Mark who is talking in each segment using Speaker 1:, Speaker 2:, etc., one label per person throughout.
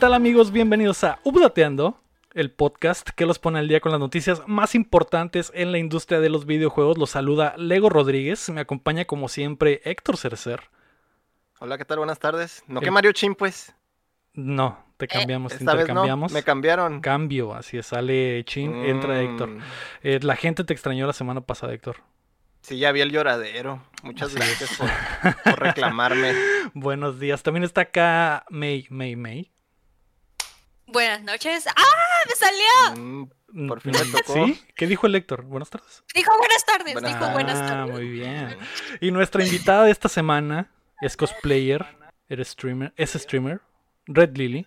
Speaker 1: ¿Qué tal amigos? Bienvenidos a Updateando, el podcast que los pone al día con las noticias más importantes en la industria de los videojuegos. Los saluda Lego Rodríguez, me acompaña como siempre Héctor Cercer.
Speaker 2: Hola, ¿qué tal? Buenas tardes. ¿No que Mario Chin, pues?
Speaker 1: No, te cambiamos, te
Speaker 2: Esta vez no,
Speaker 1: intercambiamos.
Speaker 2: me cambiaron.
Speaker 1: Cambio, así es, sale Chin, entra
Speaker 2: Mm,
Speaker 1: Héctor. Eh, la gente te extrañó la semana pasada, Héctor.
Speaker 2: Sí, ya vi el lloradero. Muchas gracias por, por reclamarme.
Speaker 1: Buenos días. También está acá May, May, May.
Speaker 3: Buenas noches. ¡Ah! ¡Me salió!
Speaker 2: Mm, Por fin me
Speaker 1: Mm,
Speaker 2: tocó.
Speaker 1: ¿Sí? ¿Qué dijo el Héctor? Buenas tardes.
Speaker 3: Dijo buenas tardes.
Speaker 2: Buenas
Speaker 3: dijo buenas
Speaker 1: Ah,
Speaker 3: tardes.
Speaker 1: muy bien. Y nuestra invitada de esta semana es cosplayer, eres streamer, es streamer, Red Lily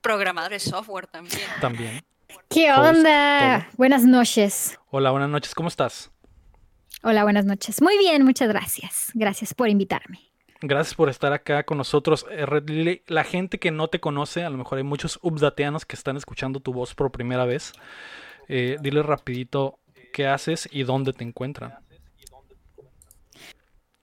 Speaker 3: Programador de software también.
Speaker 1: también.
Speaker 4: ¿Qué
Speaker 1: Host,
Speaker 4: onda? Buenas noches.
Speaker 1: Hola, buenas noches, ¿cómo estás?
Speaker 4: Hola, buenas noches. Muy bien, muchas gracias. Gracias por invitarme.
Speaker 1: Gracias por estar acá con nosotros, eh, Red Lily. La gente que no te conoce, a lo mejor hay muchos updateanos que están escuchando tu voz por primera vez. Eh, dile rapidito qué haces y dónde te encuentran.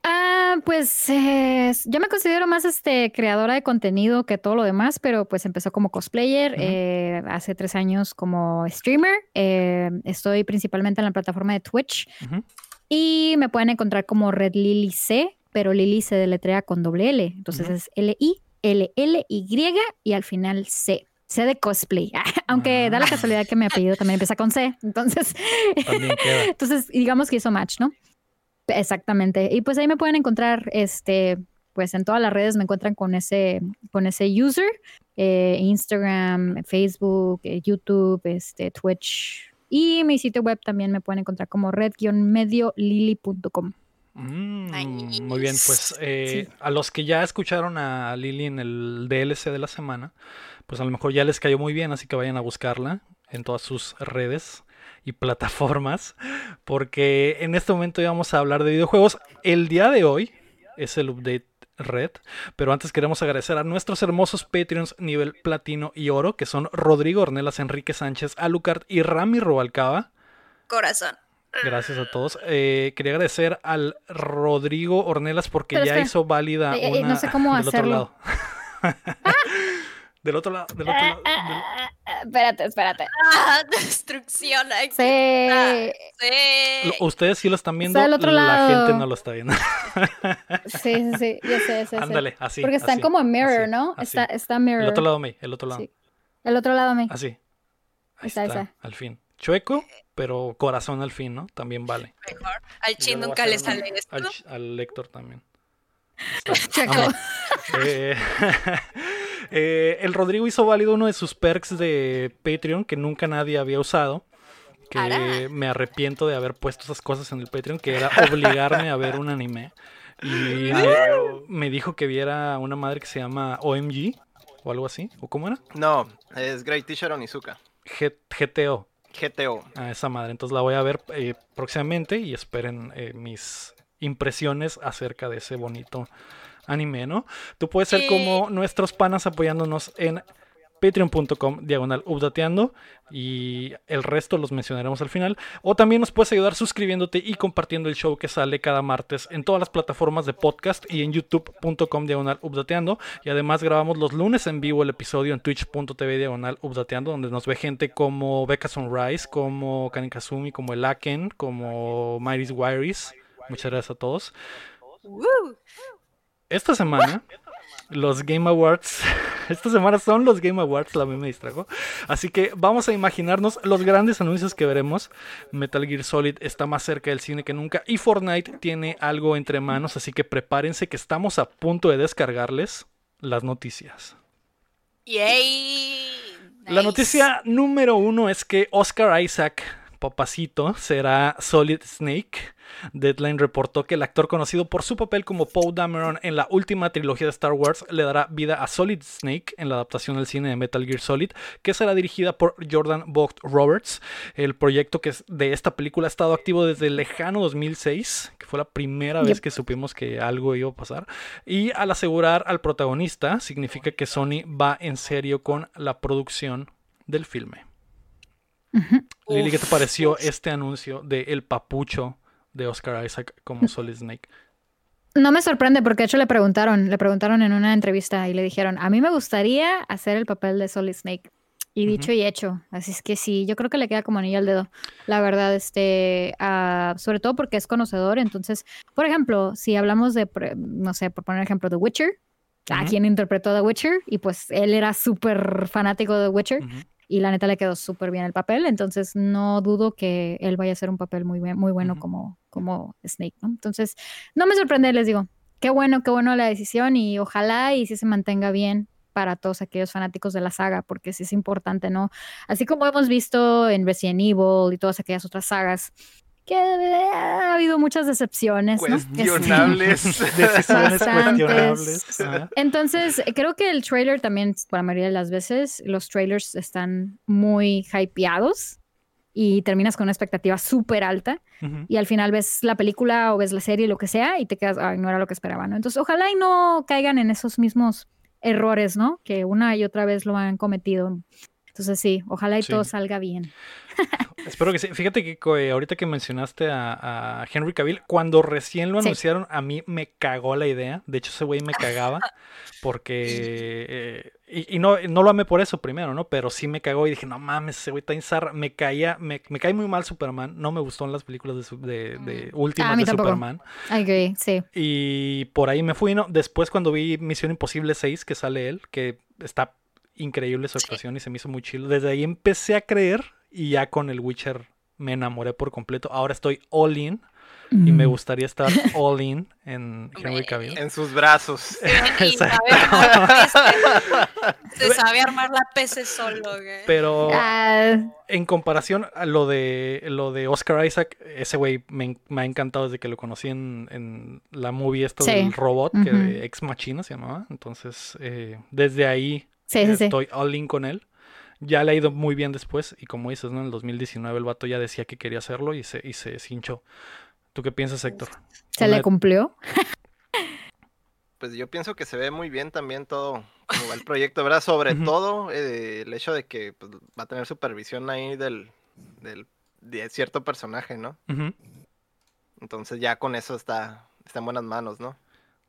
Speaker 4: Ah, pues eh, yo me considero más este creadora de contenido que todo lo demás, pero pues empezó como cosplayer, eh, hace tres años como streamer. estoy principalmente en la plataforma de Twitch y me pueden encontrar como Red Lily C, pero Lily se deletrea con doble L. Entonces es L-I-L-L-Y y al final C. C de cosplay. Aunque da la
Speaker 1: Ah.
Speaker 4: casualidad que mi apellido también empieza con C. Entonces, entonces digamos que hizo match, ¿no? Exactamente. Y pues ahí me pueden encontrar, este, pues en todas las redes me encuentran con ese, con ese user, eh, Instagram, Facebook, eh, YouTube, este, Twitch. Y mi sitio web también me pueden encontrar como red-mediolily.com.
Speaker 1: Mm, muy bien, pues eh,
Speaker 4: Sí.
Speaker 1: a los que ya escucharon a Lily en el DLC de la semana, pues a lo mejor ya les cayó muy bien, así que vayan a buscarla en todas sus redes y plataformas, porque en este momento ya vamos a hablar de videojuegos. El día de hoy es el update red, pero antes queremos agradecer a nuestros hermosos Patreons nivel platino y oro, que son Rodrigo Ornelas, Enrique Sánchez, Alucard y Rami Robalcaba.
Speaker 3: Corazón.
Speaker 1: Gracias a todos. Eh, quería agradecer al Rodrigo Ornelas porque
Speaker 4: Pero
Speaker 1: ya
Speaker 4: espera.
Speaker 1: hizo válida
Speaker 4: Eh, eh,
Speaker 1: una
Speaker 4: no sé cómo
Speaker 1: del
Speaker 4: hacerlo.
Speaker 1: otro lado. del otro lado, del otro lado. del-
Speaker 4: espérate, espérate.
Speaker 3: ¡Ah! Destrucción.
Speaker 4: Sí,
Speaker 3: sí.
Speaker 1: Ustedes sí lo están viendo,
Speaker 4: Está del otro
Speaker 1: la
Speaker 4: lado.
Speaker 1: gente no lo está viendo.
Speaker 4: sí, sí, sí, yo sé, sé, sé.
Speaker 1: Ándale, así.
Speaker 4: Porque están
Speaker 1: así,
Speaker 4: como en mirror,
Speaker 1: así,
Speaker 4: ¿no?
Speaker 1: así.
Speaker 4: Está, está mirror.
Speaker 1: El otro lado, May, el otro lado.
Speaker 4: Sí. El otro lado, me.
Speaker 1: Así. Ahí
Speaker 4: Está,
Speaker 1: está,
Speaker 4: está.
Speaker 1: al fin. Chueco, pero corazón al fin, ¿no? También vale.
Speaker 3: Mejor. Al chin nunca le sale esto.
Speaker 1: Al, al lector también. Amo. Eh, eh, el Rodrigo hizo válido uno de sus perks de Patreon que nunca nadie había usado. Que
Speaker 3: Ara.
Speaker 1: me arrepiento de haber puesto esas cosas en el Patreon, que era obligarme a ver un anime. Y me, me dijo que viera una madre que se llama OMG o algo así. ¿O cómo era?
Speaker 2: No, es Great Teacher Onizuka.
Speaker 1: G- GTO.
Speaker 2: GTO.
Speaker 1: A esa madre. Entonces la voy a ver eh, próximamente y esperen eh, mis impresiones acerca de ese bonito anime, ¿no? Tú puedes ser como nuestros panas apoyándonos en patreon.com diagonal updateando y el resto los mencionaremos al final. O también nos puedes ayudar suscribiéndote y compartiendo el show que sale cada martes en todas las plataformas de podcast y en youtube.com diagonal updateando. Y además grabamos los lunes en vivo el episodio en twitch.tv diagonal updateando, donde nos ve gente como Becca Sunrise, como Kanikazumi, como el Aken, como Myris Wiris. Muchas gracias a todos. Esta semana, los Game Awards. Esta semana son los Game Awards, la mí me distrajo. Así que vamos a imaginarnos los grandes anuncios que veremos. Metal Gear Solid está más cerca del cine que nunca. Y Fortnite tiene algo entre manos. Así que prepárense que estamos a punto de descargarles las noticias.
Speaker 3: Yay.
Speaker 1: La noticia número uno es que Oscar Isaac, papacito, será Solid Snake. Deadline reportó que el actor conocido por su papel como Poe Dameron en la última trilogía de Star Wars le dará vida a Solid Snake en la adaptación al cine de Metal Gear Solid, que será dirigida por Jordan Vogt Roberts. El proyecto que es de esta película ha estado activo desde el lejano 2006, que fue la primera vez que supimos que algo iba a pasar. Y al asegurar al protagonista, significa que Sony va en serio con la producción del filme.
Speaker 4: Ujú.
Speaker 1: Lili, ¿qué te pareció
Speaker 3: uf.
Speaker 1: este anuncio de El Papucho de Oscar Isaac como Solid Snake?
Speaker 4: No me sorprende porque de hecho le preguntaron, le preguntaron en una entrevista y le dijeron, a mí me gustaría hacer el papel de Solid Snake. Y dicho y hecho, así es que sí, yo creo que le queda como anillo al dedo, la verdad, este, ah, sobre todo porque es conocedor, entonces, por ejemplo, si hablamos de, no sé, por poner ejemplo, The Witcher, a
Speaker 1: Ujú.
Speaker 4: quien interpretó The Witcher, y pues él era súper fanático de The Witcher. Y la neta le quedó súper bien el papel, entonces no dudo que él vaya a hacer un papel muy, muy bueno como, como Snake, ¿no? Entonces, no me sorprende, les digo, qué bueno, qué bueno la decisión y ojalá y si se mantenga bien para todos aquellos fanáticos de la saga, porque sí es importante, ¿no? Así como hemos visto en Resident Evil y todas aquellas otras sagas, que ha habido muchas decepciones, ¿no? Este,
Speaker 2: Cuestionables.
Speaker 1: Decisiones
Speaker 4: Bastantes.
Speaker 1: cuestionables. Ajá.
Speaker 4: entonces, creo que el trailer también, por la mayoría de las veces, los trailers están muy hypeados y terminas con una expectativa súper alta
Speaker 1: Ujú.
Speaker 4: y al final ves la película o ves la serie, lo que sea, y te quedas, ay, no era lo que esperaba, ¿no? Entonces, ojalá y no caigan en esos mismos errores, ¿no? Que una y otra vez lo han cometido. Entonces, sí, ojalá y
Speaker 1: Sí.
Speaker 4: todo salga bien.
Speaker 1: Espero que sí. Fíjate que eh, ahorita que mencionaste a, a Henry Cavill, cuando recién lo
Speaker 4: Sí.
Speaker 1: anunciaron, a mí me cagó la idea. De hecho, ese güey me cagaba. Porque. eh, y y no, no lo amé por eso primero, ¿no? Pero sí me cagó y dije, no mames, ese güey está en zarra". Me caía, me, me cae muy mal Superman. No me gustó en las películas de, su- de, de últimas
Speaker 4: A mí
Speaker 1: de
Speaker 4: tampoco.
Speaker 1: Superman.
Speaker 4: I agree, sí.
Speaker 1: Y por ahí me fui, ¿no? Después cuando vi Misión Imposible 6, que sale él, que está increíble su actuación y se me hizo muy chido. Desde ahí empecé a creer y ya con el Witcher me enamoré por completo. Ahora estoy all in y me
Speaker 4: Mm.
Speaker 1: gustaría estar all in en Henry Cavill.
Speaker 2: En sus brazos.
Speaker 3: Y sabe PC. Se sabe armar la PC solo, güey.
Speaker 1: Pero
Speaker 4: Ah,
Speaker 1: en comparación a lo de lo de Oscar Isaac, ese güey me, ha encantado desde que lo conocí en, en la movie esto
Speaker 4: Sí.
Speaker 1: del robot, que
Speaker 4: Ujú.
Speaker 1: Ex Machina se llamaba. Entonces, eh, desde ahí
Speaker 4: sí, sí, sí.
Speaker 1: Estoy all in con él. Ya le ha ido muy bien después. Y como dices, ¿no? En el 2019 el vato ya decía que quería hacerlo y se, y se cinchó. ¿Tú qué piensas, Héctor?
Speaker 4: ¿Se
Speaker 1: Una-
Speaker 4: le cumplió?
Speaker 2: Pues yo pienso que se ve muy bien también todo como va el proyecto, ¿verdad? Sobre todo eh, el hecho de que pues, va a tener supervisión ahí del, del de cierto personaje, ¿no? Entonces ya con eso está, está en buenas manos, ¿no?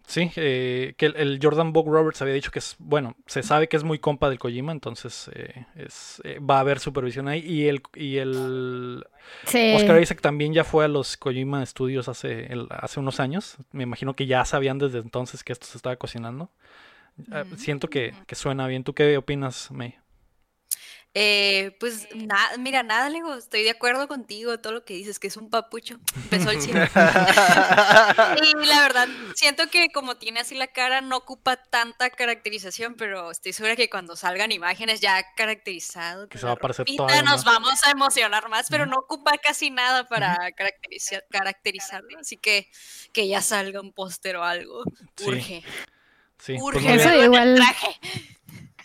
Speaker 1: Sí, eh, que el, el Jordan Book Roberts había dicho que es, bueno, se sabe que es muy compa del Kojima, entonces eh, es, eh, va a haber supervisión ahí. Y el, y el
Speaker 4: Sí.
Speaker 1: Oscar Isaac también ya fue a los Kojima Studios hace, el- hace unos años. Me imagino que ya sabían desde entonces que esto se estaba cocinando. Ah, Siento que, que suena bien. ¿Tú qué opinas, May?
Speaker 3: Eh, pues nada, mira, nada, Lego, estoy de acuerdo contigo, todo lo que dices, que es un papucho. Empezó el cine. Y la verdad, siento que como tiene así la cara, no ocupa tanta caracterización, pero estoy segura que cuando salgan imágenes ya caracterizado,
Speaker 1: Que se va a
Speaker 3: ropita, nos vamos a emocionar más, pero no ocupa casi nada para caracterizar, caracterizarlo. Así que que ya salga un póster o algo.
Speaker 1: Sí,
Speaker 3: Urge.
Speaker 1: Sí, pues
Speaker 3: Urge.
Speaker 4: Eso igual-
Speaker 3: traje.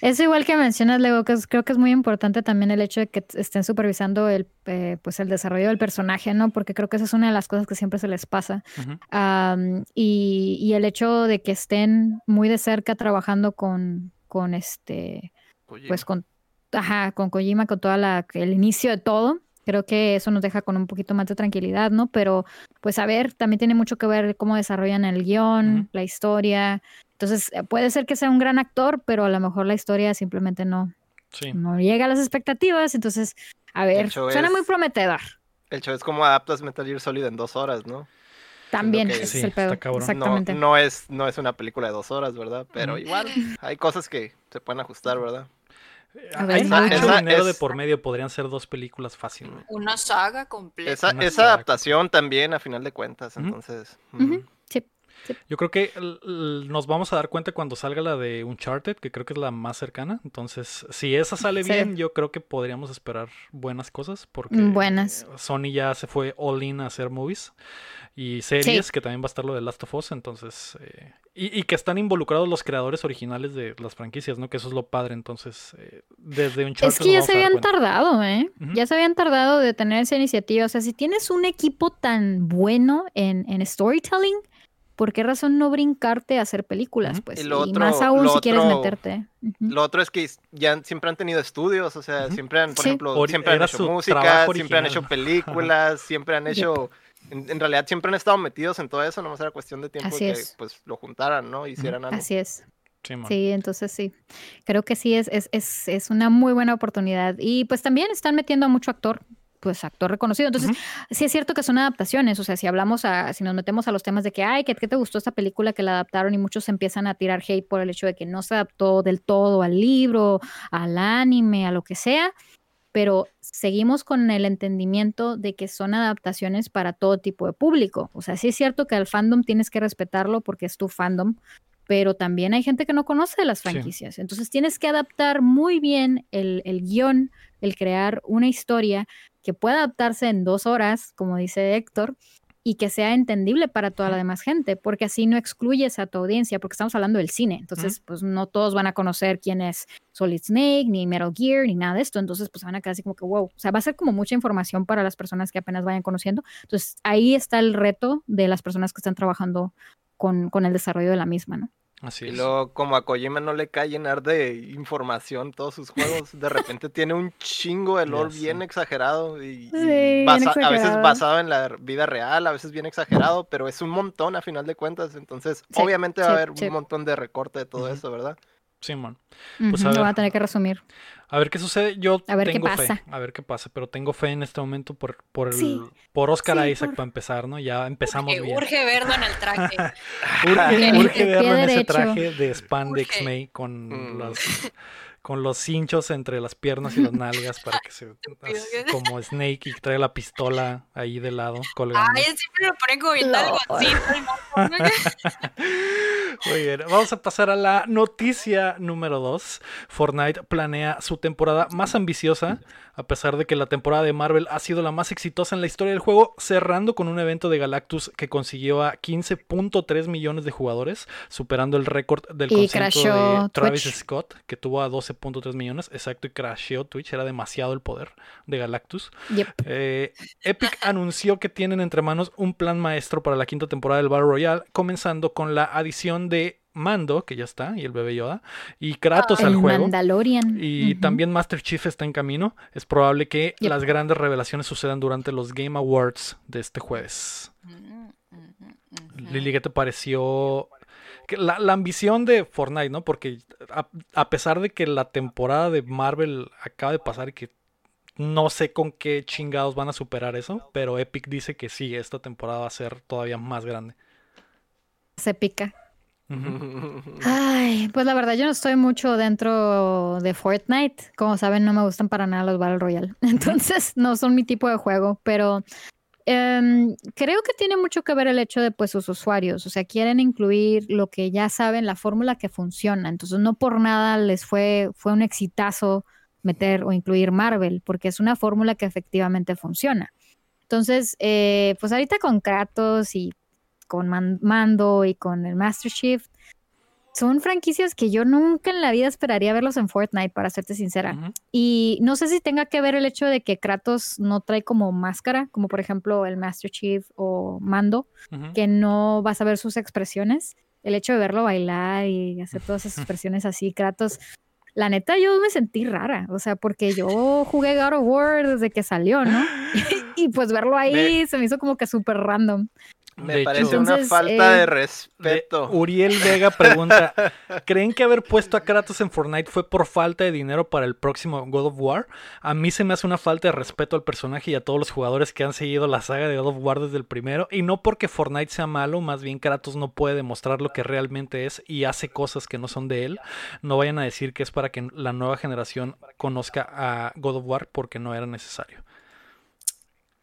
Speaker 4: Eso igual que mencionas, Lego, que es- creo que es muy importante también el hecho de que estén supervisando el, eh, pues el desarrollo del personaje, ¿no? Porque creo que esa es una de las cosas que siempre se les pasa. Am, y, y el hecho de que estén muy de cerca trabajando con, con este, pues con, ajá, con Kojima, con toda la, el inicio de todo. Creo que eso nos deja con un poquito más de tranquilidad, ¿no? Pero, pues, a ver, también tiene mucho que ver cómo desarrollan el
Speaker 1: guion,
Speaker 4: la historia. Entonces, eh, puede ser que sea un gran actor, pero a lo mejor la historia simplemente no,
Speaker 1: Sí.
Speaker 4: no llega a las expectativas. Entonces, a ver, suena muy prometedor.
Speaker 2: el show es como adaptas Metal Gear Solid en dos horas, ¿no?
Speaker 4: También
Speaker 2: que-
Speaker 4: ese
Speaker 1: Sí,
Speaker 4: es el
Speaker 1: está
Speaker 4: pedo.
Speaker 1: cabrón. No-
Speaker 2: No,
Speaker 4: Exactamente.
Speaker 2: no, es, no es una película de dos horas, ¿verdad? Pero igual hay cosas que se pueden ajustar, ¿verdad?
Speaker 4: A
Speaker 1: Hay
Speaker 4: ver.
Speaker 1: mucho
Speaker 2: Esa
Speaker 1: dinero de por medio, podrían ser dos películas fácilmente.
Speaker 3: Una saga completa.
Speaker 2: Esa,
Speaker 1: Una
Speaker 2: esa
Speaker 1: saga.
Speaker 2: adaptación también, a final de cuentas, entonces...
Speaker 4: Ujú. Sí.
Speaker 1: Yo creo que nos vamos a dar cuenta cuando salga la de Uncharted, que creo que es la más cercana. Entonces, si esa sale
Speaker 4: Sí.
Speaker 1: bien, yo creo que podríamos esperar buenas cosas, porque
Speaker 4: Mm, buenas.
Speaker 1: Sony ya se fue all in a hacer movies y series, que también va a estar lo de Last of Us. Entonces, eh, y, y que están involucrados los creadores originales de las franquicias, ¿no? Que eso es lo padre. Entonces, eh, desde Uncharted
Speaker 4: Es que ya se habían tardado, ¿eh? Ya se habían tardado de tener esa iniciativa. O sea, si tienes un equipo tan bueno en, en storytelling, ¿por qué razón no brincarte a hacer películas? Pues,
Speaker 2: Y
Speaker 4: y,
Speaker 2: lo otro-
Speaker 4: más aún
Speaker 2: lo
Speaker 4: si quieres meterte.
Speaker 2: Lo otro es que ya siempre han tenido estudios, o sea, siempre han, por
Speaker 4: Sí.
Speaker 2: ejemplo,
Speaker 1: Ori-
Speaker 2: siempre han hecho música, siempre han hecho películas, siempre han hecho en, en realidad siempre han estado metidos en todo eso, nomás era cuestión de tiempo
Speaker 4: Así
Speaker 2: que
Speaker 4: es.
Speaker 2: pues lo juntaran, ¿no? Hicieran algo.
Speaker 4: Así es.
Speaker 1: Sí.
Speaker 4: Sí, entonces sí. Creo que sí es, es, es, es una muy buena oportunidad. Y pues también están metiendo a mucho actor, pues actor reconocido. Entonces, sí es cierto que son adaptaciones. O sea, si hablamos a, si nos metemos a los temas de que, ay, ¿qué, qué te gustó esta película que la adaptaron? Y muchos empiezan a tirar hate por el hecho de que no se adaptó del todo al libro, al anime, a lo que sea. Pero seguimos con el entendimiento de que son adaptaciones para todo tipo de público. O sea, sí es cierto que al fandom tienes que respetarlo porque es tu fandom, pero también hay gente que no conoce las
Speaker 1: Sí.
Speaker 4: franquicias. Entonces tienes que adaptar muy bien el, el guion, el crear una historia que pueda adaptarse en dos horas, como dice Héctor, y que sea entendible para toda la demás gente, porque así no excluyes a tu audiencia, porque estamos hablando del cine. Entonces, pues no todos van a conocer quién es Solid Snake, ni Metal Gear, ni nada de esto. Entonces, pues van a quedar así como que, wow. O sea, va a ser como mucha información para las personas que apenas vayan conociendo. Entonces, ahí está el reto de las personas que están trabajando con, con el desarrollo de la misma, ¿no?
Speaker 1: Así
Speaker 2: Y
Speaker 1: es.
Speaker 2: luego, como a Kojima no le cae llenar de información todos sus juegos, de repente tiene un chingo de lore bien exagerado y, y
Speaker 4: Sí, bien
Speaker 2: a veces basado en la vida real, a veces bien exagerado, pero es un montón a final de cuentas, entonces
Speaker 4: Sí,
Speaker 2: obviamente va a haber
Speaker 4: sí.
Speaker 2: un montón de recorte de todo eso, ¿verdad?
Speaker 1: Simón. Pues,
Speaker 4: Ujú,
Speaker 1: a
Speaker 4: lo a tener que resumir.
Speaker 1: A ver qué sucede. Yo
Speaker 4: A ver qué
Speaker 1: tengo fe. A ver qué pasa. Pero tengo fe en este momento por, por, el,
Speaker 4: Sí.
Speaker 1: por Oscar
Speaker 4: Sí,
Speaker 1: Isaac
Speaker 4: por-
Speaker 1: para empezar, ¿no? Ya empezamos
Speaker 3: Urge,
Speaker 1: bien.
Speaker 3: urge verlo en el traje.
Speaker 1: Urge, urge verlo en ese traje de spandex. May con
Speaker 2: Mm.
Speaker 1: los con los cinchos entre las piernas y las nalgas para que se como Snake y trae la pistola ahí de lado colgando.
Speaker 3: Ay, siempre lo ponen como bien.
Speaker 1: Muy bien, vamos a pasar a la noticia número 2. Fortnite planea su temporada más ambiciosa, a pesar de que la temporada de Marvel ha sido la más exitosa en la historia del juego, cerrando con un evento de Galactus que consiguió a 15.3 millones de jugadores, superando el récord del concierto de Travis
Speaker 4: Twitch.
Speaker 1: Scott, que tuvo a 12.3 millones, exacto, y crasheó Twitch, era demasiado el poder de Galactus.
Speaker 4: Yep.
Speaker 1: Eh, Epic anunció que tienen entre manos un plan maestro para la quinta temporada del Battle Royale, comenzando con la adición de Mando, que ya está, y el bebé Yoda, y Kratos al
Speaker 4: el
Speaker 1: juego.
Speaker 4: Mandalorian.
Speaker 1: Y también Master Chief está en camino. Es probable que
Speaker 4: Yep.
Speaker 1: las grandes revelaciones sucedan durante los Game Awards de este jueves.
Speaker 3: Mm.
Speaker 1: Lili, ¿qué te pareció? La, la ambición de Fortnite, ¿no? Porque a, a pesar de que la temporada de Marvel acaba de pasar y que no sé con qué chingados van a superar eso, pero Epic dice que sí, esta temporada va a ser todavía más grande.
Speaker 4: Se pica. Ay, pues la verdad yo no estoy mucho dentro de Fortnite. Como saben, no me gustan para nada los Battle Royale. Entonces, no son mi tipo de juego, pero em, creo que tiene mucho que ver el hecho de pues sus usuarios. O sea, quieren incluir lo que ya saben, la fórmula que funciona. Entonces, no por nada les fue, fue un exitazo meter o incluir Marvel, porque es una fórmula que efectivamente funciona. Entonces, eh, pues ahorita con Kratos y con Man- Mando y con el Master Chief, son franquicias que yo nunca en la vida esperaría verlos en Fortnite, para serte sincera. Y no sé si tenga que ver el hecho de que Kratos no trae como máscara, como por ejemplo el Master Chief o Mando, que no vas a ver sus expresiones. El hecho de verlo bailar y hacer todas esas expresiones así, Kratos. La neta, yo me sentí rara, o sea, porque yo jugué God of War desde que salió, ¿no? y pues verlo ahí se me hizo como que súper random.
Speaker 2: Me
Speaker 1: De
Speaker 2: parece
Speaker 1: hecho-
Speaker 2: una
Speaker 4: Entonces,
Speaker 2: falta
Speaker 4: eh,
Speaker 2: de
Speaker 1: De-
Speaker 2: respeto.
Speaker 1: Uriel Vega pregunta: ¿Creen que haber puesto a Kratos en Fortnite fue por falta de dinero para el próximo God of War? A mí se me hace una falta de respeto al personaje y a todos los jugadores que han seguido la saga de God of War desde el primero. Y no porque Fortnite sea malo, más bien Kratos no puede demostrar lo que realmente es y hace cosas que no son de él. No vayan a decir que es para que la nueva generación conozca a God of War porque no era necesario.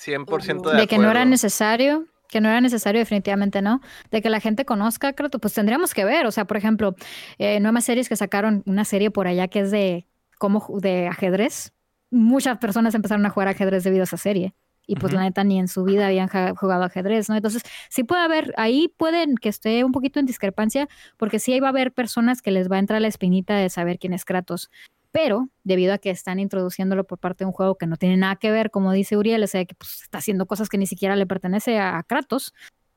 Speaker 2: 100% de,
Speaker 4: de que no era necesario, que no era necesario, definitivamente no. De que la gente conozca Kratos, pues tendríamos que ver. O sea, por ejemplo, eh, nuevas series que sacaron, una serie por allá que es de cómo ju- de ajedrez. Muchas personas empezaron a jugar ajedrez debido a esa serie. Y pues la neta ni en su vida habían jugado ajedrez, ¿no? Entonces, sí puede haber, ahí pueden que esté un poquito en discrepancia, porque sí ahí va a haber personas que les va a entrar la espinita de saber quién es Kratos. Pero debido a que están introduciéndolo por parte de un juego que no tiene nada que ver, como dice Uriel, o sea, que pues, está haciendo cosas que ni siquiera le pertenece a, a Kratos,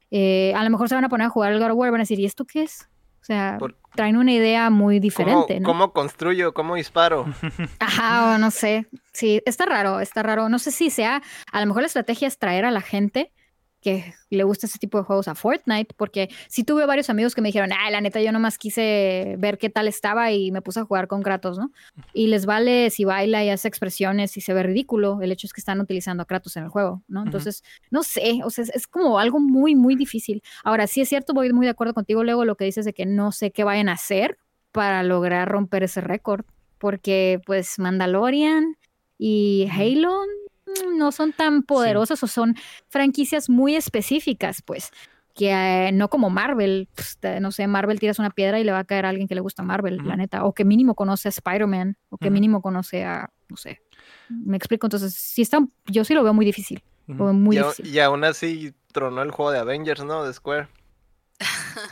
Speaker 4: eh, a lo mejor se van a poner a jugar al God of War y van a decir, ¿y esto qué es? O sea,
Speaker 2: Por-
Speaker 4: traen una idea muy
Speaker 2: ¿Cómo,
Speaker 4: diferente, ¿no?
Speaker 2: ¿Cómo construyo? ¿Cómo disparo?
Speaker 4: Ajá, o no sé. Sí, está raro, está raro. No sé si sea, a lo mejor la estrategia es traer a la gente que le gusta ese tipo de juegos a Fortnite, porque sí tuve varios amigos que me dijeron, ah, la neta, yo nomás quise ver qué tal estaba y me puse a jugar con Kratos, ¿no? Y les vale si baila y hace expresiones y se ve ridículo, el hecho es que están utilizando a Kratos en el juego, ¿no? Entonces, no sé, o sea, es, es como algo muy, muy difícil. Ahora, sí es cierto, voy muy de acuerdo contigo, luego lo que dices de que no sé qué vayan a hacer para lograr romper ese récord, porque pues Mandalorian y Halo no son tan poderosos o son franquicias muy específicas, pues, que eh, no como Marvel, pues, te- no sé, Marvel tiras una piedra y le va a caer a alguien que le gusta Marvel, la
Speaker 1: Ujú.
Speaker 4: neta, o que mínimo conoce a Spider-Man, o que mínimo conoce a, no sé, me explico, entonces, sí está, yo sí lo veo muy difícil, lo veo muy
Speaker 2: y,
Speaker 4: difícil.
Speaker 2: y aún así tronó el juego de Avengers, ¿no? De Square.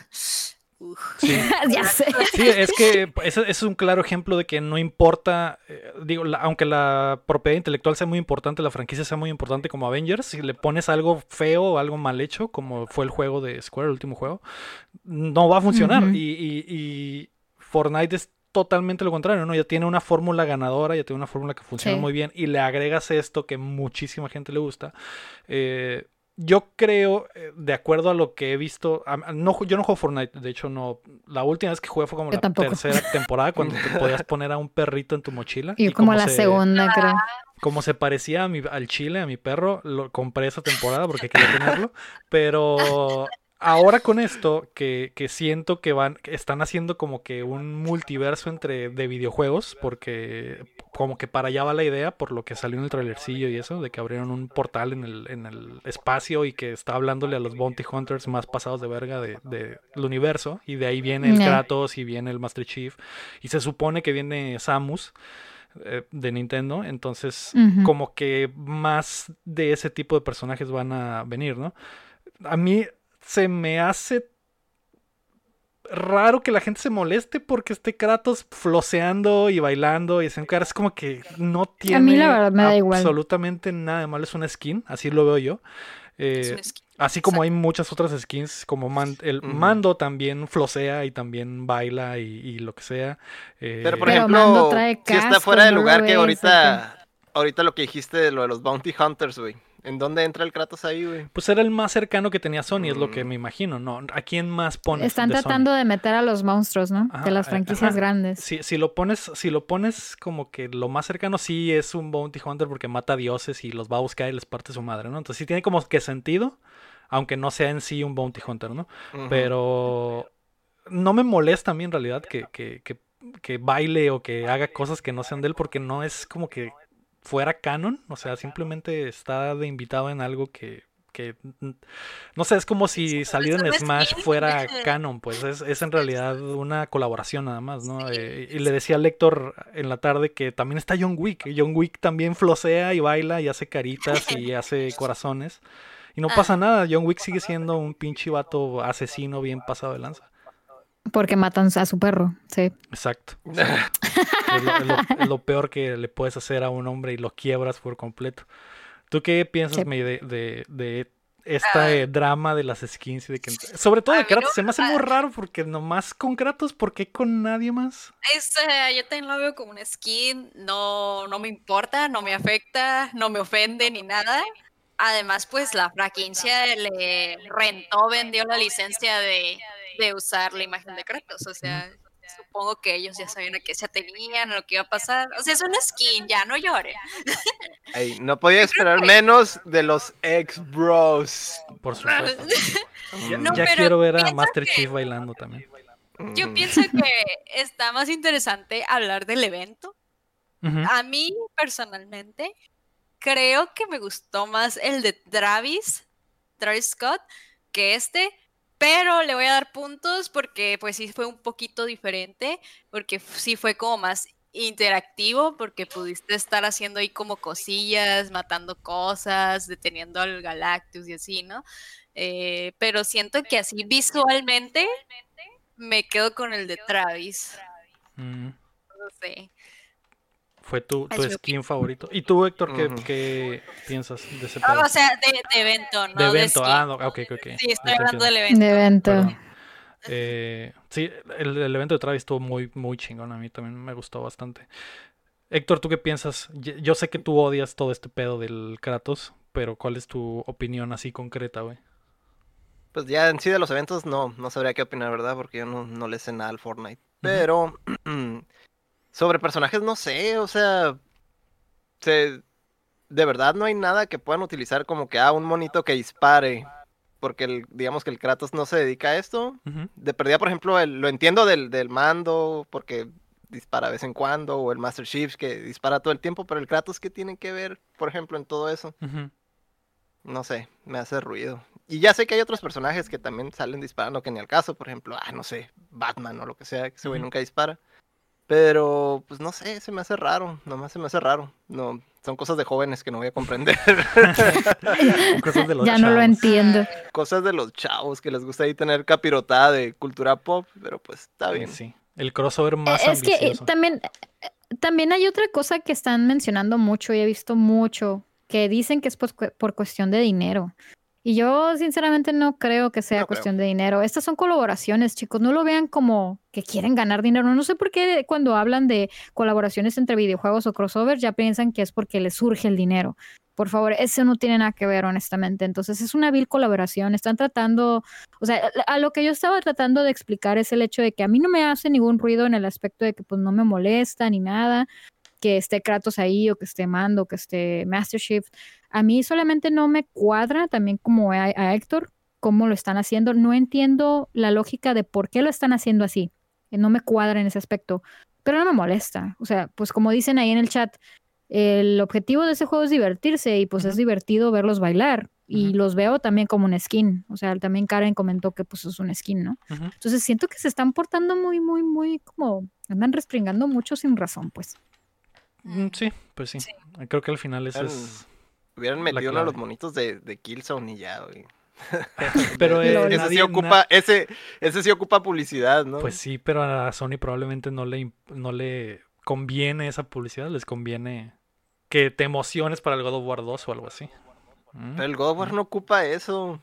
Speaker 3: Uf.
Speaker 1: Sí.
Speaker 4: ya sé.
Speaker 1: Sí, es que ese, ese es un claro ejemplo de que no importa, eh, digo, la- aunque la propiedad intelectual sea muy importante, la franquicia sea muy importante como Avengers, si le pones algo feo o algo mal hecho, como fue el juego de Square, el último juego, no va a funcionar.
Speaker 4: Ujú.
Speaker 1: y, y- y Fortnite es totalmente lo contrario, ¿no? Ya tiene una fórmula ganadora, ya tiene una fórmula que funciona
Speaker 4: Sí.
Speaker 1: muy bien, y le agregas esto que muchísima gente le gusta. Eh, yo creo, eh, de acuerdo a lo que he visto, no, yo no juego Fortnite, de hecho no, la última vez que jugué fue como
Speaker 4: Yo
Speaker 1: la
Speaker 4: tampoco.
Speaker 1: tercera temporada cuando te podías poner a un perrito en tu mochila.
Speaker 4: Y
Speaker 1: y
Speaker 4: como
Speaker 1: como
Speaker 4: la
Speaker 1: se-
Speaker 4: segunda, creo.
Speaker 1: Como se parecía a mi, al chile, a mi perro, lo compré esa temporada porque quería tenerlo, pero ahora con esto, que, que siento que van, que están haciendo como que un multiverso entre de videojuegos, porque como que para allá va la idea, por lo que salió en el trailercillo y eso, de que abrieron un portal en el, en el espacio y que está hablándole a los Bounty Hunters más pasados de verga de- de- del universo, y de ahí viene el. Kratos y viene el Master Chief, y se supone que viene Samus eh, de Nintendo, entonces como que más de ese tipo de personajes van a venir, ¿no? A mí se me hace raro que la gente se moleste porque esté Kratos floseando y bailando y haciendo caras, es como que no tiene
Speaker 4: A mí la verdad me da igual.
Speaker 1: absolutamente nada de malo, es una skin, así lo veo yo. Eh. Así como hay muchas otras skins, como Man- el mando también flosea y también baila y, y lo que sea. Eh,
Speaker 2: Pero por
Speaker 4: Pero
Speaker 2: ejemplo,
Speaker 4: Mando trae
Speaker 2: si está fuera de
Speaker 4: no
Speaker 2: lugar que ahorita, ahorita lo que dijiste de lo de los Bounty Hunters, güey. ¿En dónde entra el Kratos ahí, güey?
Speaker 1: Pues era el más cercano que tenía Sony, es lo que
Speaker 2: Mm.
Speaker 1: me imagino, ¿no? ¿A quién más pones?
Speaker 4: Están
Speaker 1: de Sony?
Speaker 4: tratando de meter a los monstruos, ¿no?
Speaker 1: Ajá,
Speaker 4: de las
Speaker 1: eh,
Speaker 4: franquicias
Speaker 1: ajá.
Speaker 4: grandes.
Speaker 1: Si, si lo pones, si lo pones como que lo más cercano sí es un Bounty Hunter porque mata dioses y los va a buscar y les parte su madre, ¿no? Entonces sí tiene como que sentido, aunque no sea en sí un Bounty Hunter, ¿no? Pero no me molesta a mí en realidad que, que, que, que baile o que haga cosas que no sean de él porque no es como que fuera canon, o sea, simplemente está de invitado en algo que, que mm, no sé, es como si salir en Smash fuera canon, pues es, es en realidad una colaboración nada más, ¿no? Eh, y le decía a Lector en la tarde que también está John Wick, John Wick también flosea y baila y hace caritas y hace corazones. Y no pasa nada, John Wick sigue siendo un pinche vato asesino bien pasado de lanza.
Speaker 4: Porque matan a su perro, sí.
Speaker 1: Exacto. Es lo, es lo- es lo peor que le puedes hacer a un hombre y lo quiebras por completo. ¿Tú qué piensas,
Speaker 4: Sí.
Speaker 1: May, de, de, de este drama de las skins y de que sobre todo
Speaker 3: A
Speaker 1: de
Speaker 3: mí no
Speaker 1: Kratos? Se me hace muy raro porque nomás con Kratos, ¿por qué con nadie más?
Speaker 3: Es, eh, yo también lo veo como una skin, no, no me importa, no me afecta, no me ofende ni nada. Además, pues la franquicia le rentó, vendió la licencia de, de usar la imagen de Kratos. O sea, supongo que ellos ya sabían a qué se tenían, a lo que iba a pasar. O sea, es una skin, ya no lloren.
Speaker 2: No podía esperar menos de los ex-bros.
Speaker 1: Por supuesto. Ya,
Speaker 3: No,
Speaker 1: ya quiero ver a Master
Speaker 3: que-
Speaker 1: Chief bailando también.
Speaker 3: Yo
Speaker 2: Ujú.
Speaker 3: pienso que está más interesante hablar del evento. A mí, personalmente, creo que me gustó más el de Travis, Travis Scott, que este, pero le voy a dar puntos porque pues sí fue un poquito diferente, porque sí fue como más interactivo, porque pudiste estar haciendo ahí como cosillas, matando cosas, deteniendo al Galactus y así, ¿no? Eh, pero siento que así visualmente me quedo con el de Travis.
Speaker 1: Mm,
Speaker 3: No sé.
Speaker 1: Fue tu, tu skin favorito. ¿Y tú, Héctor, qué, qué piensas de ese
Speaker 3: Ah,
Speaker 1: pedo?
Speaker 3: o sea, de, de evento, no
Speaker 1: de evento, ah, no, ok, ok.
Speaker 3: Sí, estoy hablando
Speaker 1: entiendo.
Speaker 3: del evento.
Speaker 4: De evento.
Speaker 1: Perdón. Eh, sí, el, el evento de Travis estuvo muy, muy chingón. A mí también me gustó bastante. Héctor, ¿tú qué piensas? Yo sé que tú odias todo este pedo del Kratos, pero ¿cuál es tu opinión así concreta, güey?
Speaker 2: Pues ya en sí de los eventos no, no sabría qué opinar, ¿verdad? Porque yo no, no le sé nada al Fortnite. Pero sobre personajes no sé, o sea, se, de verdad no hay nada que puedan utilizar como que, ah, un monito que dispare. Porque el, digamos que el Kratos no se dedica a esto. De perdida, por ejemplo, el- lo entiendo del, del mando, porque dispara de vez en cuando, o el Master Chief que dispara todo el tiempo, pero el Kratos, ¿qué tiene que ver, por ejemplo, en todo eso? No sé, me hace ruido. Y ya sé que hay otros personajes que también salen disparando, que ni al caso, por ejemplo, ah, no sé, Batman o lo que sea, que ese güey nunca dispara. Pero, pues no sé, se me hace raro, nomás se me hace raro. No, son cosas de jóvenes que no voy a comprender.
Speaker 1: Cosas de los
Speaker 4: ya no lo entiendo.
Speaker 2: cosas de los chavos que les gusta ahí tener capirotada de cultura pop, pero pues está bien.
Speaker 1: Sí, el crossover más
Speaker 4: es que eh,
Speaker 1: ambicioso.
Speaker 4: también, eh, también hay otra cosa que están mencionando mucho y he visto mucho, que dicen que es por, por cuestión de dinero. Y yo sinceramente no creo que sea
Speaker 2: No creo.
Speaker 4: cuestión de dinero. Estas son colaboraciones, chicos. No lo vean como que quieren ganar dinero. No sé por qué cuando hablan de colaboraciones entre videojuegos o crossovers ya piensan que es porque les surge el dinero. Por favor, eso no tiene nada que ver, honestamente. Entonces es una vil colaboración. Están tratando, o sea, a- a lo que yo estaba tratando de explicar es el hecho de que a mí no me hace ningún ruido en el aspecto de que pues no me molesta ni nada que esté Kratos ahí o que esté Mando, que esté Master Chief. A mí solamente no me cuadra, también como a, a Héctor, cómo lo están haciendo. No entiendo la lógica de por qué lo están haciendo así. Eh, No me cuadra en ese aspecto, pero no me molesta. O sea, pues como dicen ahí en el chat, el objetivo de ese juego es divertirse y pues es divertido verlos bailar. Y los veo también como un skin. O sea, también Karen comentó que pues es un skin, ¿no? Entonces siento que se están portando muy, muy, muy como andan restringando mucho sin razón, pues.
Speaker 1: Mm, Sí, pues sí.
Speaker 3: Sí.
Speaker 1: Creo que al final
Speaker 2: Eran-
Speaker 1: es...
Speaker 2: Hubieran metido uno de los monitos de, de Killzone y ya, güey.
Speaker 1: Pero eh,
Speaker 2: ese
Speaker 1: nadie-
Speaker 2: sí ocupa, ese, ese sí ocupa publicidad, ¿no?
Speaker 1: Pues sí, pero a Sony probablemente no le, no le conviene esa publicidad, les conviene que te emociones para el God of War 2 o algo así. Mm.
Speaker 2: Pero el God of War no ocupa eso.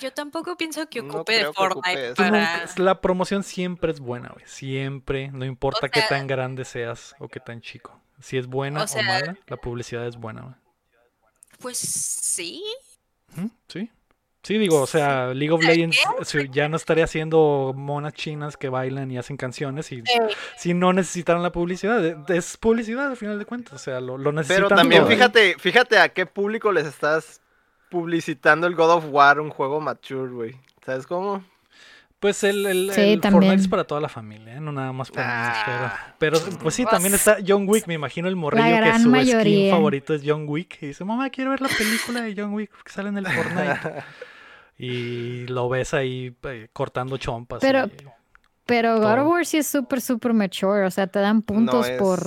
Speaker 3: Yo tampoco pienso que
Speaker 2: No
Speaker 3: ocupe de Fortnite para...
Speaker 1: la promoción siempre es buena, güey. Siempre, no importa
Speaker 3: O
Speaker 1: qué tan grande seas o qué tan chico. Si es buena
Speaker 3: O
Speaker 1: o, mala, la publicidad es buena, güey.
Speaker 3: Pues sí.
Speaker 1: Sí. Sí, digo, o sea, League of Legends ya no estaría haciendo monas chinas que bailan y hacen canciones y si no necesitaran la publicidad. eh, Es publicidad al final de cuentas, o sea, lo, lo necesitan
Speaker 2: Pero también
Speaker 1: todo.
Speaker 2: fíjate, fíjate a qué público les estás publicitando el God of War, un juego mature, güey. ¿Sabes cómo?
Speaker 1: Pues el, el,
Speaker 4: Sí.
Speaker 1: Fortnite es para toda la familia, ¿eh? no nada más para
Speaker 2: Ah.
Speaker 1: pero, pero pues sí,
Speaker 3: Pues-
Speaker 1: también está John Wick, me imagino el morrillo que su skin
Speaker 4: mayoría.
Speaker 1: favorito es John Wick y dice, mamá, quiero ver la película de John Wick que sale en el Fortnite. y lo ves ahí eh, cortando chompas.
Speaker 4: Pero-
Speaker 1: y-
Speaker 4: Pero God of War sí es súper, súper mature. O sea, te dan puntos
Speaker 2: No es-
Speaker 4: por,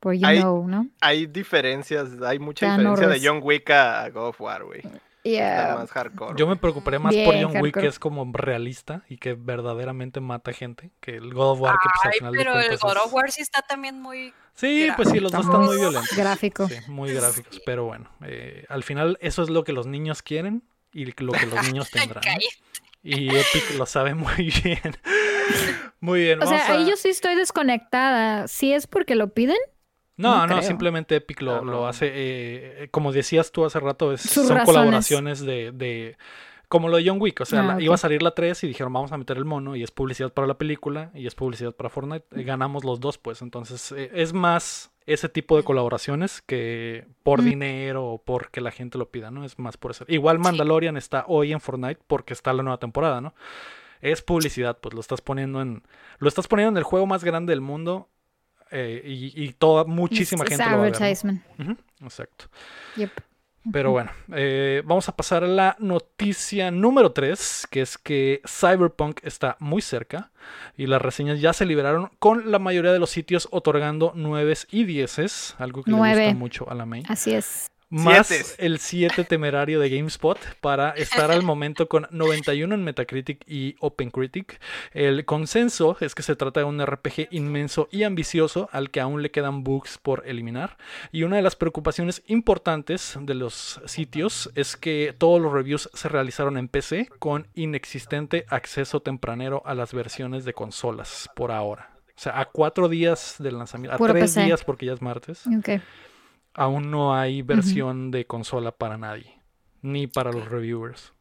Speaker 4: por you
Speaker 2: Hay-
Speaker 4: know, ¿no?
Speaker 2: Hay diferencias, hay mucha diferencia de John Wick a a God of War, güey. Está
Speaker 4: Yeah.
Speaker 2: más hardcore.
Speaker 1: Yo me
Speaker 2: güey.
Speaker 1: preocuparía más por
Speaker 4: Bien,
Speaker 1: John Wick, que es como realista y que verdaderamente mata gente, que el God of War, que pues al final de
Speaker 3: pero el
Speaker 1: cuentas
Speaker 3: God of War sí está también muy...
Speaker 1: Sí, pues sí, los dos
Speaker 4: Está
Speaker 1: están
Speaker 4: muy
Speaker 1: violentos.
Speaker 4: gráfico.
Speaker 1: Sí, muy gráficos, pero bueno, eh, al final eso es lo que los niños quieren y lo que los niños tendrán. Y Epic lo sabe muy bien. Muy bien.
Speaker 4: O sea,
Speaker 1: a-
Speaker 4: ahí yo sí estoy desconectada. ¿Sí es porque lo piden?
Speaker 1: No,
Speaker 4: no
Speaker 1: simplemente Epic lo,
Speaker 2: Ah,
Speaker 1: lo hace, eh, como decías tú hace rato, es- son
Speaker 4: razones.
Speaker 1: colaboraciones de, de- como lo de John Wick, o sea,
Speaker 4: Ah,
Speaker 1: la- iba a salir la 3 y dijeron vamos a meter el mono y es publicidad para la película y es publicidad para Fortnite, y ganamos los dos pues, entonces eh, es más ese tipo de colaboraciones que por
Speaker 4: Mm.
Speaker 1: dinero o porque la gente lo pida, ¿no? Es más por eso. Igual Mandalorian está hoy en Fortnite porque está la nueva temporada, ¿no? Es publicidad, pues lo estás poniendo en lo estás poniendo en el juego más grande del mundo eh, y, y toda muchísima
Speaker 4: Es- es
Speaker 1: gente lo va a ver, exacto.
Speaker 4: Yep.
Speaker 1: Pero bueno, eh, vamos a pasar a la noticia número 3, que es que Cyberpunk está muy cerca y las reseñas ya se liberaron con la mayoría de los sitios otorgando 9 y 10, algo que le
Speaker 4: Nueve.
Speaker 1: gusta mucho a la main.
Speaker 4: Así es.
Speaker 1: Más
Speaker 2: Sietes.
Speaker 1: el 7 temerario de GameSpot para estar al momento con 91 en Metacritic y OpenCritic. El consenso es que se trata de un RPG inmenso y ambicioso al que aún le quedan bugs por eliminar. Y una de las preocupaciones importantes de los sitios es que todos los reviews se realizaron en PC con inexistente acceso tempranero a las versiones de consolas por ahora. O sea, a cuatro días del lanzamiento, a
Speaker 4: Puro
Speaker 1: tres
Speaker 4: PC.
Speaker 1: días porque ya es martes.
Speaker 4: Ok.
Speaker 1: Aún no hay versión de consola para nadie, ni para los reviewers.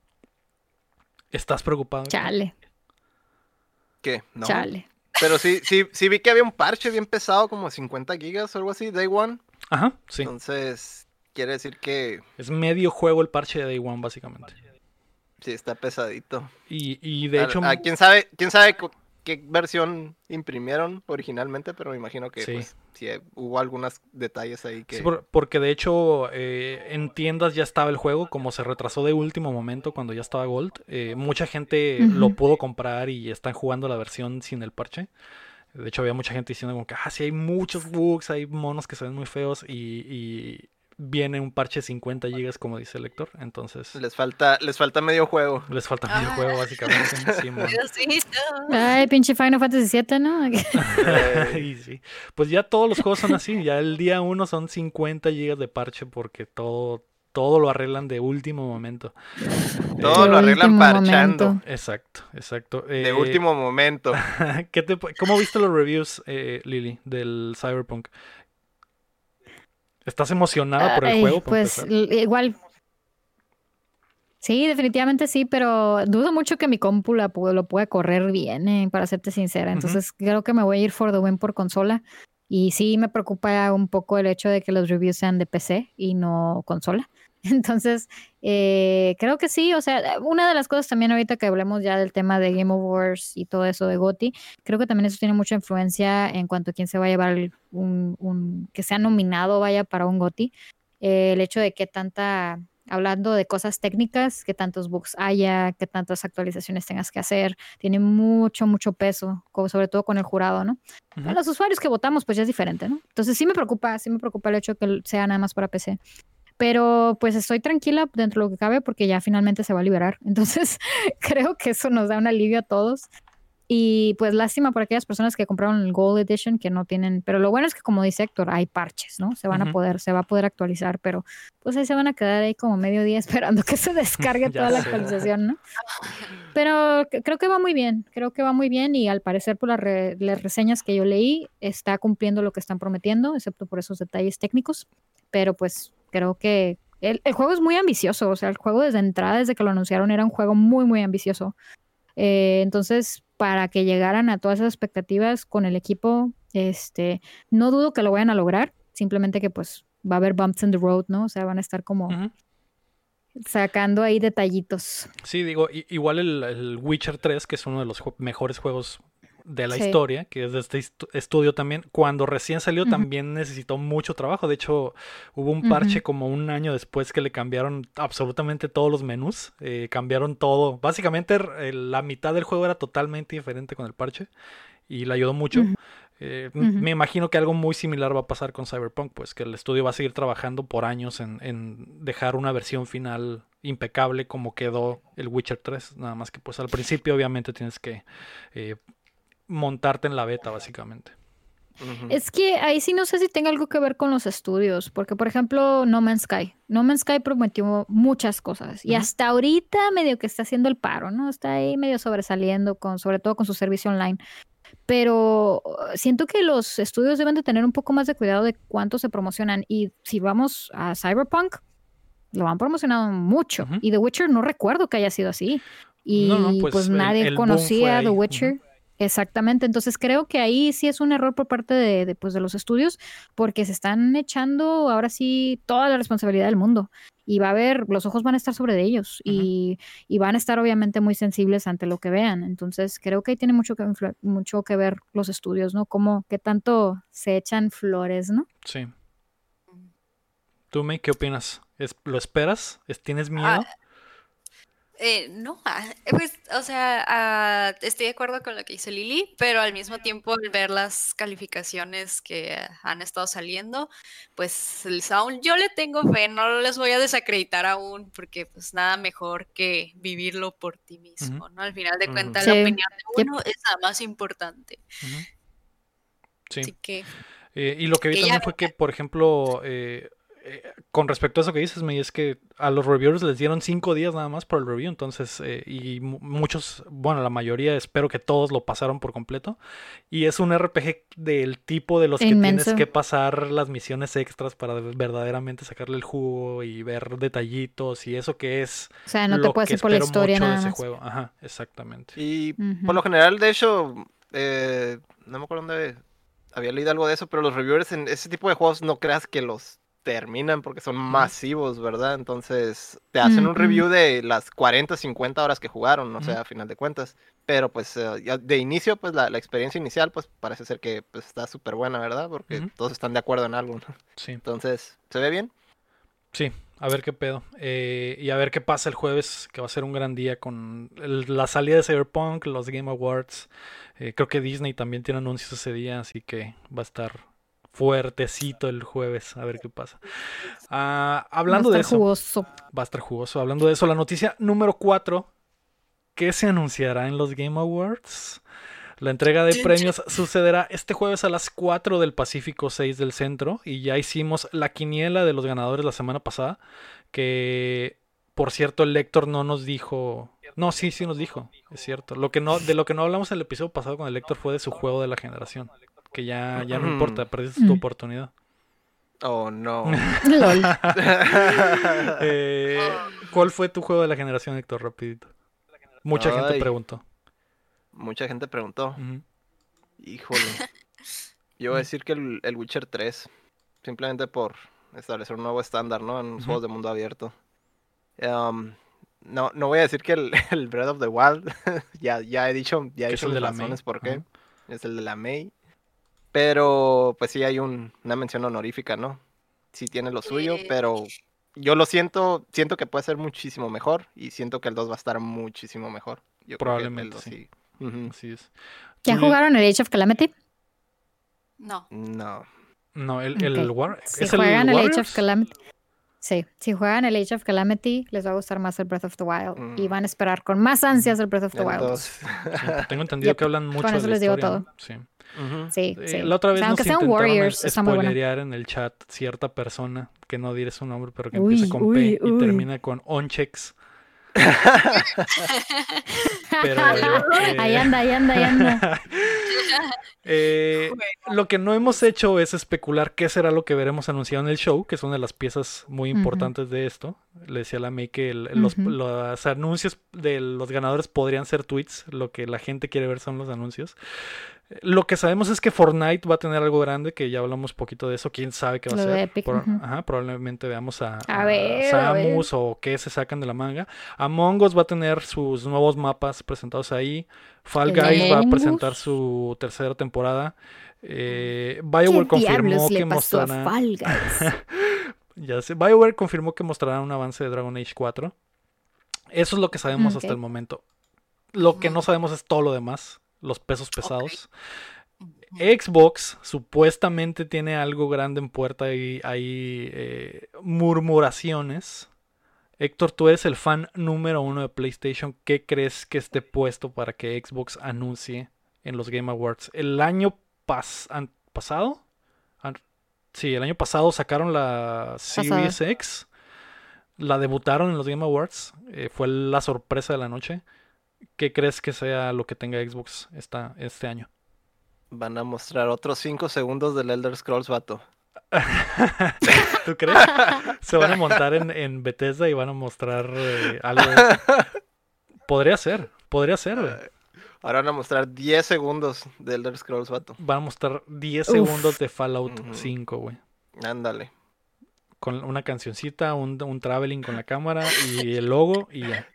Speaker 1: ¿Estás preocupado?
Speaker 4: Chale,
Speaker 2: ¿Qué? No.
Speaker 4: chale.
Speaker 2: Pero sí, sí, sí vi que había un parche bien pesado, como 50 gigas o algo así, Day One.
Speaker 1: Ajá, sí.
Speaker 2: Entonces, quiere decir que
Speaker 1: Es medio juego el parche de Day One, básicamente.
Speaker 2: sí está pesadito.
Speaker 1: Y, y de
Speaker 2: A-
Speaker 1: hecho,
Speaker 2: a quién sabe, quién sabe qué versión imprimieron originalmente, pero me imagino que
Speaker 1: Sí.
Speaker 2: pues, sí, eh, hubo algunos detalles ahí que
Speaker 1: Sí, por- porque de hecho eh, en tiendas ya estaba el juego, como se retrasó de último momento cuando ya estaba Gold, eh, mucha gente lo pudo comprar y están jugando la versión sin el parche. De hecho había mucha gente diciendo como que, ah, sí hay muchos bugs, hay monos que se ven muy feos y, y viene un parche de 50 gigas como dice el lector, entonces
Speaker 2: les falta, les falta medio juego.
Speaker 1: les falta medio
Speaker 3: Ah.
Speaker 1: juego básicamente.
Speaker 3: Diosito.
Speaker 4: Ay, pinche Final Fantasy VII, ¿no?
Speaker 1: Y sí. Pues ya todos los juegos son así. Ya el día uno son 50 gigas de parche porque todo, todo lo arreglan de último momento.
Speaker 2: Todo
Speaker 1: Eh,
Speaker 2: lo arreglan parchando.
Speaker 4: momento.
Speaker 1: Exacto, exacto.
Speaker 2: de
Speaker 1: Eh,
Speaker 2: último momento.
Speaker 1: ¿qué te, ¿Cómo viste los reviews, eh, Lily, del Cyberpunk? ¿Estás emocionada por el
Speaker 4: Ay,
Speaker 1: juego? para
Speaker 4: Pues igual. Sí, definitivamente sí, pero dudo mucho que mi compu la pu- lo pueda correr bien, eh, para serte sincera. Entonces creo que me voy a ir for the win por consola. Y sí me preocupa un poco el hecho de que los reviews sean de PC y no consola. Entonces, eh, creo que sí. O sea, una de las cosas también ahorita que hablemos ya del tema de Game Awards y todo eso de GOTY, creo que también eso tiene mucha influencia en cuanto a quién se va a llevar un, un- que sea nominado, vaya, para un GOTY. Eh, el hecho de que tanta, hablando de cosas técnicas, que tantos bugs haya, que tantas actualizaciones tengas que hacer, tiene mucho, mucho peso, sobre todo con el jurado, ¿no? A los usuarios que votamos, pues ya es diferente, ¿no? Entonces sí me preocupa, sí me preocupa el hecho de que sea nada más para PC. Pero pues estoy tranquila dentro de lo que cabe porque ya finalmente se va a liberar. Entonces creo que eso nos da un alivio a todos. Y pues lástima por aquellas personas que compraron el Gold Edition que no tienen, pero lo bueno es que como dice Héctor, hay parches, ¿no? Se van a poder, se va a poder actualizar, pero pues ahí se van a quedar ahí como medio día esperando que se descargue toda la actualización, ¿no? Pero creo que va muy bien, creo que va muy bien y al parecer por las, re- las reseñas que yo leí está cumpliendo lo que están prometiendo, excepto por esos detalles técnicos, pero pues creo que el, el juego es muy ambicioso, o sea, el juego desde entrada, desde que lo anunciaron, era un juego muy, muy ambicioso. Eh, entonces, para que llegaran a todas esas expectativas con el equipo, este, no dudo que lo vayan a lograr, simplemente que pues va a haber bumps in the road, ¿no? O sea, van a estar como sacando ahí detallitos.
Speaker 1: Sí, digo, igual el, el Witcher 3, que es uno de los mejores juegos de la
Speaker 4: Sí.
Speaker 1: historia, que es de este estu- estudio también, cuando recién salió también necesitó mucho trabajo. De hecho, hubo un parche como un año después que le cambiaron absolutamente todos los menús, eh, cambiaron todo. Básicamente r- la mitad del juego era totalmente diferente con el parche y le ayudó mucho. Eh. Me imagino que algo muy similar va a pasar con Cyberpunk, pues que el estudio va a seguir trabajando por años en, en dejar una versión final impecable como quedó el Witcher 3. Nada más que pues al principio obviamente tienes que eh, montarte en la beta básicamente.
Speaker 4: Es que ahí sí no sé si tenga algo que ver con los estudios, porque por ejemplo No Man's Sky, No Man's Sky prometió muchas cosas y hasta ahorita medio que está haciendo el paro, ¿no? Está ahí medio sobresaliendo con, sobre todo con su servicio online. Pero uh, siento que los estudios deben de tener un poco más de cuidado de cuánto se promocionan y si vamos a Cyberpunk, lo han promocionado mucho y The Witcher no recuerdo que haya sido así. Y
Speaker 1: No, no,
Speaker 4: pues,
Speaker 1: pues,
Speaker 4: nadie
Speaker 1: el
Speaker 4: conocía. The. Witcher. Exactamente, entonces creo que ahí sí es un error por parte de, de, pues, de los estudios porque se están echando ahora sí toda la responsabilidad del mundo y va a haber, los ojos van a estar sobre de ellos y, y van a estar obviamente muy sensibles ante lo que vean, entonces creo que ahí tiene mucho que, mucho que ver los estudios, ¿no? Como qué tanto se echan flores, ¿no?
Speaker 1: Sí. ¿Tú, May, qué opinas? ¿Es- ¿Lo esperas? ¿Es- ¿Tienes miedo?
Speaker 3: Ah, Eh, no, ah, pues, o sea, ah, estoy de acuerdo con lo que dice Lili, pero al mismo tiempo al ver las calificaciones que han estado saliendo, pues el Sound, yo le tengo fe, no les voy a desacreditar aún, porque pues nada mejor que vivirlo por ti mismo, ¿no? Al final de cuentas, la
Speaker 4: Sí.
Speaker 3: opinión de uno es la más importante.
Speaker 1: Sí.
Speaker 3: Así que,
Speaker 1: Eh, y lo que vi
Speaker 3: Que
Speaker 1: también
Speaker 3: ya-
Speaker 1: fue que, por ejemplo, eh, eh, con respecto a eso que dices, May, es que a los reviewers les dieron cinco días nada más por el review, entonces, eh, y mu- muchos, bueno, la mayoría, espero que todos lo pasaron por completo. Y es un RPG del tipo de los que
Speaker 4: Inmenso.
Speaker 1: tienes que pasar las misiones extras para verdaderamente sacarle el jugo y ver detallitos y eso que es
Speaker 4: O sea, no te puedes ir por la historia nada
Speaker 1: ese
Speaker 4: más.
Speaker 1: juego. Ajá, exactamente.
Speaker 2: Y por lo general, de hecho, eh, no me acuerdo dónde había leído algo de eso, pero los reviewers en ese tipo de juegos no creas que los terminan porque son masivos, ¿verdad? Entonces te hacen un review de las 40, 50 horas que jugaron, o sea, a final de cuentas. Pero pues eh, de inicio, pues la, la experiencia inicial, pues parece ser que pues, está súper buena, ¿verdad? Porque todos están de acuerdo en algo, ¿no?
Speaker 1: Sí.
Speaker 2: Entonces, ¿se ve bien?
Speaker 1: Sí, a ver qué pedo. Eh, y a ver qué pasa el jueves, que va a ser un gran día con el- la salida de Cyberpunk, los Game Awards. Eh, creo que Disney también tiene anuncios ese día, así que va a estar fuertecito el jueves, a ver qué pasa. Ah, hablando
Speaker 4: Va a
Speaker 1: de
Speaker 4: estar
Speaker 1: eso,
Speaker 4: jugoso.
Speaker 1: va a estar jugoso. Hablando de eso, la noticia número 4, ¿qué se anunciará en los Game Awards? La entrega de premios sucederá este jueves a las 4 del Pacífico 6 del centro y ya hicimos la quiniela de los ganadores la semana pasada, que por cierto el Lector no nos dijo, no, sí, sí nos dijo, es cierto. Lo que no de lo que no hablamos en el episodio pasado con el Lector fue de su juego de la generación, que ya ya no importa, perdiste tu
Speaker 4: Mm.
Speaker 1: oportunidad.
Speaker 2: Oh, no.
Speaker 4: Lol.
Speaker 1: Eh, ¿Cuál fue tu juego de la generación, Héctor? Rapidito. Mucha gente preguntó.
Speaker 2: Mucha gente preguntó.
Speaker 1: Ujú.
Speaker 2: Híjole. Yo voy a decir que el, el Witcher 3. Simplemente por establecer un nuevo estándar, ¿no? En los juegos de mundo abierto. Em, no, no voy a decir que el, el Breath of the Wild. ya, ya he dicho, ya he dicho
Speaker 1: el de
Speaker 2: mis
Speaker 1: la May.
Speaker 2: razones por qué. Es el de la May. Pero pues sí hay un- una mención honorífica, ¿no? Sí tiene lo suyo,
Speaker 3: Eh.
Speaker 2: pero yo lo siento, siento que puede ser muchísimo mejor. Y siento que el 2 va a estar muchísimo mejor. Yo creo que el
Speaker 1: Probablemente,
Speaker 2: 2
Speaker 1: sí. Así es.
Speaker 4: ¿Ya
Speaker 1: Tú-
Speaker 4: jugaron el Age of Calamity?
Speaker 3: No.
Speaker 2: No.
Speaker 1: No, el, el. War-
Speaker 4: Si
Speaker 1: ¿Es
Speaker 4: juegan el, Age of Calamity. Sí, si juegan el Age of Calamity, les va a gustar más el Breath of the Wild. Y
Speaker 2: Mm.
Speaker 4: van a esperar con más ansias el Breath of the
Speaker 2: El
Speaker 4: Wild.
Speaker 2: 2.
Speaker 1: Sí, tengo entendido
Speaker 4: Yep.
Speaker 1: que hablan mucho
Speaker 4: eso
Speaker 1: de la
Speaker 4: les digo
Speaker 1: historia,
Speaker 4: todo.
Speaker 1: ¿no? Sí.
Speaker 4: Sí, sí.
Speaker 1: La otra
Speaker 4: O
Speaker 1: vez
Speaker 4: sea,
Speaker 1: nos
Speaker 4: aunque sean Warriors, está muy
Speaker 1: en el chat cierta persona, que no diré su nombre, pero que
Speaker 4: Uy,
Speaker 1: empieza con
Speaker 4: uy,
Speaker 1: P y termina con Onchex. Pero eh,
Speaker 4: ahí anda, ahí anda, ahí anda.
Speaker 1: Eh, lo que no hemos hecho es especular qué será lo que veremos anunciado en el show, que es una de las piezas muy importantes de esto. Le decía a la May que el- los,
Speaker 4: Ujú.
Speaker 1: los anuncios de los ganadores podrían ser tweets, lo que la gente quiere ver son los anuncios. Lo que sabemos es que Fortnite va a tener algo grande, que ya hablamos poquito de eso, quién sabe qué va a ser. ajá, probablemente veamos a,
Speaker 4: A ver, a ver.
Speaker 1: Samus o qué se sacan de la manga. Among Us va a tener sus nuevos mapas presentados ahí. Fall Guys va a presentar su tercera temporada. Eh, BioWare
Speaker 4: ¿Qué
Speaker 1: confirmó que mostrará.
Speaker 4: Fall Guys?
Speaker 1: Ya sé, BioWare confirmó que mostrará un avance de Dragon Age 4. Eso es lo que sabemos hasta
Speaker 4: Ok.
Speaker 1: el momento. Lo que no sabemos es todo lo demás, los pesos pesados. Xbox supuestamente tiene algo grande en puerta y hay eh, murmuraciones. Héctor, tú eres el fan número uno de PlayStation. ¿Qué crees que esté puesto para que Xbox anuncie en los Game Awards? El año pas- pasado, sí, el año pasado sacaron la Series X, la debutaron en los Game Awards, eh, fue la sorpresa de la noche. ¿Qué crees que sea lo que tenga Xbox esta, este año?
Speaker 2: Van a mostrar otros 5 segundos del Elder Scrolls, vato.
Speaker 1: ¿Tú crees? Se van a montar en, en Bethesda y van a mostrar eh, algo. Podría ser, podría ser. güey.
Speaker 2: Ahora van a mostrar 10 segundos del Elder Scrolls, vato.
Speaker 1: Van a mostrar 10
Speaker 4: Uf.
Speaker 1: segundos de Fallout
Speaker 2: Ujú.
Speaker 1: 5, güey.
Speaker 2: Ándale.
Speaker 1: Con una cancioncita, un, un traveling con la cámara y el logo y ya.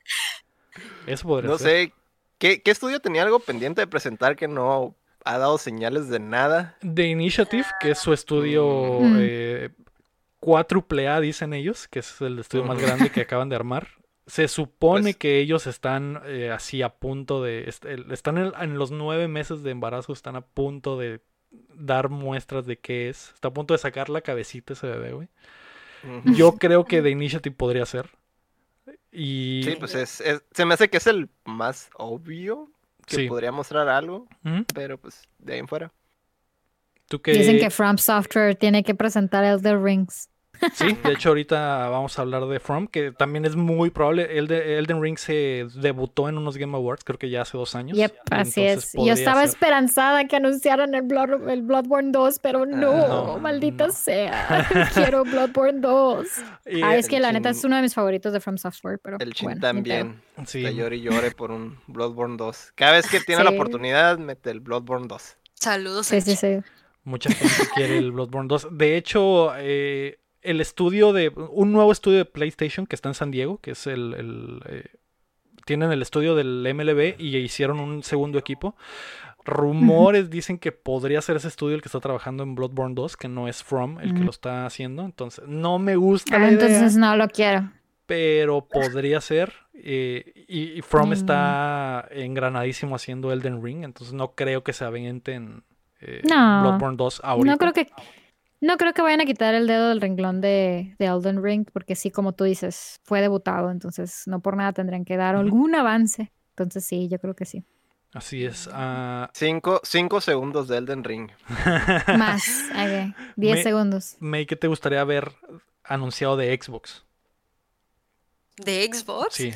Speaker 1: Eso podría
Speaker 2: No
Speaker 1: ser.
Speaker 2: sé, ¿qué, qué estudio tenía algo pendiente de presentar que no ha dado señales de nada?
Speaker 1: The Initiative, que es su estudio
Speaker 4: Mm.
Speaker 1: eh, cuádruple A, dicen ellos, que es el estudio más grande que acaban de armar. Se supone
Speaker 2: Pues-
Speaker 1: que ellos están eh, así a punto de... est- el- Están en, en los nueve meses de embarazo, están a punto de dar muestras de qué es. Está a punto de sacar la cabecita ese bebé, güey. Yo creo que The Initiative podría ser. Y...
Speaker 2: Sí, pues es, es- se me hace que es el más obvio que
Speaker 1: Sí.
Speaker 2: podría mostrar algo, pero pues de ahí en fuera.
Speaker 1: ¿Tú qué-
Speaker 4: Dicen que From Software tiene que presentar Elder Rings.
Speaker 1: Sí, de hecho ahorita vamos a hablar de From, que también es muy probable. El de Elden Ring se debutó en unos Game Awards, creo que ya hace dos años.
Speaker 4: Yep, así es. Yo estaba
Speaker 1: ser.
Speaker 4: esperanzada que anunciaran el, Blood, el Bloodborne 2, pero no,
Speaker 2: Ah,
Speaker 1: no,
Speaker 4: maldita
Speaker 1: no.
Speaker 4: sea. Quiero Bloodborne 2.
Speaker 1: Y,
Speaker 4: Ah, es que
Speaker 2: el
Speaker 4: la neta es uno de mis favoritos de From Software, pero
Speaker 2: El Chin
Speaker 4: bueno,
Speaker 2: también.
Speaker 1: sí,
Speaker 2: llore y llore por un Bloodborne 2. Cada vez que tiene la oportunidad, mete el Bloodborne 2.
Speaker 3: Saludos.
Speaker 4: Sí, sí, sí.
Speaker 1: mucha gente quiere el Bloodborne 2. De hecho, eh, el estudio de. Un nuevo estudio de PlayStation que está en San Diego, que es el. el, eh, tienen el estudio del MLB y hicieron un segundo equipo. Rumores dicen que podría ser ese estudio el que está trabajando en Bloodborne 2, que no es From el que lo está haciendo. Entonces, no me gusta
Speaker 4: Ah,
Speaker 1: la idea.
Speaker 4: entonces no lo quiero.
Speaker 1: pero podría ser. eh, y, y From
Speaker 4: Mm.
Speaker 1: está engranadísimo haciendo Elden Ring, entonces no creo que se avienten eh,
Speaker 4: No.
Speaker 1: Bloodborne 2 ahorita.
Speaker 4: No creo que no creo que vayan a quitar el dedo del renglón de, de Elden Ring, porque sí, como tú dices, fue debutado, entonces no por nada tendrían que dar algún avance. Entonces sí, yo creo que sí.
Speaker 1: Así es. ah,
Speaker 2: Cinco, cinco segundos de Elden Ring.
Speaker 4: Más, ok, 10
Speaker 1: Me-
Speaker 4: segundos.
Speaker 1: May, ¿qué te gustaría ver anunciado de Xbox?
Speaker 3: De Xbox.
Speaker 1: Sí,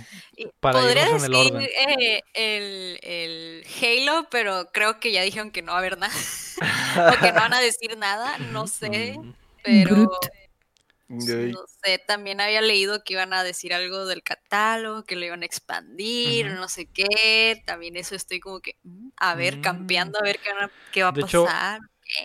Speaker 1: para
Speaker 3: Podría
Speaker 1: irnos en el
Speaker 3: decir
Speaker 1: orden.
Speaker 3: eh, el, el Halo, pero creo que ya dijeron que no va a haber nada. o que no van a decir nada, no sé.
Speaker 2: Mm,
Speaker 3: Pero no sé, también había leído que iban a decir algo del catálogo, que lo iban a expandir, no sé qué. También eso estoy como que, mm, a ver,
Speaker 1: Mm.
Speaker 3: campeando, a ver qué, van a- qué va a
Speaker 1: De hecho,
Speaker 3: pasar.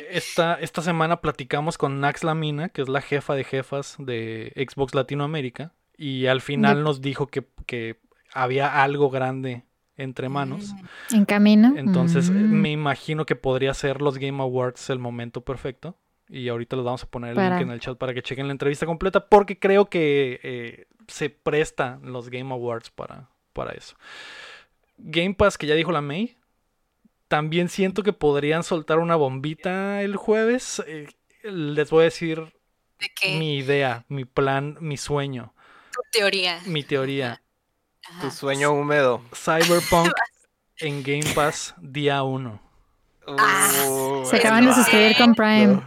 Speaker 1: Esta, esta semana platicamos con Nax Lamina, que es la jefa de jefas de Xbox Latinoamérica, y al final nos dijo que, que había algo grande entre manos.
Speaker 4: En camino.
Speaker 1: Entonces, me imagino que podría ser los Game Awards el momento perfecto. Y ahorita les vamos a poner el
Speaker 4: Para-
Speaker 1: link en el chat para que chequen la entrevista completa, porque creo que eh, se prestan los Game Awards para, para eso. Game Pass, que ya dijo la May. También siento que podrían soltar una bombita el jueves. Eh, les voy a decir
Speaker 3: ¿De qué?
Speaker 1: mi idea, mi plan, mi sueño,
Speaker 3: teoría.
Speaker 1: mi teoría.
Speaker 2: Tu sueño húmedo.
Speaker 1: Cyberpunk en Game Pass día 1.
Speaker 3: Ah,
Speaker 2: Uh,
Speaker 4: Se acaban de suscribir con Prime.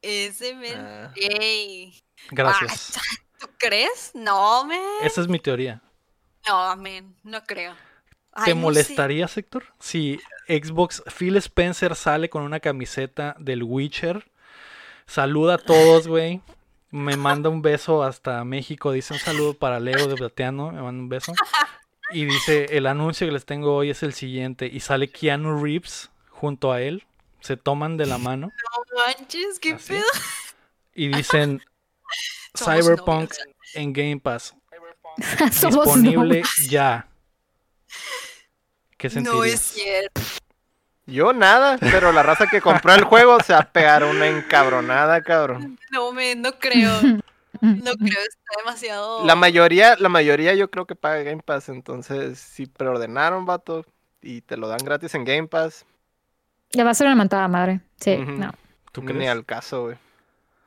Speaker 3: Ese men.
Speaker 2: Ah.
Speaker 3: Ey.
Speaker 1: Gracias.
Speaker 3: ¿Tú crees? No, men.
Speaker 1: Esa es mi teoría.
Speaker 3: No, men. No creo. Ay,
Speaker 1: ¿Te
Speaker 3: no sé.
Speaker 1: molestaría, Sector? Si Xbox, Phil Spencer sale con una camiseta del Witcher, saluda a todos, güey. Me manda un beso hasta México. Dice un saludo para Leo de Plateano. Me manda un beso. Y dice: El anuncio que les tengo hoy es el siguiente. Y sale Keanu Reeves junto a él. Se toman de la mano.
Speaker 3: No manches, qué
Speaker 1: Así.
Speaker 3: pedo.
Speaker 1: Y dicen:
Speaker 3: Somos
Speaker 1: Cyberpunk
Speaker 3: novios.
Speaker 1: en Game Pass.
Speaker 4: Somos
Speaker 1: Disponible
Speaker 4: novios.
Speaker 1: ya. ¿Qué sentirías?
Speaker 3: No es cierto.
Speaker 2: Yo nada, pero la raza que compró el juego se va a pegar una encabronada, cabrón.
Speaker 3: No, men, no creo. No creo, está demasiado.
Speaker 2: La mayoría, la mayoría yo creo que paga Game Pass, entonces si preordenaron, vato, y te lo dan gratis en Game Pass,
Speaker 4: Le va a ser una mentada madre. Sí,
Speaker 2: Ujú.
Speaker 4: no.
Speaker 1: ¿Tú
Speaker 2: ni
Speaker 1: crees?
Speaker 2: al caso, güey.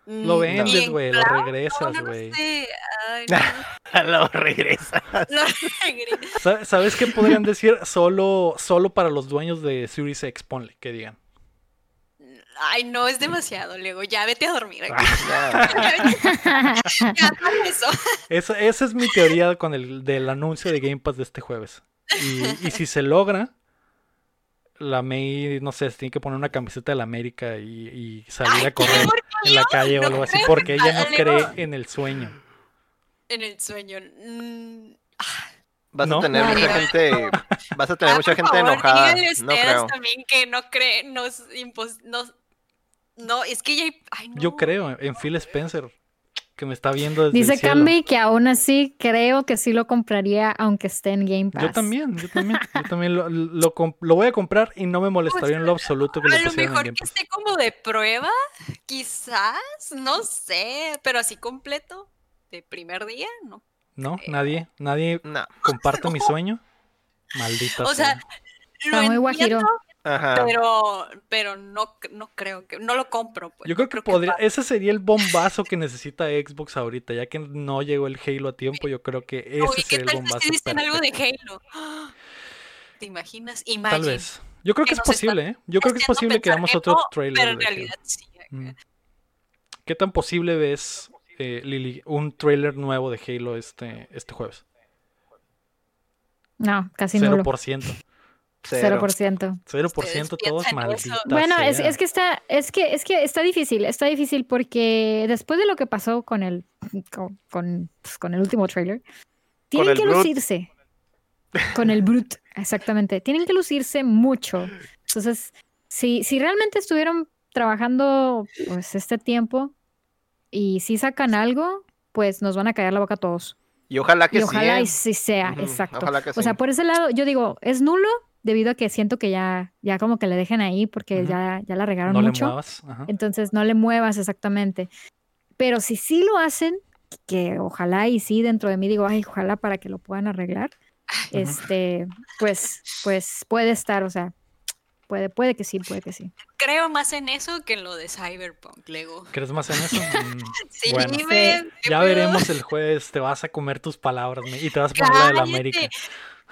Speaker 1: Lo
Speaker 3: Mm,
Speaker 1: vendes,
Speaker 3: ¿y en
Speaker 1: güey, lo regresas,
Speaker 3: no,
Speaker 1: güey.
Speaker 3: sé. Ay, no,
Speaker 2: lo regresa.
Speaker 3: lo regreso.
Speaker 1: Sa- ¿Sabes qué podrían decir? Solo, solo para los dueños de Series X, ponle, que digan.
Speaker 3: Ay, no, es demasiado, Lego. Ya vete a dormir.
Speaker 1: Ah.
Speaker 2: Ya.
Speaker 3: ya, con eso.
Speaker 1: Esa, esa es mi teoría con el del anuncio de Game Pass de este jueves. Y, y si se logra, la May, no sé, se tiene que poner una camiseta de la América y, y salir
Speaker 3: Ay,
Speaker 1: a correr
Speaker 3: ¿por qué
Speaker 1: en la calle o
Speaker 3: No
Speaker 1: algo así, porque
Speaker 3: que
Speaker 1: ella no cree en el sueño.
Speaker 3: En el sueño. mm,
Speaker 2: Vas
Speaker 1: ¿No?
Speaker 2: a tener mucha
Speaker 3: no.
Speaker 2: gente, vas a tener
Speaker 3: ah,
Speaker 2: mucha gente
Speaker 3: favor,
Speaker 2: enojada.
Speaker 3: díganle
Speaker 2: No
Speaker 3: ustedes
Speaker 2: creo.
Speaker 3: también que no cree, no es impos, no, no, es que ya hay, ay, no.
Speaker 1: Yo creo en Phil Spencer, que me está viendo desde
Speaker 4: Dice
Speaker 1: el cielo.
Speaker 4: Camby que aún así creo que sí lo compraría aunque esté en Game Pass.
Speaker 1: Yo también, yo también, yo también lo, lo comp- lo voy a comprar y no me molestaría en lo absoluto que lo
Speaker 3: A lo mejor que esté como de prueba, quizás, no sé, pero así completo, de primer día, ¿no?
Speaker 1: No, nadie, nadie
Speaker 2: No.
Speaker 1: comparte mi sueño. Maldita
Speaker 3: O sea,
Speaker 1: sea.
Speaker 3: Lo
Speaker 4: Está muy guajiro.
Speaker 2: Ajá.
Speaker 3: pero, pero no, no creo que, no lo compro. Pues.
Speaker 1: Yo creo que podría, ese sería el bombazo que necesita Xbox ahorita, ya que no llegó el Halo a tiempo, yo creo que
Speaker 3: No,
Speaker 1: ese
Speaker 3: ¿y qué
Speaker 1: sería el
Speaker 3: tal
Speaker 1: bombazo.
Speaker 3: si dicen algo de. Halo? ¿Te imaginas?
Speaker 1: Tal
Speaker 3: Imagine.
Speaker 1: vez. Yo creo que,
Speaker 3: que
Speaker 1: es posible, ¿eh? Yo creo que es posible que hagamos
Speaker 3: que
Speaker 1: otro
Speaker 3: no,
Speaker 1: trailer.
Speaker 3: Pero en realidad sí. acá.
Speaker 1: Mm. ¿Qué tan posible ves, eh, Lili, un trailer nuevo de Halo este, este jueves?
Speaker 4: No, casi nulo.
Speaker 1: 0%.
Speaker 2: Cero.
Speaker 4: 0%.
Speaker 1: 0% todos
Speaker 3: eso.
Speaker 4: Bueno, es, es que está, es que, es que está difícil, está difícil porque después de lo que pasó con el, con, con, pues, con el último trailer, tienen que lucirse. Con el Brute, exactamente. Tienen que lucirse mucho. Entonces, si, si realmente estuvieron trabajando pues este tiempo y si sacan algo, pues nos van a callar la boca a todos.
Speaker 2: Y ojalá que
Speaker 4: Y
Speaker 2: sí.
Speaker 4: ojalá
Speaker 2: ¿eh?
Speaker 4: y sí sea, exacto.
Speaker 2: Ojalá que
Speaker 4: O sea,
Speaker 2: sí.
Speaker 4: por ese lado, yo digo, es nulo debido a que siento que ya, ya como que le dejen ahí porque ya, ya la regaron
Speaker 1: No le
Speaker 4: mucho.
Speaker 1: muevas. Ajá.
Speaker 4: Entonces no le muevas exactamente. Pero si sí lo hacen, que ojalá y sí dentro de mí digo, ay, ojalá para que lo puedan arreglar, este, pues, pues puede estar, o sea, puede, puede que sí, puede que sí.
Speaker 3: Creo más en eso que en lo de Cyberpunk, Lego.
Speaker 1: ¿Crees más en eso? Mm,
Speaker 3: Sí,
Speaker 1: Bueno.
Speaker 4: Sí.
Speaker 3: ¿qué
Speaker 1: ya veremos el jueves. Te vas a comer tus palabras me- y te vas a poner la de la. América.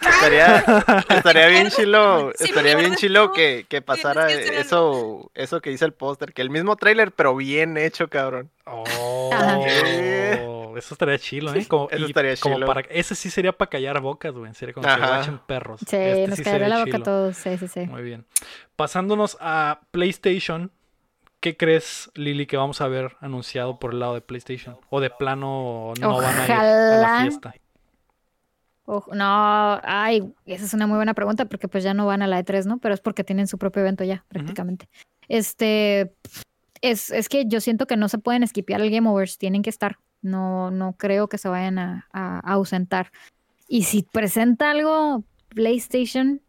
Speaker 2: Estaría, estaría bien chilo,
Speaker 3: sí
Speaker 2: estaría bien chilo que, que pasara
Speaker 3: que
Speaker 2: eso, eso que dice el póster, que el mismo tráiler, pero bien hecho, cabrón.
Speaker 1: Oh, eso estaría chilo, ¿eh? Como,
Speaker 2: Eso estaría
Speaker 1: como
Speaker 2: chilo.
Speaker 1: para, ese sí sería para callar bocas, güey. Sería como que
Speaker 2: Ajá.
Speaker 1: guachen perros.
Speaker 4: Sí,
Speaker 1: Este
Speaker 4: nos
Speaker 1: sí
Speaker 4: caería la boca a
Speaker 1: chilo.
Speaker 4: todos, sí, sí, sí.
Speaker 1: Muy bien. Pasándonos a PlayStation, ¿qué crees, Lili, que vamos a ver anunciado por el lado de PlayStation? ¿O de plano no van a ir a la fiesta?
Speaker 4: Ojo, no, ay, esa es una muy buena pregunta porque pues ya no van a la E3, ¿no? Pero es porque tienen su propio evento ya, prácticamente. Este, es, es que yo siento que no se pueden esquipear el Game Overs, tienen que estar. No, no creo que se vayan a, a- a ausentar. Y si presenta algo PlayStation,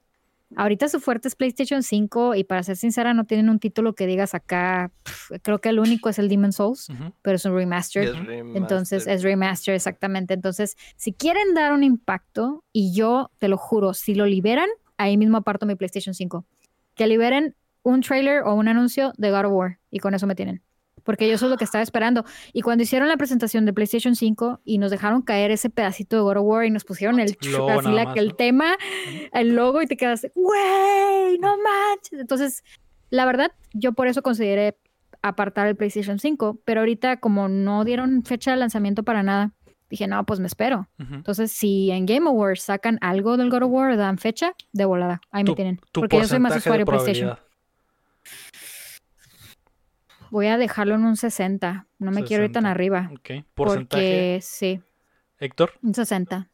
Speaker 4: ahorita su fuerte es PlayStation 5 y para ser sincera no tienen un título que digas acá, creo que el único es el Demon Souls, pero es un remaster.
Speaker 2: Es
Speaker 4: Entonces
Speaker 2: remaster.
Speaker 4: es remaster, exactamente. Entonces, si quieren dar un impacto, y yo te lo juro, si lo liberan, ahí mismo aparto mi PlayStation 5. Que liberen un trailer o un anuncio de God of War, y con eso me tienen. Porque yo eso es lo que estaba esperando. Y cuando hicieron la presentación de PlayStation 5 y nos dejaron caer ese pedacito de God of War y nos pusieron el,
Speaker 1: Logo
Speaker 4: así la-
Speaker 1: más,
Speaker 4: el
Speaker 1: ¿no?
Speaker 4: tema, el logo, y te quedas, güey, no manches. Entonces, la verdad, yo por eso consideré apartar el PlayStation 5, pero ahorita como no dieron fecha de lanzamiento para nada, dije, no, pues me espero.
Speaker 1: Ujú.
Speaker 4: Entonces, si en Game Awards sacan algo del God of War, dan fecha, de volada, ahí me tienen. Porque yo soy más
Speaker 1: porcentaje de
Speaker 4: usuario PlayStation. Voy a dejarlo en un 60, no me quiero ir tan
Speaker 1: 60.
Speaker 4: arriba,
Speaker 1: Ok. Porcentaje.
Speaker 4: porque sí,
Speaker 1: Héctor.
Speaker 4: un 60.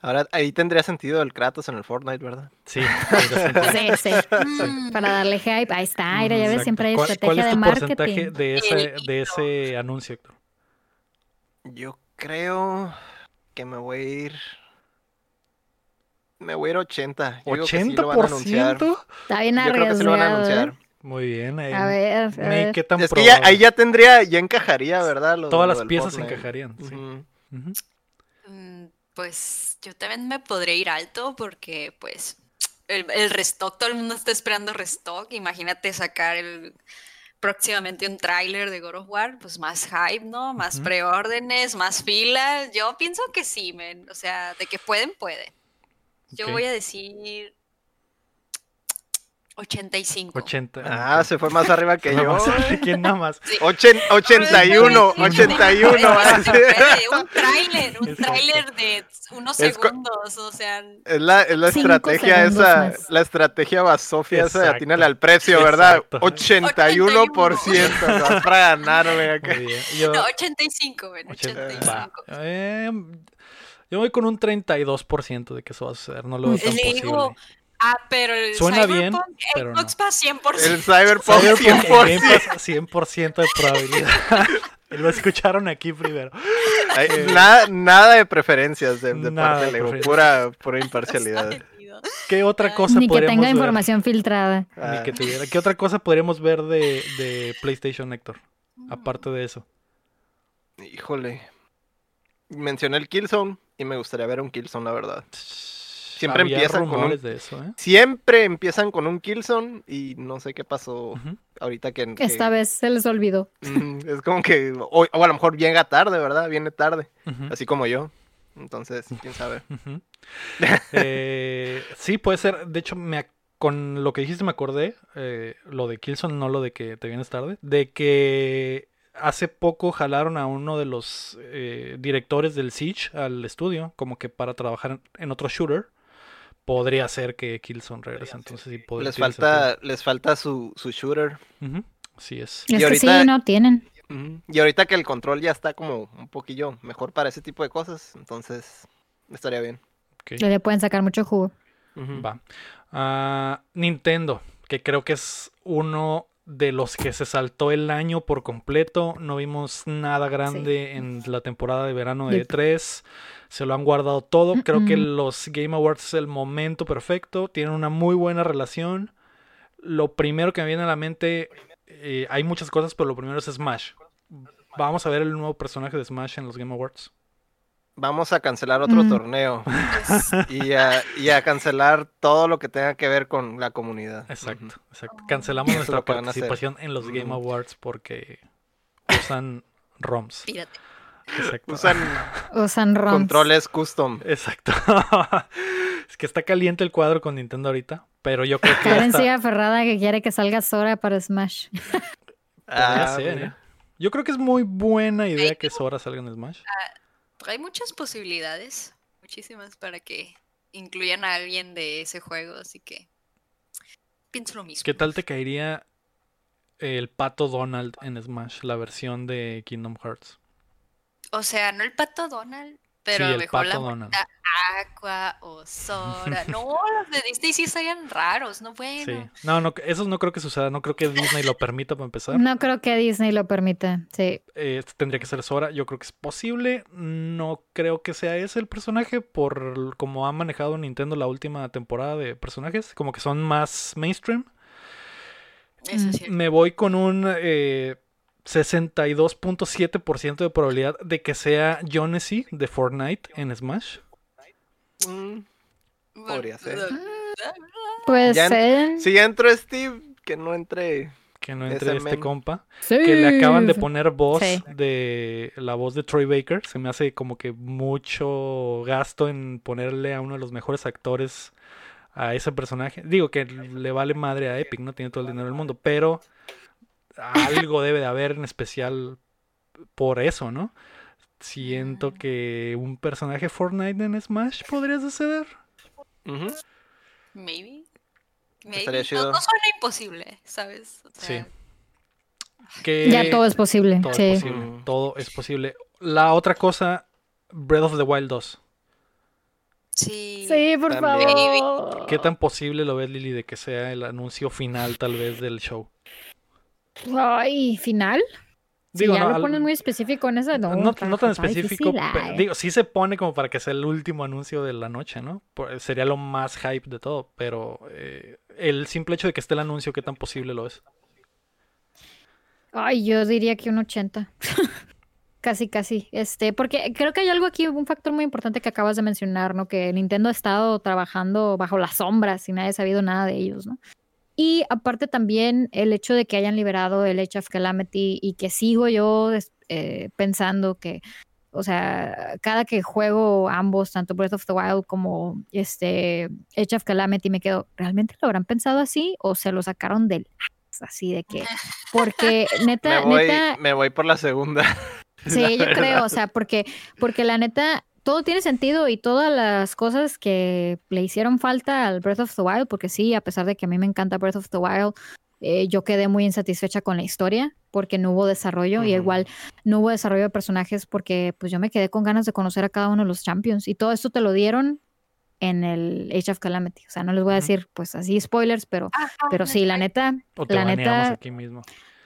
Speaker 2: Ahora ahí tendría sentido el Kratos en el Fortnite, ¿verdad?
Speaker 1: Sí.
Speaker 4: Sí, sí.
Speaker 3: Mm,
Speaker 4: Para darle hype, ahí está, mira, ya ves, siempre hay
Speaker 1: ¿Cuál,
Speaker 4: estrategia
Speaker 1: cuál es
Speaker 4: de
Speaker 1: tu porcentaje
Speaker 4: marketing.
Speaker 1: de ese, de ese anuncio, Héctor?
Speaker 2: Yo creo que me voy a ir. Me voy a ir 80. Yo digo que sí lo van a anunciar.
Speaker 1: ¿80%?
Speaker 4: Está bien
Speaker 2: Yo creo que sí lo van a
Speaker 4: arriesgado, ¿eh?
Speaker 1: Muy bien. ahí.
Speaker 4: A ver, a ver.
Speaker 1: qué tan
Speaker 2: Es que ya, ahí ya tendría, ya encajaría, ¿verdad? Lo-
Speaker 1: Todas
Speaker 2: lo
Speaker 1: las piezas
Speaker 2: Fortnite.
Speaker 1: encajarían. sí.
Speaker 3: Mm, Pues yo también me podré ir alto porque pues el, el restock, todo el mundo está esperando restock. Imagínate sacar el próximamente un tráiler de God of War, pues más hype, ¿no? Más preórdenes, más filas. Yo pienso que sí, men. O sea, de que pueden, pueden. Yo voy a decir 85.
Speaker 1: 80.
Speaker 2: Ah, se fue más arriba que yo.
Speaker 1: más. ¿Quién nada más?
Speaker 2: Ochen- 81,
Speaker 3: Sí,
Speaker 2: 81.
Speaker 3: sí,
Speaker 2: van a
Speaker 3: sí,
Speaker 2: ser.
Speaker 3: Un tráiler, un tráiler de unos segundos, o sea,
Speaker 2: Es la, es la
Speaker 4: Cinco
Speaker 2: estrategia esa,
Speaker 4: más.
Speaker 2: la estrategia basofia esa de atínale al precio, ¿verdad?
Speaker 1: Exacto.
Speaker 2: 81%, te vas para ganarle acá.
Speaker 1: Yo,
Speaker 3: no, 85, ven,
Speaker 1: 80,
Speaker 3: 85.
Speaker 1: va. Eh, yo voy con un 32% de que eso va a suceder. No lo veo tan
Speaker 3: Le
Speaker 1: posible.
Speaker 3: digo, ah, pero el
Speaker 1: Suena bien,
Speaker 3: Cyberpunk,
Speaker 1: pero
Speaker 3: Xbox Pass 100%.
Speaker 2: El Cyberpunk
Speaker 1: Cyberpunk en
Speaker 2: 100%.
Speaker 1: Game Pass, 100% de probabilidad. Lo escucharon aquí primero.
Speaker 2: Ay, nada, nada de preferencias de, de
Speaker 1: Nada
Speaker 2: parte
Speaker 1: de
Speaker 2: Lego,
Speaker 1: preferencias.
Speaker 2: pura, pura imparcialidad.
Speaker 1: ¿Qué otra cosa
Speaker 4: Ni que
Speaker 1: podríamos
Speaker 4: tenga
Speaker 1: ver?
Speaker 4: información filtrada.
Speaker 1: Ni
Speaker 2: Ah,
Speaker 1: que tuviera. ¿Qué otra cosa podríamos ver de, de PlayStation, Héctor? Aparte de eso.
Speaker 2: híjole. Mencioné el Killzone y me gustaría ver un Killzone, la verdad. Siempre
Speaker 1: Había
Speaker 2: empiezan con un-
Speaker 1: de eso, ¿eh?
Speaker 2: Siempre empiezan con un Killzone y no sé qué pasó ahorita que... que-
Speaker 4: Esta vez se les olvidó.
Speaker 2: Mm, es como que... O, o a lo mejor llega tarde, ¿verdad? Viene tarde. Así como yo. Entonces, quién sabe.
Speaker 1: Eh, sí, puede ser. De hecho, me con lo que dijiste me acordé, eh, lo de Killzone, no lo de que te vienes tarde, de que hace poco jalaron a uno de los eh, directores del Siege al estudio, como que para trabajar en, en otro shooter. Podría ser que Killzone regrese, entonces sí podría
Speaker 2: Les falta, les falta su, su shooter.
Speaker 1: Así es.
Speaker 4: Es
Speaker 2: Y
Speaker 4: que
Speaker 2: ahorita-
Speaker 4: sí, no tienen.
Speaker 2: Y ahorita que el control ya está como un poquillo mejor para ese tipo de cosas, entonces estaría bien.
Speaker 1: ok.
Speaker 4: Le pueden sacar mucho jugo.
Speaker 2: Ujú.
Speaker 1: Va. Ah, Nintendo, que creo que es uno de los que se saltó el año por completo. No vimos nada grande en la temporada de verano de
Speaker 4: Yep.
Speaker 1: 3. Se lo han guardado todo. Creo que los Game Awards es el momento perfecto. Tienen una muy buena relación. Lo primero que me viene a la mente, eh, hay muchas cosas, pero lo primero es Smash. Vamos a ver el nuevo personaje de Smash en los Game Awards.
Speaker 2: Vamos a cancelar otro
Speaker 4: Mm.
Speaker 2: torneo y a, y a cancelar todo lo que tenga que ver con la comunidad.
Speaker 1: Exacto, exacto. Cancelamos nuestra participación en los Game. Awards porque usan ROMs.
Speaker 3: pírate.
Speaker 1: Exacto.
Speaker 2: Usan
Speaker 4: Usan ROMs.
Speaker 2: controles custom.
Speaker 1: Exacto. es que está caliente el cuadro con Nintendo ahorita, pero yo creo que
Speaker 4: Karen sigue aferrada que quiere que salga Sora para Smash.
Speaker 2: Ah,
Speaker 1: ser. ¿eh? Yo creo que es muy buena idea que Sora salga en Smash.
Speaker 3: Hay muchas posibilidades, muchísimas, para que incluyan a alguien de ese juego, así que pienso lo mismo.
Speaker 1: ¿Qué tal te caería el pato Donald en Smash, la versión de Kingdom Hearts?
Speaker 3: O sea, no el pato Donald, pero
Speaker 1: Sí,
Speaker 3: a lo mejor la Aqua o Sora. No, los de Disney sí estarían raros, no bueno.
Speaker 1: Sí. No, no, esos no creo que suceda. No creo que Disney lo permita para empezar.
Speaker 4: No creo que Disney lo permita. Sí.
Speaker 1: Eh, tendría que ser Sora. Yo creo que es posible. No creo que sea ese el personaje por como ha manejado Nintendo la última temporada de personajes. Como que son más mainstream.
Speaker 3: Eso
Speaker 4: Mm.
Speaker 3: es cierto.
Speaker 1: Me voy con un eh, 62.7% de probabilidad de que sea Jonesy de Fortnite en Smash.
Speaker 2: Mm, podría ser.
Speaker 4: Puede
Speaker 2: Ya en-. Si ya entró Steve, que no entre.
Speaker 1: Que no entre este
Speaker 2: men.
Speaker 1: compa.
Speaker 4: Sí.
Speaker 1: Que le acaban de poner voz
Speaker 4: Sí.
Speaker 1: de la voz de Troy Baker. Se me hace como que mucho gasto en ponerle a uno de los mejores actores a ese personaje. Digo que le vale madre a Epic, no tiene todo el dinero del mundo, pero algo debe de haber en especial por eso, ¿no? Siento que un personaje Fortnite en Smash podría suceder.
Speaker 3: Maybe. No, no suena imposible, ¿sabes? O
Speaker 1: Sí. Que
Speaker 4: Ya todo es posible.
Speaker 1: todo
Speaker 4: sí.
Speaker 1: es posible.
Speaker 2: Mm.
Speaker 1: Todo es posible. La otra cosa, Breath of the Wild 2.
Speaker 3: Sí.
Speaker 4: Sí, por
Speaker 2: También.
Speaker 4: favor.
Speaker 1: ¿Qué tan posible lo ves, Lili, de que sea el anuncio final tal vez del show?
Speaker 4: Ay, final. Si
Speaker 1: Digo,
Speaker 4: ya
Speaker 1: no,
Speaker 4: lo pones muy específico en eso, no.
Speaker 1: no, tan específico,
Speaker 4: difícil,
Speaker 1: digo, sí se pone como para que sea el último anuncio de la noche, ¿no? Por- sería lo más hype de todo, pero eh, el simple hecho de que esté el anuncio, ¿qué tan posible lo es?
Speaker 4: Ay, yo diría que un 80. casi, casi. Este, porque creo que hay algo aquí, un factor muy importante que acabas de mencionar, ¿no? Que Nintendo ha estado trabajando bajo las sombras y nadie ha sabido nada de ellos, ¿no? Y aparte también el hecho de que hayan liberado el Age of Calamity y que sigo yo eh, pensando que, o sea, cada que juego ambos, tanto Breath of the Wild como este Age of Calamity, me quedo, ¿realmente lo habrán pensado así o se lo sacaron del así de que porque
Speaker 2: Me
Speaker 4: neta,
Speaker 2: voy,
Speaker 4: neta,
Speaker 2: me voy por la segunda.
Speaker 4: sí, yo creo, o sea, porque, porque la neta, todo tiene sentido y todas las cosas que le hicieron falta al Breath of the Wild, porque sí, a pesar de que a mí me encanta Breath of the Wild, eh, yo quedé muy insatisfecha con la historia porque no hubo desarrollo y igual no hubo desarrollo de personajes porque pues yo me quedé con ganas de conocer a cada uno de los champions y todo esto te lo dieron en el Age of Calamity. O sea, no les voy a decir pues así spoilers, pero,
Speaker 3: Ajá,
Speaker 4: pero sí, la neta,
Speaker 1: O te
Speaker 4: La neta-
Speaker 1: aquí mismo.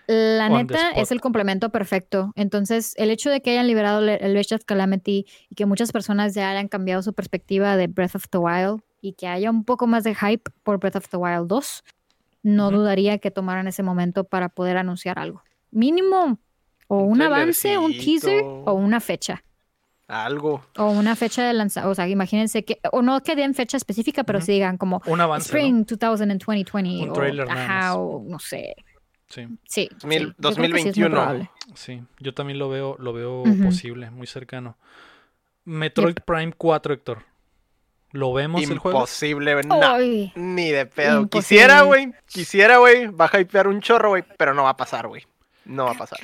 Speaker 4: La
Speaker 1: On
Speaker 4: neta es el complemento perfecto. Entonces, el hecho de que hayan liberado el Age of Calamity y que muchas personas ya hayan cambiado su perspectiva de Breath of the Wild y que haya un poco más de hype por Breath of the Wild 2, no dudaría que tomaran ese momento para poder anunciar algo. Mínimo o un,
Speaker 2: Un
Speaker 4: avance, un teaser o una fecha.
Speaker 2: Algo.
Speaker 4: O una fecha de lanzamiento. O sea, imagínense que, o no que den fecha específica, pero digan como
Speaker 1: Un avance, ¿no?
Speaker 4: Spring 2020.
Speaker 1: Un
Speaker 4: o,
Speaker 1: trailer
Speaker 4: ajá, o no sé.
Speaker 1: Sí,
Speaker 4: Sí. sí,
Speaker 2: Mil-
Speaker 4: yo creo que sí es muy
Speaker 2: 2021.
Speaker 4: probable.
Speaker 1: sí. Yo también lo veo, lo veo posible, muy cercano. Metroid Prime 4, Héctor. ¿Lo vemos el?
Speaker 2: Imposible, güey. No,
Speaker 4: Ay,
Speaker 2: ni de pedo.
Speaker 4: Imposible.
Speaker 2: Quisiera, güey. Quisiera, güey. Va a hypear un chorro, güey. Pero no va a pasar, güey. No va a pasar.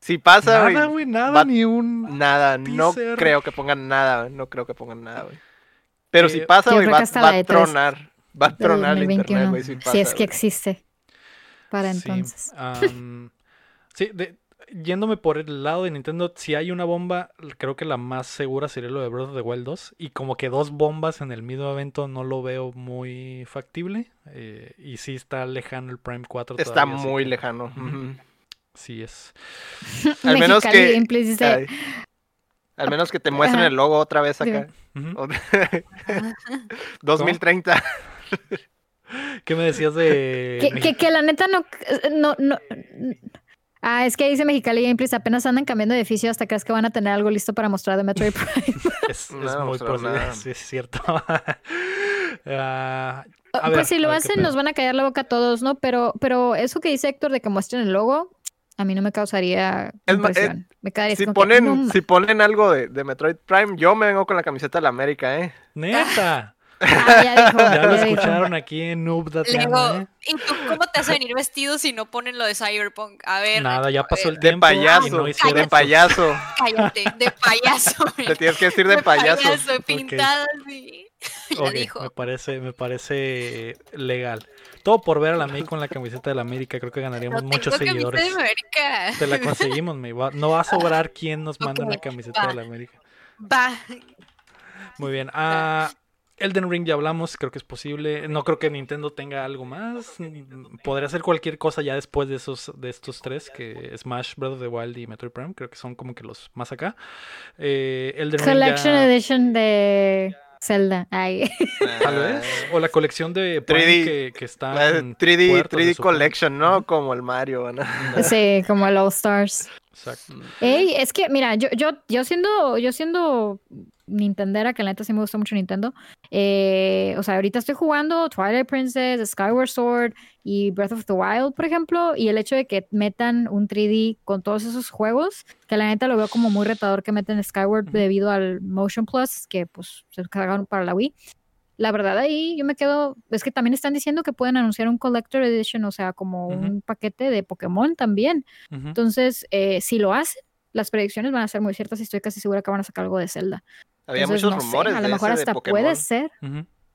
Speaker 2: Si pasa, güey.
Speaker 1: Nada, güey, nada,
Speaker 2: va-
Speaker 1: ni un...
Speaker 2: Nada, no creo que pongan nada, güey, no creo que pongan nada, güey. Pero si pasa, güey, va, a
Speaker 4: E3
Speaker 2: tronar. Va a tronar el internet,
Speaker 4: 2021.
Speaker 2: güey, si pasa.
Speaker 4: si es que existe. Para
Speaker 1: Sí,
Speaker 4: entonces.
Speaker 1: sí, de- yéndome por el lado de Nintendo, si hay una bomba, creo que la más segura sería lo de Breath of the Wild 2. Y como que dos bombas en el mismo evento no lo veo muy factible. eh, y sí está lejano el Prime 4
Speaker 2: Está
Speaker 1: todavía,
Speaker 2: muy
Speaker 1: que
Speaker 2: lejano.
Speaker 1: Sí es.
Speaker 2: Al menos que-
Speaker 4: Gameplays dice,
Speaker 2: Ay. Al menos que te muestren el logo otra vez acá.
Speaker 1: Ujú.
Speaker 2: O- 2030.
Speaker 1: ¿Qué me decías de...
Speaker 4: que, que, que la neta no, no, no. Ah, es que dice Mexicali Gameplays, apenas andan cambiando de edificio hasta crees que van a tener algo listo para mostrar de Metroid Prime.
Speaker 1: Es, es
Speaker 2: No,
Speaker 1: muy posible,
Speaker 2: nada.
Speaker 1: sí, es cierto. Ah, a ver,
Speaker 4: pues si lo
Speaker 1: a ver
Speaker 4: hacen nos van a callar la boca a todos, ¿no? Pero, pero eso que dice Héctor de que muestren el logo, a mí no me causaría
Speaker 2: Es ma- eh,
Speaker 4: impresión. me quedaría
Speaker 2: Si
Speaker 4: como que,
Speaker 2: ponen,
Speaker 4: no
Speaker 2: si ponen algo de, de Metroid Prime, yo me vengo con la camiseta de la América, ¿eh?
Speaker 1: Neta.
Speaker 4: Ah, ya dijo,
Speaker 1: Ya lo
Speaker 4: ya dijo.
Speaker 1: escucharon aquí en Noob Dateando,
Speaker 3: Luego,
Speaker 1: ¿eh?
Speaker 3: ¿y tú cómo te vas a venir vestido si no ponen lo de Cyberpunk? A ver.
Speaker 1: Nada, ya pasó el
Speaker 2: De
Speaker 1: tiempo. y
Speaker 2: payaso,
Speaker 1: no hicieron
Speaker 2: de payaso.
Speaker 3: Cállate, de payaso.
Speaker 2: Te tienes que decir de payaso.
Speaker 3: pintada así. Ya
Speaker 1: Ok,
Speaker 3: dijo.
Speaker 1: me parece, me parece legal. Todo por ver a la May con la camiseta de la América, creo que ganaríamos
Speaker 3: No
Speaker 1: muchos
Speaker 3: tengo
Speaker 1: seguidores.
Speaker 3: de América.
Speaker 1: Te la conseguimos, May. No va a sobrar quién nos manda
Speaker 3: Ok,
Speaker 1: una camiseta
Speaker 3: va.
Speaker 1: de la América.
Speaker 3: Va.
Speaker 1: Muy bien. Ah, Elden Ring ya hablamos, creo que es posible. No creo que Nintendo tenga algo más. Podría ser cualquier cosa ya después de esos, de estos tres, que Smash, Breath of the Wild y Metroid Prime. Creo que son como que los más acá. Eh, Elden Ring
Speaker 4: Collection
Speaker 1: ya-
Speaker 4: Edition de Zelda. Ay.
Speaker 1: Tal vez. O la colección de Prime
Speaker 2: 3D,
Speaker 1: que, que está
Speaker 2: La de
Speaker 1: en
Speaker 2: 3D,
Speaker 1: puertas, se
Speaker 2: 3D
Speaker 1: supone.
Speaker 2: Collection, ¿no? Como el Mario, ¿no?
Speaker 4: sí, como el All Stars.
Speaker 1: Exacto.
Speaker 4: Ey, es que, mira, yo, yo, yo siendo, yo siendo Nintendera, que la neta sí me gusta mucho Nintendo. eh, o sea, ahorita estoy jugando Twilight Princess, Skyward Sword y Breath of the Wild, por ejemplo, y el hecho de que metan un 3D con todos esos juegos, que la neta lo veo como muy retador que meten Skyward debido al Motion Plus, que pues se cargaron para la Wii. La verdad ahí yo me quedo, es que también están diciendo que pueden anunciar un Collector Edition, o sea, como un paquete de Pokémon también. Entonces, eh, si lo hacen, las predicciones van a ser muy ciertas y estoy casi segura que van a sacar algo de Zelda.
Speaker 2: Había
Speaker 4: Entonces,
Speaker 2: muchos
Speaker 4: no sé,
Speaker 2: rumores
Speaker 4: a lo mejor
Speaker 2: de
Speaker 4: hasta
Speaker 2: Pokémon.
Speaker 4: puede ser.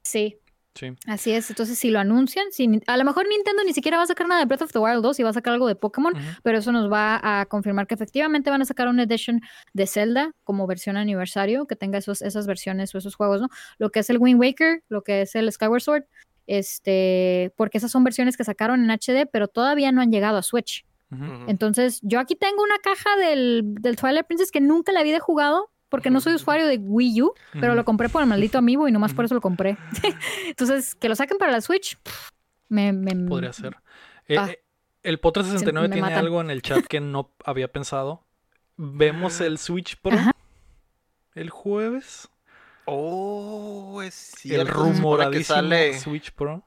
Speaker 4: Sí,
Speaker 1: Sí.
Speaker 4: así es. Entonces, si lo anuncian, si a lo mejor Nintendo ni siquiera va a sacar nada de Breath of the Wild 2 y va a sacar algo de Pokémon, pero eso nos va a confirmar que efectivamente van a sacar una edition de Zelda como versión aniversario, que tenga esos, esas versiones o esos juegos, ¿no? Lo que es el Wind Waker, lo que es el Skyward Sword, este, porque esas son versiones que sacaron en HD, pero todavía no han llegado a Switch. Entonces, yo aquí tengo una caja del, del Twilight Princess que nunca la había jugado porque no soy usuario de Wii U, pero lo compré por el maldito amiibo y nomás por eso lo compré. Entonces, que lo saquen para la Switch, me, me-
Speaker 1: Podría ser. Eh,
Speaker 4: Ah.
Speaker 1: eh, el Potter 69
Speaker 4: me
Speaker 1: tiene
Speaker 4: matan.
Speaker 1: algo en el chat que no había pensado. Vemos el Switch Pro
Speaker 4: Ajá.
Speaker 1: el jueves.
Speaker 2: Oh, es cierto.
Speaker 1: el
Speaker 2: se supone que
Speaker 1: rumoradísimo
Speaker 2: sale,
Speaker 1: Switch Pro.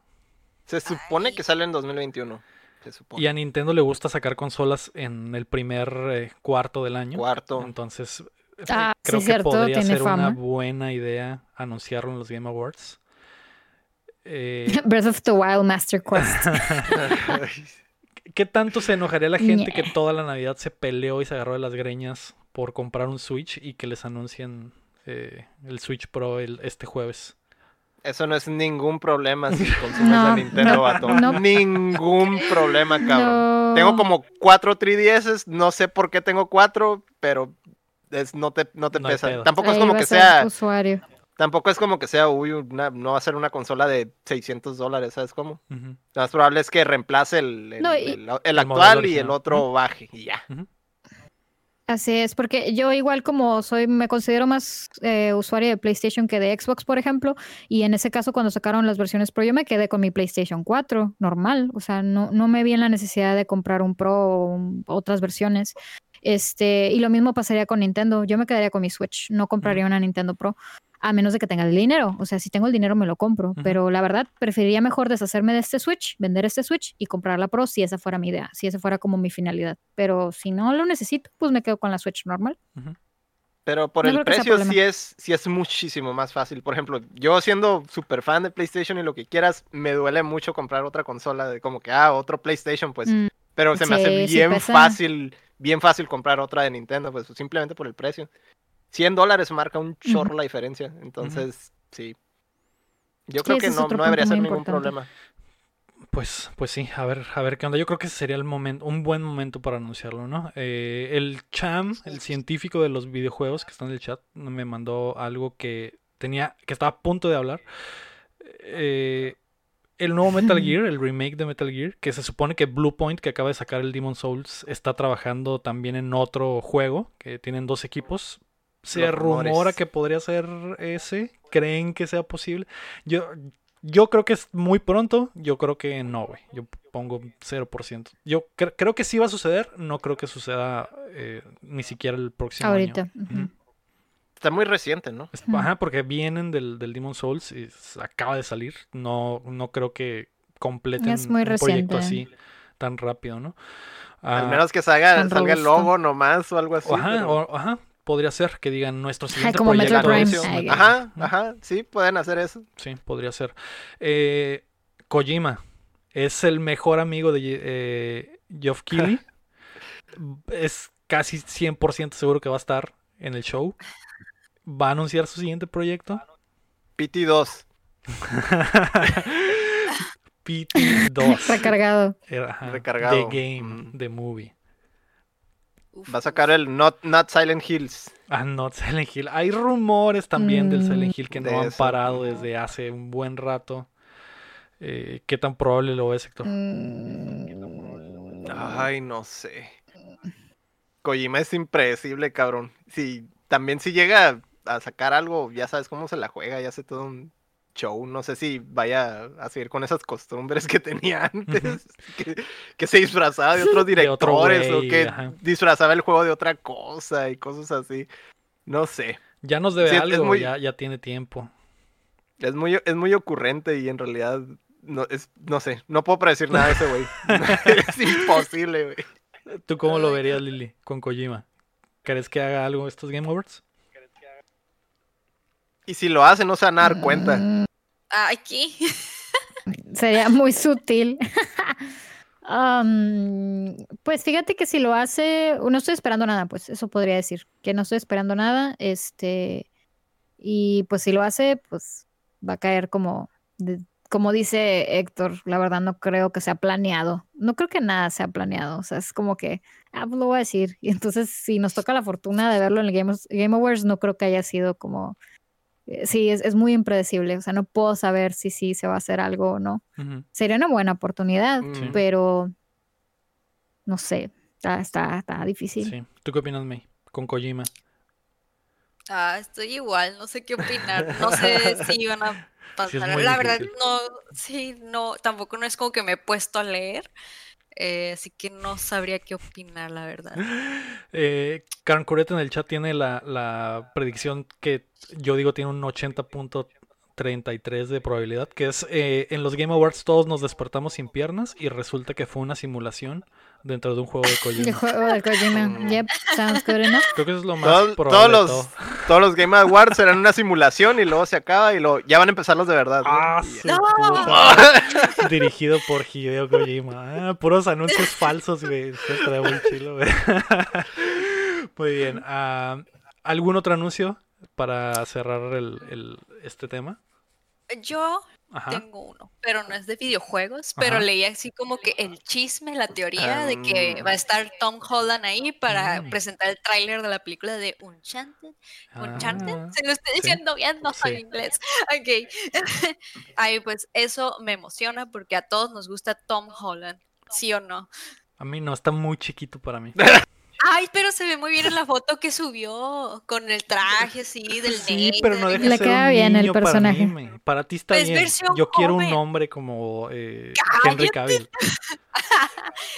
Speaker 2: se supone que sale en 2021. Se supone.
Speaker 1: Y a Nintendo le gusta sacar consolas en el primer eh, cuarto del año.
Speaker 2: Cuarto.
Speaker 1: Entonces,
Speaker 4: Ah,
Speaker 1: creo
Speaker 4: sí,
Speaker 1: que
Speaker 4: cierto,
Speaker 1: podría
Speaker 4: tiene
Speaker 1: ser una
Speaker 4: fama.
Speaker 1: buena idea anunciarlo en los Game Awards. Eh,
Speaker 4: Breath of the Wild Master Quest.
Speaker 1: ¿Qué tanto se enojaría la gente que toda la Navidad se peleó y se agarró de las greñas por comprar un Switch y que les anuncien eh, el Switch Pro el, este jueves?
Speaker 2: Eso no es ningún problema si consumes
Speaker 4: No,
Speaker 2: a Nintendo,
Speaker 4: no,
Speaker 2: vato.
Speaker 4: no.
Speaker 2: Ningún problema, cabrón.
Speaker 4: No.
Speaker 2: Tengo como cuatro 3DS, no sé por qué tengo cuatro, pero es- no te, no te
Speaker 1: No
Speaker 2: pesa. Tampoco es como que sea,
Speaker 4: usuario.
Speaker 2: tampoco es como que sea, uy, una- no va a ser una consola de 600 dólares, ¿sabes cómo? Lo más probable es que reemplace el, el-
Speaker 4: No, y-
Speaker 2: el- el
Speaker 1: El modelo
Speaker 2: actual y el otro baje y ya.
Speaker 4: Así es, porque yo igual como soy, me considero más eh, usuaria de PlayStation que de Xbox, por ejemplo, y en ese caso cuando sacaron las versiones Pro yo me quedé con mi PlayStation 4, normal, o sea, no, no me vi en la necesidad de comprar un Pro o un- otras versiones. Este, y lo mismo pasaría con Nintendo, yo me quedaría con mi Switch, no compraría una Nintendo Pro, a menos de que tenga el dinero, o sea, si tengo el dinero me lo compro, pero la verdad preferiría mejor deshacerme de este Switch, vender este Switch y comprar la Pro si esa fuera mi idea, si esa fuera como mi finalidad, pero si no lo necesito, pues me quedo con la Switch normal.
Speaker 2: Pero por
Speaker 4: No
Speaker 2: el precio sí es, sí es muchísimo más fácil. Por ejemplo, yo siendo súper fan de PlayStation y lo que quieras, me duele mucho comprar otra consola de como que, ah, otro PlayStation, pues.
Speaker 4: Mm,
Speaker 2: Pero se me hace
Speaker 4: sí
Speaker 2: bien
Speaker 4: pesa.
Speaker 2: fácil, bien fácil comprar otra de Nintendo, pues simplemente por el precio. 100 dólares marca un chorro la diferencia. Entonces, sí. Yo
Speaker 4: Sí,
Speaker 2: creo que no, no debería ser ningún
Speaker 4: importante.
Speaker 2: problema.
Speaker 1: Pues, pues sí, a ver, a ver qué onda. Yo creo que ese sería el momento, un buen momento para anunciarlo, ¿no? Eh, el Cham, el científico de los videojuegos que está en el chat, me mandó algo que tenía, que estaba a punto de hablar. Eh, el nuevo Metal Gear, el remake de Metal Gear, que se supone que Bluepoint, que acaba de sacar el Demon Souls, está trabajando también en otro juego, que tienen dos equipos. Se
Speaker 2: Los rumores.
Speaker 1: rumora que podría ser ese. ¿Creen que sea posible? Yo, yo creo que es muy pronto. Yo creo que no, güey. Yo pongo 0%. Yo cre- creo que sí va a suceder. No creo que suceda eh, ni siquiera el próximo
Speaker 4: ahorita.
Speaker 1: año.
Speaker 4: ujú.
Speaker 1: Ujú.
Speaker 2: Está muy reciente, ¿no?
Speaker 1: Ajá, porque vienen del, del Demon Souls y acaba de salir. No, no creo que completen
Speaker 4: Es muy
Speaker 1: un proyecto así tan rápido, ¿no?
Speaker 2: Al
Speaker 1: Ah,
Speaker 2: menos que salga,
Speaker 4: tan
Speaker 2: salga el logo nomás o algo así.
Speaker 1: ajá,
Speaker 2: pero-
Speaker 1: o- ajá, podría ser que digan nuestro siguiente
Speaker 4: como
Speaker 1: proyecto.
Speaker 2: Prime. Ajá, ajá, sí, pueden hacer eso.
Speaker 1: Sí, podría ser. Eh, Kojima es el mejor amigo de eh, Geoff Keighley. es casi 100% seguro que va a estar en el show. Va a anunciar su siguiente proyecto.
Speaker 2: PT2.
Speaker 1: PT2.
Speaker 4: Recargado.
Speaker 1: Ajá,
Speaker 2: Recargado.
Speaker 1: The Game,
Speaker 2: Ujú.
Speaker 1: The Movie.
Speaker 2: Va a sacar el Not, Not Silent Hills.
Speaker 1: Ah, no, Silent Hill. Hay rumores también del
Speaker 4: Mm.
Speaker 1: Silent Hill que no
Speaker 2: De
Speaker 1: han
Speaker 2: eso.
Speaker 1: parado desde hace un buen rato. Eh, ¿Qué tan probable lo ves, Héctor?
Speaker 4: Mm,
Speaker 2: Ay, no sé. Kojima es impredecible, cabrón. Si también si llega a sacar algo, ya sabes cómo se la juega, ya hace todo un show. No sé si vaya a seguir con esas costumbres que tenía antes, que, que se disfrazaba de otros
Speaker 1: De otro
Speaker 2: directores o que
Speaker 1: ajá.
Speaker 2: disfrazaba el juego de otra cosa y cosas así. No sé.
Speaker 1: Ya nos debe
Speaker 2: Sí,
Speaker 1: algo,
Speaker 2: muy-
Speaker 1: ya, ya tiene tiempo.
Speaker 2: Es muy, es muy ocurrente y en realidad no, es, no sé, no puedo predecir nada de ese güey. es imposible, güey.
Speaker 1: ¿Tú cómo lo verías, Lili, con Kojima? ¿Crees que haga algo estos Game Awards?
Speaker 2: Y si lo hace, no se van a dar cuenta.
Speaker 4: mm,
Speaker 3: Aquí.
Speaker 4: Sería muy sutil. Pues fíjate que si lo hace, no estoy esperando nada, pues eso podría decir, que no estoy esperando nada, este, y pues si lo hace, pues va a caer como, de- como dice Héctor, la verdad no creo que sea planeado, no creo que nada sea planeado, o sea, es como que, ah, pues lo voy a decir, y entonces si nos toca la fortuna de verlo en el Game, Game Awards, no creo que haya sido como, sí, es, es muy impredecible, o sea, no puedo saber si sí se va a hacer algo o no sería una buena oportunidad, pero no sé, está, está, está difícil.
Speaker 1: Sí. ¿Tú qué opinas, May? Con Kojima.
Speaker 3: Ah, estoy igual, no sé qué opinar. No sé si van a
Speaker 1: Sí,
Speaker 3: pasar.
Speaker 1: muy
Speaker 3: la verdad,
Speaker 1: difícil.
Speaker 3: no, sí, no, tampoco no es como que me he puesto a leer. Eh, así que no sabría qué opinar, la verdad.
Speaker 1: Eh, Karen Curet en el chat tiene la, la predicción que yo digo tiene un 80.33 de probabilidad, que es eh, en los Game Awards todos nos despertamos sin piernas y resulta que fue una simulación dentro de un juego de Kojima.
Speaker 4: juego de Kojima.
Speaker 2: Mm.
Speaker 4: Yep, sounds good enough.
Speaker 1: Creo que eso es lo más
Speaker 2: Todos,
Speaker 1: probable
Speaker 2: todos
Speaker 1: de
Speaker 2: los,
Speaker 1: todo.
Speaker 2: todos los Game Awards serán una simulación y luego se acaba y luego ya van a empezar los de verdad. ¿no?
Speaker 1: Ah, su
Speaker 3: ¡No!
Speaker 1: puta. Dirigido por Hideo Kojima. Ah, puros anuncios falsos, güey. Se trae muy chilo, güey. Muy bien. ah, ¿Algún otro anuncio para cerrar el, el- este tema?
Speaker 3: Yo
Speaker 1: Ajá.
Speaker 3: tengo uno, pero no es de videojuegos, pero leí así como que el chisme, la teoría de que
Speaker 2: Ah.
Speaker 3: va a estar Tom Holland ahí para
Speaker 1: Mm.
Speaker 3: presentar el tráiler de la película de Uncharted. Uncharted,
Speaker 1: Ah,
Speaker 3: se lo estoy
Speaker 1: sí.
Speaker 3: diciendo bien, no soy
Speaker 1: Sí.
Speaker 3: inglés. Ok. Ay, pues eso me emociona porque a todos nos gusta Tom Holland, ¿sí o no?
Speaker 1: A mí no, está muy chiquito para mí.
Speaker 3: Ay, pero se ve muy bien en la foto que subió con el traje así del
Speaker 1: Sí, pero no deja de
Speaker 4: Le
Speaker 1: ser
Speaker 4: queda
Speaker 1: un
Speaker 4: bien el
Speaker 1: niño para
Speaker 4: personaje.
Speaker 1: mí, Para ti está
Speaker 3: Pues
Speaker 1: bien.
Speaker 3: versión
Speaker 1: Yo quiero un nombre como eh, Henry. Cavill.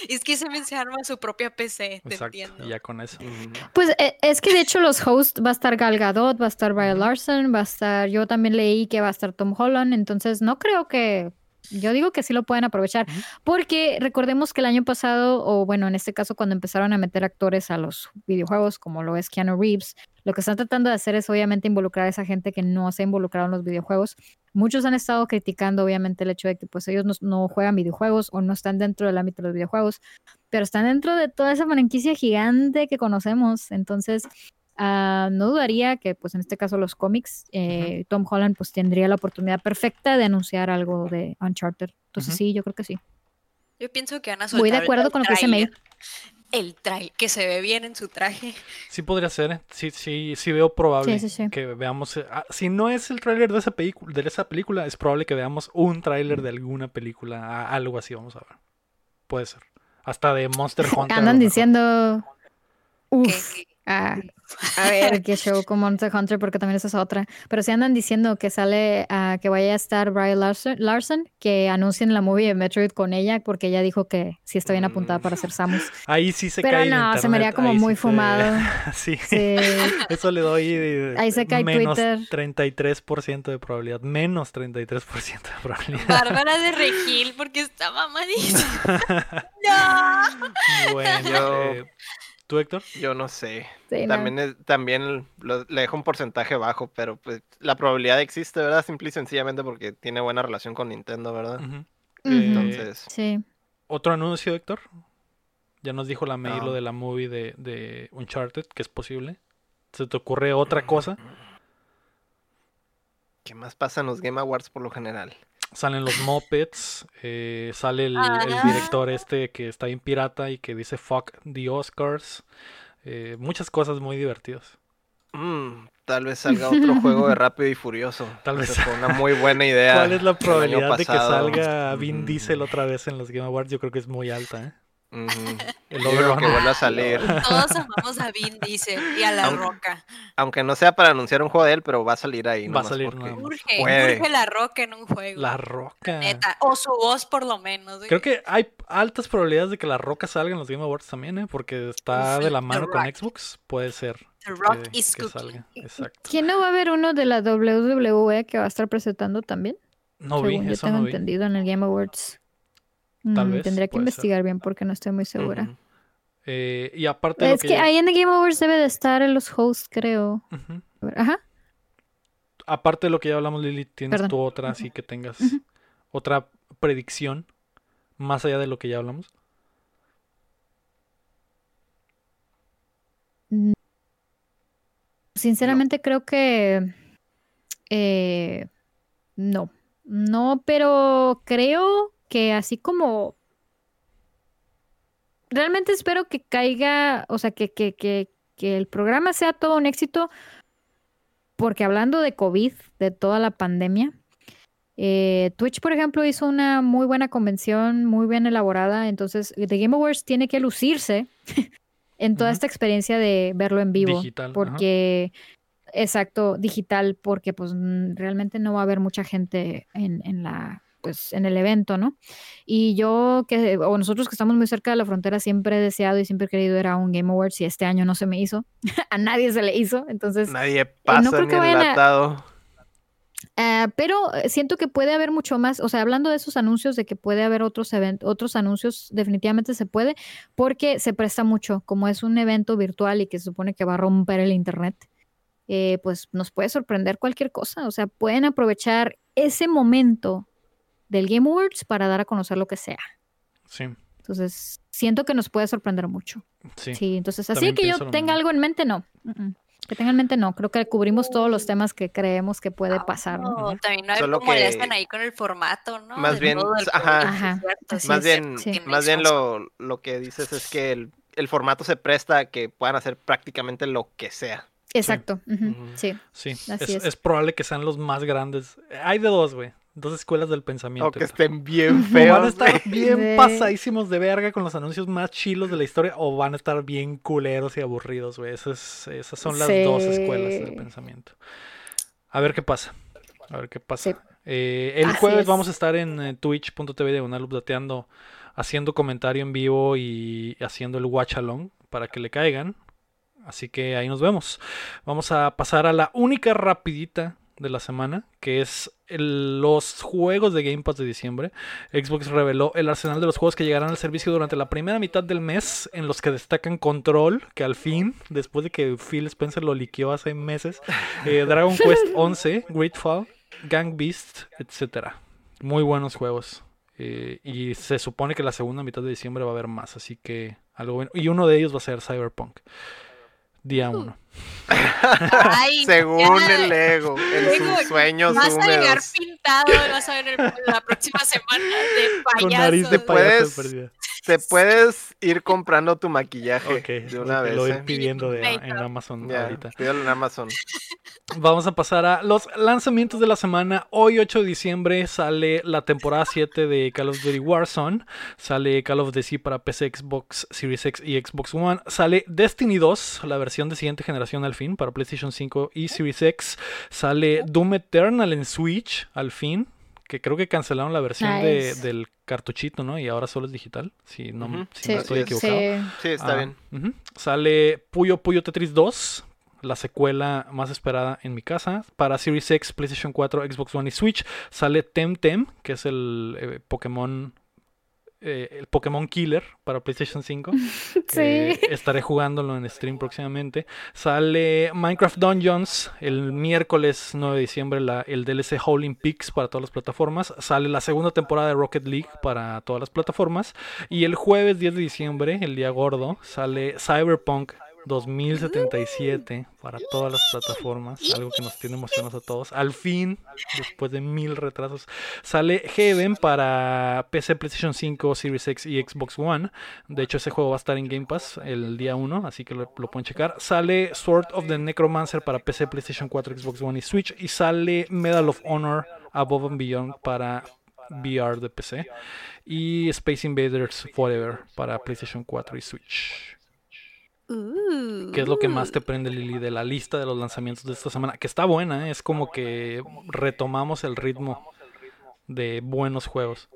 Speaker 3: Es que se me se arma su propia PC, te
Speaker 1: Exacto,
Speaker 3: entiendo.
Speaker 1: ya con eso.
Speaker 4: Pues eh, es que de hecho los hosts va a estar Gal Gadot, va a estar Brie Larson, va a estar, yo también leí que va a estar Tom Holland, entonces no creo que, yo digo que sí lo pueden aprovechar, porque recordemos que el año pasado, o bueno, en este caso cuando empezaron a meter actores a los videojuegos, como lo es Keanu Reeves, Lo que están tratando de hacer es obviamente involucrar a esa gente que no se ha involucrado en los videojuegos. Muchos han estado criticando obviamente el hecho de que pues ellos no, no juegan videojuegos o no están dentro del ámbito de los videojuegos, pero están dentro de toda esa franquicia gigante que conocemos. Entonces, ah, no dudaría que pues en este caso los cómics, eh, Tom Holland pues tendría la oportunidad perfecta de anunciar algo de Uncharted. Entonces sí, yo creo que sí.
Speaker 3: Yo pienso que van a soltar
Speaker 4: Voy de acuerdo
Speaker 3: el
Speaker 4: con lo que dice May.
Speaker 3: tráiler. El trail que se ve bien en su traje.
Speaker 1: Sí podría ser, ¿eh? sí, sí, sí veo probable
Speaker 4: Sí, sí, sí.
Speaker 1: que veamos. eh, ah, si no es el tráiler de esa película, de esa película, es probable que veamos un tráiler de alguna película, a- algo así, vamos a ver. Puede ser. Hasta de Monster Hunter.
Speaker 4: Andan diciendo... Uf,
Speaker 3: que-
Speaker 4: ah, a ver qué show con Monster Hunter, porque también esa es otra. Pero sí andan diciendo que sale, ah, que vaya a estar Brian Larson, Larson, que anuncien la movie de Metroid con ella, porque ella dijo que sí está bien apuntada para ser Samus.
Speaker 1: Ahí sí se
Speaker 4: Pero
Speaker 1: cae.
Speaker 4: no, se me haría como
Speaker 1: ahí
Speaker 4: muy
Speaker 1: sí se-
Speaker 4: fumado.
Speaker 1: sí.
Speaker 4: Sí.
Speaker 1: Eso le doy eh,
Speaker 4: Ahí se cae
Speaker 1: menos
Speaker 4: Twitter.
Speaker 1: 33% de probabilidad. Menos 33% de probabilidad.
Speaker 3: Bárbara de Regil porque está mamadísima. no.
Speaker 1: bueno,
Speaker 2: Yo-
Speaker 1: eh, ¿tú, Héctor?
Speaker 2: Yo no sé.
Speaker 4: Sí, no.
Speaker 2: También, es- también lo- le dejo un porcentaje bajo, pero pues la probabilidad existe, ¿verdad? Simple y sencillamente porque tiene buena relación con Nintendo, ¿verdad? Entonces,
Speaker 4: Sí.
Speaker 1: ¿Otro anuncio, Héctor? Ya nos dijo la
Speaker 2: No.
Speaker 1: lo de la movie de, de Uncharted, que es posible. ¿Se te ocurre otra cosa?
Speaker 2: ¿qué más pasa en los Game Awards por lo general?
Speaker 1: Salen los Muppets, eh, sale el, el
Speaker 3: Ah.
Speaker 1: director este que está bien pirata y que dice fuck the Oscars. Eh, muchas cosas muy divertidas.
Speaker 2: Mm, tal vez salga otro juego de Rápido y Furioso.
Speaker 1: Tal vez.
Speaker 2: Fue una muy buena idea.
Speaker 1: ¿Cuál es la probabilidad de que salga Vin
Speaker 2: Ujú.
Speaker 1: Diesel otra vez en los Game Awards? Yo creo que es muy alta, ¿eh? El
Speaker 2: creo que vuelva a salir.
Speaker 3: Todos amamos a Vin Diesel y a La
Speaker 2: Aunque-
Speaker 3: Roca.
Speaker 2: Aunque no sea para anunciar un juego de él, pero va a salir ahí.
Speaker 1: Va a salir
Speaker 2: porque-.
Speaker 3: Urge,
Speaker 2: puede.
Speaker 3: urge La Roca en un juego.
Speaker 1: La Roca.
Speaker 3: Neta. O su voz por lo menos.
Speaker 1: Creo que hay altas probabilidades de que la Roca salga en los Game Awards también, ¿eh? Porque está
Speaker 3: Uf,
Speaker 1: de la mano con. Xbox. Puede ser
Speaker 3: The Rock
Speaker 1: que,
Speaker 3: is
Speaker 1: que salga. Exacto.
Speaker 4: ¿Quién no va a haber uno de la WWE que va a estar presentando también?
Speaker 1: No vi,
Speaker 4: Según yo
Speaker 1: eso
Speaker 4: tengo
Speaker 1: no vi.
Speaker 4: entendido en el Game Awards.
Speaker 1: Tal
Speaker 4: Mm,
Speaker 1: vez,
Speaker 4: Tendría que
Speaker 1: ser.
Speaker 4: investigar bien porque no estoy muy segura.
Speaker 1: Eh, y aparte de lo
Speaker 4: Es que ahí en el Game Awards debe de estar en los hosts, creo. Ver, Ajá.
Speaker 1: Aparte de lo que ya hablamos, Lili, ¿tienes
Speaker 4: Perdón.
Speaker 1: tú otra así que tengas otra predicción más allá de lo que ya hablamos?
Speaker 4: Sinceramente creo que eh, no, no, pero creo que así como realmente espero que caiga, o sea, que, que, que, que el programa sea todo un éxito, porque hablando de COVID, de toda la pandemia, eh, Twitch, por ejemplo, hizo una muy buena convención, muy bien elaborada, entonces The Game Awards tiene que lucirse en toda esta experiencia de verlo en vivo,
Speaker 1: Digital,
Speaker 4: porque, exacto, digital, porque pues realmente no va a haber mucha gente en, en la pues en el evento, ¿no? Y yo que, o nosotros que estamos muy cerca de la frontera, siempre he deseado y siempre he querido ir a un Game Awards y este año no se me hizo. a nadie se le hizo, entonces
Speaker 2: Nadie pasa
Speaker 4: creo
Speaker 2: ni
Speaker 4: que vayan a-
Speaker 2: enlatado.
Speaker 4: Ah, pero eh, siento que puede haber mucho más, o sea, hablando de esos anuncios, de que puede haber otros eventos, otros anuncios, definitivamente se puede, porque se presta mucho, como es un evento virtual y que se supone que va a romper el internet, eh, pues nos puede sorprender cualquier cosa, o sea, pueden aprovechar ese momento del Game Awards para dar a conocer lo que sea.
Speaker 1: Sí,
Speaker 4: Entonces, siento que nos puede sorprender mucho.
Speaker 1: sí.
Speaker 4: Sí, entonces, así
Speaker 1: También
Speaker 4: que yo tenga
Speaker 1: mismo.
Speaker 4: algo en mente, no. Que tenga en mente, no. Creo que cubrimos todos los temas que creemos que puede pasar, ¿no?
Speaker 3: No, también a ver
Speaker 2: Solo
Speaker 3: cómo le
Speaker 2: que-
Speaker 3: hacen ahí con el formato, ¿no?
Speaker 2: Más
Speaker 3: De
Speaker 2: bien, ajá.
Speaker 4: Ajá,
Speaker 3: sí,
Speaker 2: Más bien,
Speaker 4: sí.
Speaker 2: más bien lo, lo que dices es que el, el formato se presta a que puedan hacer prácticamente lo que sea.
Speaker 4: Exacto. Sí.
Speaker 1: Sí,
Speaker 4: Así
Speaker 1: es,
Speaker 4: es.
Speaker 1: es probable que sean los más grandes. Hay de dos, güey. Dos escuelas del pensamiento.
Speaker 2: O que estén bien
Speaker 1: O
Speaker 2: feos.
Speaker 1: van a estar
Speaker 2: güey.
Speaker 1: bien pasadísimos de verga con los anuncios más chilos de la historia o van a estar bien culeros y aburridos, güey. Esas, esas son las dos escuelas del pensamiento. A ver qué pasa. A ver qué pasa.
Speaker 4: Sí.
Speaker 1: Eh, el
Speaker 4: Así
Speaker 1: jueves
Speaker 4: es.
Speaker 1: vamos a estar en eh, twitch.tv diagonal updateando, haciendo comentario en vivo y haciendo el watch along para que le caigan. Así que ahí nos vemos. Vamos a pasar a la única rapidita de la semana, que es el- los juegos de Game Pass de diciembre. Xbox reveló el arsenal de los juegos que llegarán al servicio durante la primera mitad del mes, en los que destacan Control, que al fin, después de que Phil Spencer lo liqueó hace meses, eh, Dragon Quest 11, Greedfall, Gang Beast, etc. Muy buenos juegos. Eh, y se supone que la segunda mitad de diciembre va a haber más, así que algo bueno. Y uno de ellos va a ser Cyberpunk. Día. 1.
Speaker 3: Ay,
Speaker 2: Según
Speaker 3: ya.
Speaker 2: el ego, en
Speaker 3: Luego,
Speaker 2: sus sueños
Speaker 3: Vas a llegar
Speaker 2: húmedos.
Speaker 3: pintado, vas a ver el- la próxima semana de payaso.
Speaker 1: Con nariz de payaso de
Speaker 2: Puedes-. Te puedes ir comprando tu maquillaje
Speaker 1: Ok,
Speaker 2: de una
Speaker 1: ok,
Speaker 2: vez.
Speaker 1: lo voy
Speaker 2: ¿eh?
Speaker 1: pidiendo de- en Amazon
Speaker 2: Ya,
Speaker 1: ahorita.
Speaker 2: pídelo en Amazon.
Speaker 1: Vamos a pasar a los lanzamientos de la semana. Hoy, 8 de diciembre, sale la temporada 7 de Call of Duty Warzone. Sale Call of Duty para PC, Xbox Series X y Xbox One. Sale Destiny 2, la versión de siguiente generación al fin, para PlayStation 5 y Series X. Sale Doom Eternal en Switch, al fin. Que creo que cancelaron la versión de- del cartuchito, ¿no? Y ahora solo es digital. Si no, si no
Speaker 2: Sí,
Speaker 1: estoy
Speaker 2: sí,
Speaker 1: equivocado.
Speaker 4: sí.
Speaker 2: Sí, está
Speaker 1: Ah,
Speaker 2: bien.
Speaker 1: Sale Puyo Puyo Tetris 2, la secuela más esperada en mi casa. Para Series X, PlayStation 4, Xbox One y Switch. Sale Temtem, que es el eh, Pokémon. eh, el Pokémon Killer para PlayStation 5.
Speaker 4: Sí.
Speaker 1: Eh, estaré jugándolo en stream próximamente. Sale Minecraft Dungeons el miércoles 9 de diciembre, la- el DLC Howling Peaks para todas las plataformas. Sale la segunda temporada de Rocket League para todas las plataformas. Y el jueves 10 de diciembre, el día gordo, sale Cyberpunk 2077 para todas las plataformas. Algo que nos tiene emocionados a todos. Al fin, después de mil retrasos, sale Heaven para PC, PlayStation 5, Series X y Xbox One. De hecho, ese juego va a estar en Game Pass el día 1, así que lo, lo pueden checar. Sale Sword of the Necromancer para PC, PlayStation 4, Xbox One y Switch. Y sale Medal of Honor Above and Beyond para VR de PC. Y Space Invaders Forever para PlayStation 4 y Switch.
Speaker 3: Uh,
Speaker 1: ¿Qué es lo que más te prende, Lili, de la lista de los lanzamientos de esta semana? Que está buena, ¿eh? es como que retomamos el ritmo de buenos juegos.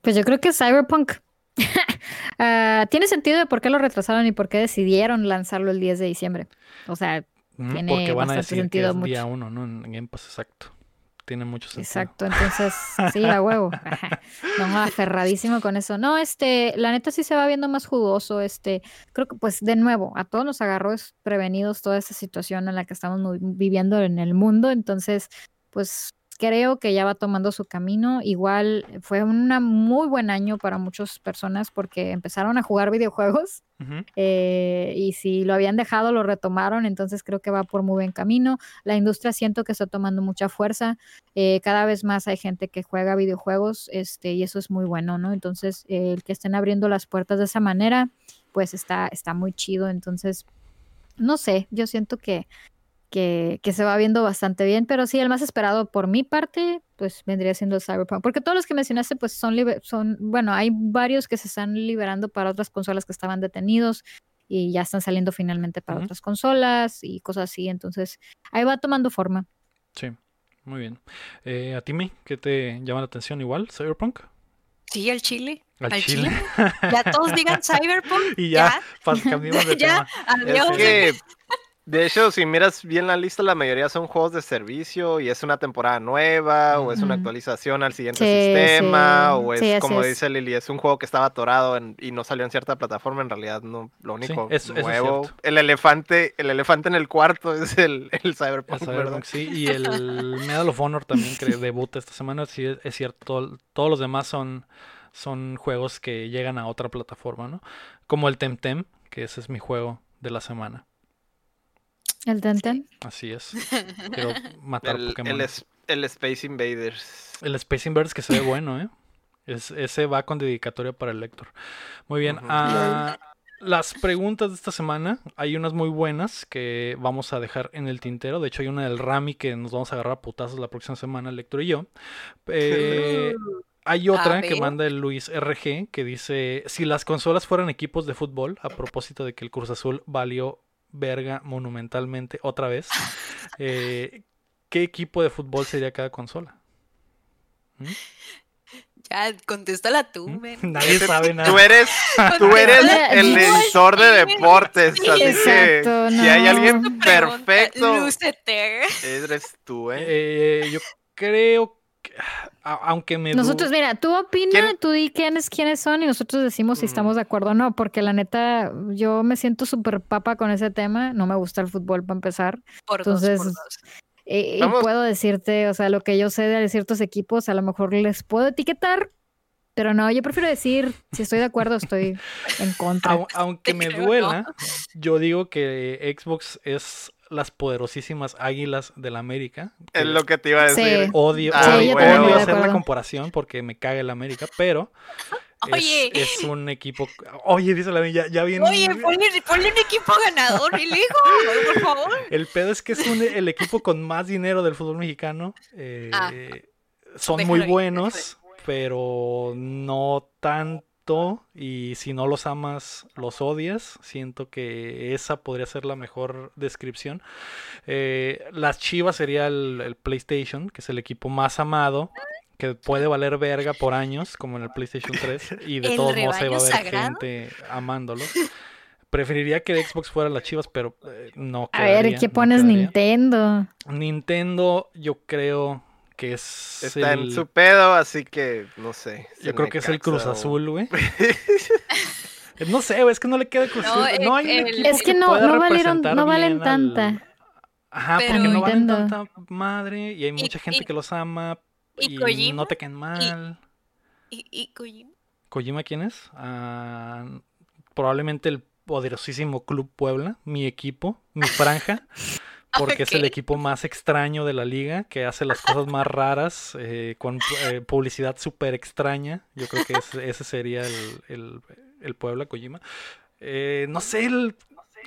Speaker 4: Pues yo creo que Cyberpunk ah, tiene sentido de por qué lo retrasaron y por qué decidieron lanzarlo el 10 de diciembre. O sea,
Speaker 1: Ujú,
Speaker 4: Tiene
Speaker 1: Porque van a
Speaker 4: bastante
Speaker 1: decir que
Speaker 4: sentido
Speaker 1: es
Speaker 4: mucho.
Speaker 1: día uno, ¿no? En Game Pass, exacto. Tiene mucho sentido.
Speaker 4: exacto. Entonces, sí, a huevo. No, aferradísimo con eso. No, este, la neta sí se va viendo más jugoso. Este, creo que, pues, de nuevo, a todos nos agarró prevenidos toda esta situación en la que estamos viviendo en el mundo. Entonces, pues, creo que ya va tomando su camino. Igual fue un muy buen año para muchas personas porque empezaron a jugar videojuegos. Eh, y si lo habían dejado, lo retomaron, entonces creo que va por muy buen camino. La industria siento que está tomando mucha fuerza. eh, cada vez más hay gente que juega videojuegos, este, y eso es muy bueno, ¿no? Entonces, eh, el que estén abriendo las puertas de esa manera, pues está, está muy chido. Entonces, no sé, yo siento que, que, que se va viendo bastante bien, pero sí, el más esperado por mi parte, pues vendría siendo el Cyberpunk, porque todos los que mencionaste, pues son, son, bueno, hay varios que se están liberando para otras consolas que estaban detenidos y ya están saliendo finalmente para otras consolas y cosas así, entonces ahí va tomando forma.
Speaker 1: Sí, muy bien. Eh, ¿A ti, May, qué te llama la atención igual? ¿Cyberpunk?
Speaker 3: Sí, al chile.
Speaker 1: Al
Speaker 3: Al
Speaker 1: chile.
Speaker 3: chile. Ya todos digan Cyberpunk.
Speaker 1: Y ya, pas- cambiamos de
Speaker 3: Ya,
Speaker 1: tema.
Speaker 3: adiós.
Speaker 2: Es que, de hecho, si miras bien la lista, la mayoría son juegos de servicio y es una temporada nueva o es una actualización al siguiente
Speaker 4: Sí,
Speaker 2: sistema
Speaker 4: sí.
Speaker 2: o es,
Speaker 4: Sí,
Speaker 2: como
Speaker 4: es.
Speaker 2: dice Lili, es un juego que estaba atorado en- y no salió en cierta plataforma. En realidad, no, lo único
Speaker 1: es
Speaker 2: nuevo, el elefante, el elefante en el cuarto es el, el Cyberpunk,
Speaker 1: sí, y el Medal of Honor también que debuta esta semana, sí, es, es cierto, todo- todos los demás son, son juegos que llegan a otra plataforma, ¿no? Como el Temtem, que ese es mi juego de la semana,
Speaker 4: El Tenten.
Speaker 1: así es. Quiero matar
Speaker 2: El,
Speaker 1: Pokémon.
Speaker 2: el, es- el Space Invaders.
Speaker 1: El Space Invaders que se ve bueno, ¿eh? Es, ese va con dedicatoria para el lector. Muy bien. Ah, las preguntas de esta semana, hay unas muy buenas que vamos a dejar en el tintero. De hecho, hay una del Rami que nos vamos a agarrar a putazos la próxima semana, el lector y yo. Eh, hay otra que manda el Luis RG que dice: Si las consolas fueran equipos de fútbol, a propósito de que el Cruz Azul valió verga monumentalmente otra vez, eh, ¿qué equipo de fútbol sería cada consola? ¿Mm?
Speaker 3: Ya, contéstala tú,
Speaker 1: ¿Mm?
Speaker 3: men.
Speaker 1: Nadie sabe nada.
Speaker 2: Tú eres, tú eres el editor de deportes,
Speaker 3: sí,
Speaker 2: así
Speaker 4: exacto,
Speaker 2: que si hay alguien perfecto, eres tú, ¿eh?
Speaker 1: Eh, yo creo que, aunque me du-
Speaker 4: Nosotros, mira, tú opina,
Speaker 2: ¿Quién-
Speaker 4: tú di quiénes, quiénes son y nosotros decimos si
Speaker 2: Mm.
Speaker 4: estamos de acuerdo o no, porque la neta, yo me siento súper papa con ese tema, no me gusta el fútbol para empezar,
Speaker 3: Por dos,
Speaker 4: Entonces,
Speaker 3: por dos.
Speaker 4: y, puedo decirte, o sea, lo que yo sé de ciertos equipos, a lo mejor les puedo etiquetar, pero no, yo prefiero decir, si estoy de acuerdo, estoy en contra.
Speaker 1: au- aunque me duela, yo digo que Xbox es las poderosísimas águilas de la América.
Speaker 2: Es lo que te iba a
Speaker 4: Sí.
Speaker 2: decir.
Speaker 1: Odio,
Speaker 2: Ah,
Speaker 1: odio-
Speaker 2: estoy de
Speaker 1: hacer la comparación porque me caga el América, pero es,
Speaker 3: Oye.
Speaker 1: es un equipo. Oye, dice la ya, ya viene.
Speaker 3: Oye, ponle, ponle un equipo ganador, el hijo, por favor.
Speaker 1: El pedo es que es un- el equipo con más dinero del fútbol mexicano. eh,
Speaker 3: Ah.
Speaker 1: son
Speaker 3: Déjalo
Speaker 1: muy buenos, pero no Y si no los amas, los odias. Siento que esa podría ser la mejor descripción. Eh, las Chivas sería el, el PlayStation, que es el equipo más amado. Que puede valer verga por años, como en el PlayStation 3, y de todos modos se va a
Speaker 3: sagrado.
Speaker 1: gente amándolo. Preferiría que Xbox fuera las Chivas, pero eh, no
Speaker 4: a ver,
Speaker 1: quedaría,
Speaker 4: ¿qué pones
Speaker 1: quedaría.
Speaker 4: Nintendo?
Speaker 1: Nintendo, yo creo que es.
Speaker 2: Está
Speaker 1: el-
Speaker 2: en su pedo, así que no sé.
Speaker 1: Yo creo que es el Cruz
Speaker 2: o-
Speaker 1: Azul, güey. No sé, güey, es que no le queda Cruz
Speaker 3: No,
Speaker 1: Azul. No, hay un
Speaker 3: el-
Speaker 1: equipo
Speaker 4: Es que no-
Speaker 1: pueda
Speaker 4: no valieron-
Speaker 1: representar
Speaker 4: no valen
Speaker 1: al-
Speaker 4: tanta.
Speaker 1: Ajá,
Speaker 3: Pero
Speaker 1: porque no valen tanta madre y hay mucha gente
Speaker 3: y-
Speaker 1: que los ama
Speaker 3: y
Speaker 1: y,
Speaker 3: Kojima,
Speaker 1: no te caen mal.
Speaker 3: ¿Y, y Kojima?
Speaker 1: ¿Kojima quién es? Ah, probablemente el poderosísimo Club Puebla, mi equipo, mi franja, porque es el equipo más extraño de la liga, que hace las cosas más raras, eh, con eh, publicidad súper extraña. Yo creo que ese, ese sería el, el- el Puebla, Kojima. Eh, no sé, el-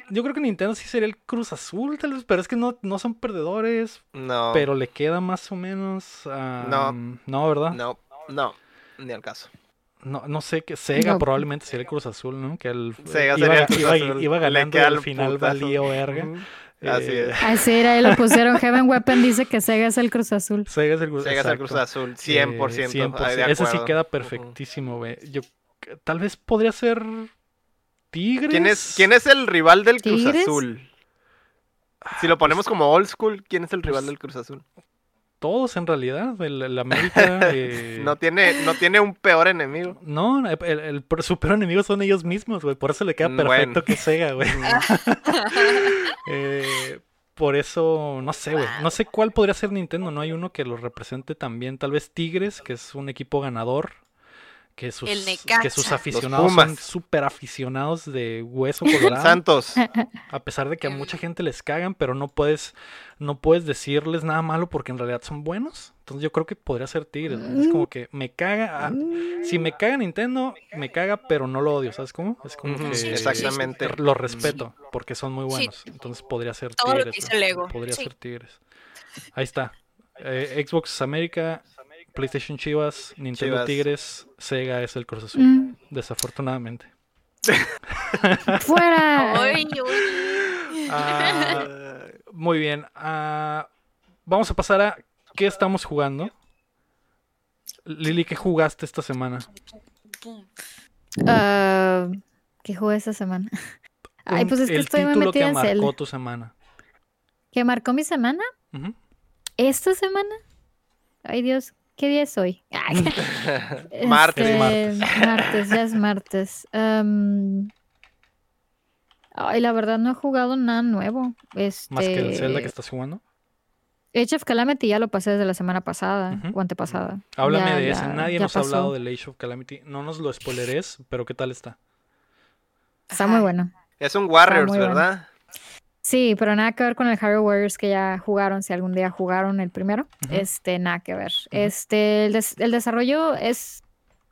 Speaker 1: yo creo que Nintendo sí sería el Cruz Azul, tal vez, pero es que no, no son perdedores,
Speaker 2: No,
Speaker 1: pero le queda más o menos... ah,
Speaker 2: No.
Speaker 1: No, ¿verdad?
Speaker 2: no, no, ni al caso.
Speaker 1: No, no sé que Sega
Speaker 4: No.
Speaker 1: probablemente sería el Cruz Azul, ¿no? Que el,
Speaker 2: Sega
Speaker 1: iba,
Speaker 2: sería el Cruz
Speaker 1: iba-
Speaker 2: Azul,
Speaker 1: iba ganando y al final
Speaker 2: putazo.
Speaker 1: valió verga.
Speaker 2: Ujú. Así
Speaker 1: Eh,
Speaker 2: es.
Speaker 4: Era, ahí lo pusieron. Heaven Weapon dice que Sega es el Cruz Azul.
Speaker 1: Sega es el Cruz
Speaker 2: Sega es el. Cruz Azul,
Speaker 1: Eh,
Speaker 2: 100%.
Speaker 1: 100%.
Speaker 2: ahí de
Speaker 1: Ese sí queda perfectísimo, güey. Yo tal vez podría ser Tigres.
Speaker 2: ¿Quién es, ¿Quién es el rival del Cruz. Azul? Si lo ponemos como old school, ¿quién es el rival
Speaker 1: Pues,
Speaker 2: del Cruz Azul?
Speaker 1: Todos en realidad, el, el América. eh,
Speaker 2: No tiene, no tiene un peor enemigo.
Speaker 1: No, el, el, el su peor enemigo son ellos mismos, güey. Por eso le queda
Speaker 2: Mm,
Speaker 1: perfecto
Speaker 2: bueno.
Speaker 1: que Sega, güey. Eh, por eso, no sé, güey. No sé cuál podría ser Nintendo. No hay uno que lo represente también. Tal vez Tigres, que es un equipo ganador. Que sus,
Speaker 3: El
Speaker 1: que sus aficionados son súper aficionados de hueso colorado.
Speaker 2: Santos.
Speaker 1: A pesar de que a mucha gente les cagan, pero no puedes, no puedes decirles nada malo porque en realidad son buenos. Entonces yo creo que podría ser Tigres. Es como que me caga. ah, si me caga Nintendo, me caga, pero no lo odio, ¿sabes cómo? Es como que
Speaker 3: sí,
Speaker 2: exactamente.
Speaker 1: lo respeto porque son muy buenos. Entonces podría ser
Speaker 3: Todo lo
Speaker 1: Tigres.
Speaker 3: que ego,
Speaker 1: Podría
Speaker 3: sí.
Speaker 1: ser Tigres. Ahí está. Eh, Xbox América, PlayStation Chivas, Nintendo
Speaker 2: Chivas.
Speaker 1: Tigres, Sega es el Cruz Azul.
Speaker 4: Mm,
Speaker 1: Desafortunadamente.
Speaker 4: ¡Fuera!
Speaker 3: Oye, oye.
Speaker 1: Ah, muy bien. ah, vamos a pasar a qué estamos jugando. Lili, ¿qué jugaste esta semana?
Speaker 4: Ah, ¿Qué jugué esta semana? Ay, pues es que
Speaker 1: el
Speaker 4: estoy muy
Speaker 1: que
Speaker 4: metida en
Speaker 1: marcó
Speaker 4: Zelda.
Speaker 1: tu semana.
Speaker 4: ¿Que marcó mi semana? ¿Esta semana? Ay, Dios, ¿qué día es hoy? Ay,
Speaker 2: Martes.
Speaker 4: este,
Speaker 1: Martes.
Speaker 4: martes, ya es martes. Am, ay, la verdad no he jugado nada nuevo. Este,
Speaker 1: Más que el Zelda que estás jugando.
Speaker 4: Age of Calamity ya lo pasé desde la semana pasada
Speaker 1: Ujú.
Speaker 4: o antepasada.
Speaker 1: Háblame
Speaker 4: Ya-
Speaker 1: de ese.
Speaker 4: ya-
Speaker 1: Nadie
Speaker 4: ya
Speaker 1: nos ha hablado del Age of Calamity. No nos lo spoileres, pero ¿qué tal está?
Speaker 4: Está muy bueno.
Speaker 2: Es un Warriors,
Speaker 4: bueno. Sí, pero nada que ver con el Hyrule Warriors que ya jugaron, si algún día jugaron el primero. Este, nada que ver. Este, el, des- el desarrollo es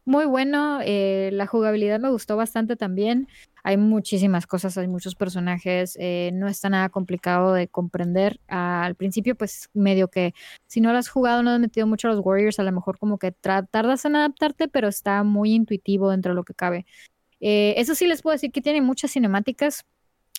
Speaker 4: muy bueno, eh, la jugabilidad me gustó bastante también. Hay muchísimas cosas, hay muchos personajes, eh, no está nada complicado de comprender. Ah, al principio, pues medio que si no lo has jugado, no has metido mucho a los Warriors, a lo mejor como que tardas en adaptarte, pero está muy intuitivo dentro de lo que cabe. Eh, eso sí les puedo decir que tiene muchas cinemáticas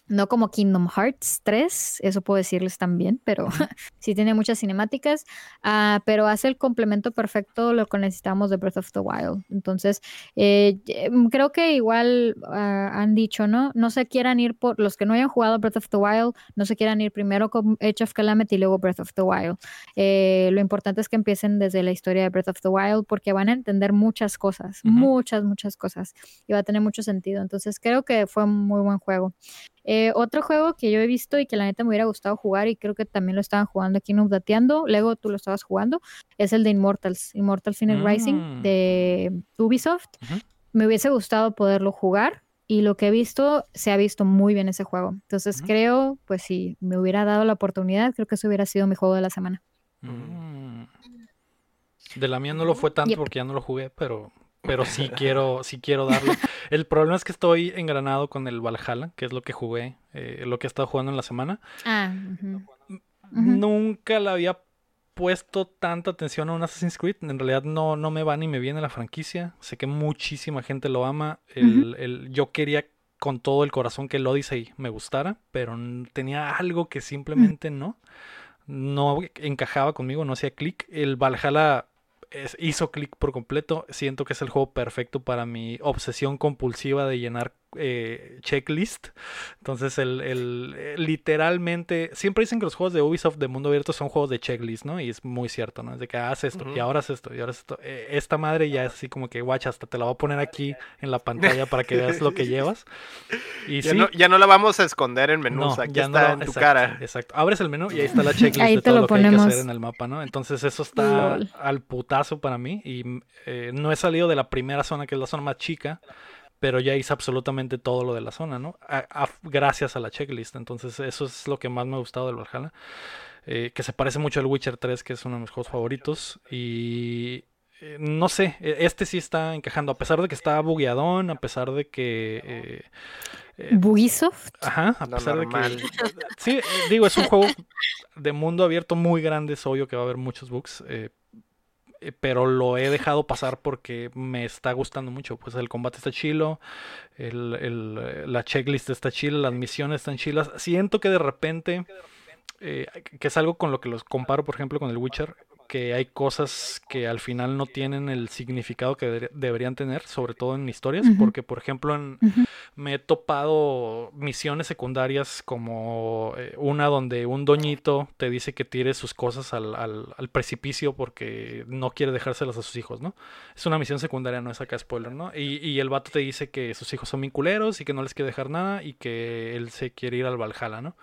Speaker 4: No como Kingdom Hearts 3, eso puedo decirles también, pero sí tiene muchas cinemáticas, ah, pero hace el complemento perfecto lo que necesitamos de Breath of the Wild. Entonces, eh, mm, creo que igual ah, han dicho, ¿no? No se quieran ir por, los que no hayan jugado Breath of the Wild, no se quieran ir primero con Age of Calamity y luego Breath of the Wild. Eh, lo importante es que empiecen desde la historia de Breath of the Wild porque van a entender muchas cosas, muchas, muchas cosas, y va a tener mucho sentido. Entonces, creo que fue un muy buen juego. Eh, otro juego que yo he visto y que la neta me hubiera gustado jugar y creo que también lo estaban jugando aquí en Updateando, luego tú lo estabas jugando, es el de Immortals, Immortal Phoenix Rising
Speaker 1: Mm.
Speaker 4: de Ubisoft. Me hubiese gustado poderlo jugar y lo que he visto, se ha visto muy bien ese juego. Entonces creo, pues si me hubiera dado la oportunidad, creo que eso hubiera sido mi juego de la semana.
Speaker 1: Mm. De la mía no lo fue tanto
Speaker 4: Yep.
Speaker 1: porque ya no lo jugué, pero, pero sí quiero, sí quiero darle. El problema es que estoy engranado con el Valhalla, que es lo que jugué, eh, lo que he estado jugando en la semana.
Speaker 4: Ah.
Speaker 1: Nunca le había puesto tanta atención a un Assassin's Creed. En realidad no, no me va ni me viene la franquicia. Sé que muchísima gente lo ama. El, el- yo quería con todo el corazón que el Odyssey me gustara, pero tenía algo que simplemente no. No encajaba conmigo, no hacía clic. El Valhalla es- hizo clic por completo. Siento que es el juego perfecto para mi obsesión compulsiva de llenar eh, checklist. Entonces, el, el- eh, literalmente, siempre dicen que los juegos de Ubisoft de mundo abierto son juegos de checklist, ¿no? Y es muy cierto, ¿no? Es de que haz esto, y ahora haz esto, y ahora haz esto. Eh, esta madre ya es así como que, guacha, hasta te la voy a poner aquí en la pantalla para que veas lo que llevas. Y
Speaker 2: Ya,
Speaker 1: sí,
Speaker 2: no, ya no la vamos a esconder en menús,
Speaker 1: no,
Speaker 2: aquí
Speaker 1: ya no
Speaker 2: está en tu
Speaker 1: exacto,
Speaker 2: cara.
Speaker 1: Exacto. Abres el menú y ahí está la checklist
Speaker 4: Ahí
Speaker 1: de
Speaker 4: te
Speaker 1: todo
Speaker 4: lo
Speaker 1: lo que hay que hacer
Speaker 4: ponemos.
Speaker 1: en el mapa, ¿no? Entonces eso está
Speaker 4: Lol.
Speaker 1: al putazo para mí y eh, no he salido de la primera zona, que es la zona más chica, pero ya hice absolutamente todo lo de la zona, ¿no? A- a- gracias a la checklist. Entonces eso es lo que más me ha gustado del Valhalla. eh, que se parece mucho al Witcher 3, que es uno de mis juegos favoritos. Y eh, no sé, e- este sí está encajando, a pesar de que está bugueadón, a pesar de que... eh, eh,
Speaker 4: Bugisoft.
Speaker 1: Ajá, a pesar de que. Sí, eh, digo, es un juego de mundo abierto muy grande, es obvio que va a haber muchos bugs. Eh, pero lo he dejado pasar porque me está gustando mucho. Pues el combate está chilo, el, el, eh, la checklist está chila, las misiones están chilas. Siento que de repente, eh, que es algo con lo que los comparo, por ejemplo, con el Witcher, que hay cosas que al final no tienen el significado que debería- deberían tener, sobre todo en historias, porque, por ejemplo, en, me he topado misiones secundarias como eh, una donde un doñito te dice que tire sus cosas al, al- al precipicio porque no quiere dejárselas a sus hijos, ¿no? Es una misión secundaria, no es acá spoiler, ¿no? Y, y el vato te dice que sus hijos son bien culeros y que no les quiere dejar nada y que él se quiere ir al Valhalla, ¿no?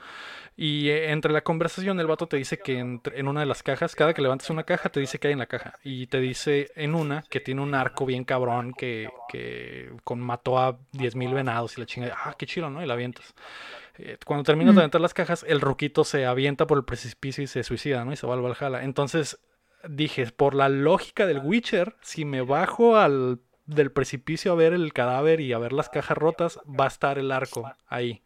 Speaker 1: Y eh, entre la conversación el vato te dice que entre- en una de las cajas, cada que levantes una caja, te dice que hay en la caja. Y te dice en una que tiene un arco bien cabrón que, que con, mató a 10.000 venados y la chingada. Ah, qué chido, ¿no? Y la avientas. Eh, cuando terminas
Speaker 4: Mm.
Speaker 1: de aventar las cajas, el ruquito se avienta por el precipicio y se suicida, ¿no? Y se va al Valhalla. Entonces dije, por la lógica del Witcher, si me bajo al del precipicio a ver el cadáver y a ver las cajas rotas, va a estar el arco ahí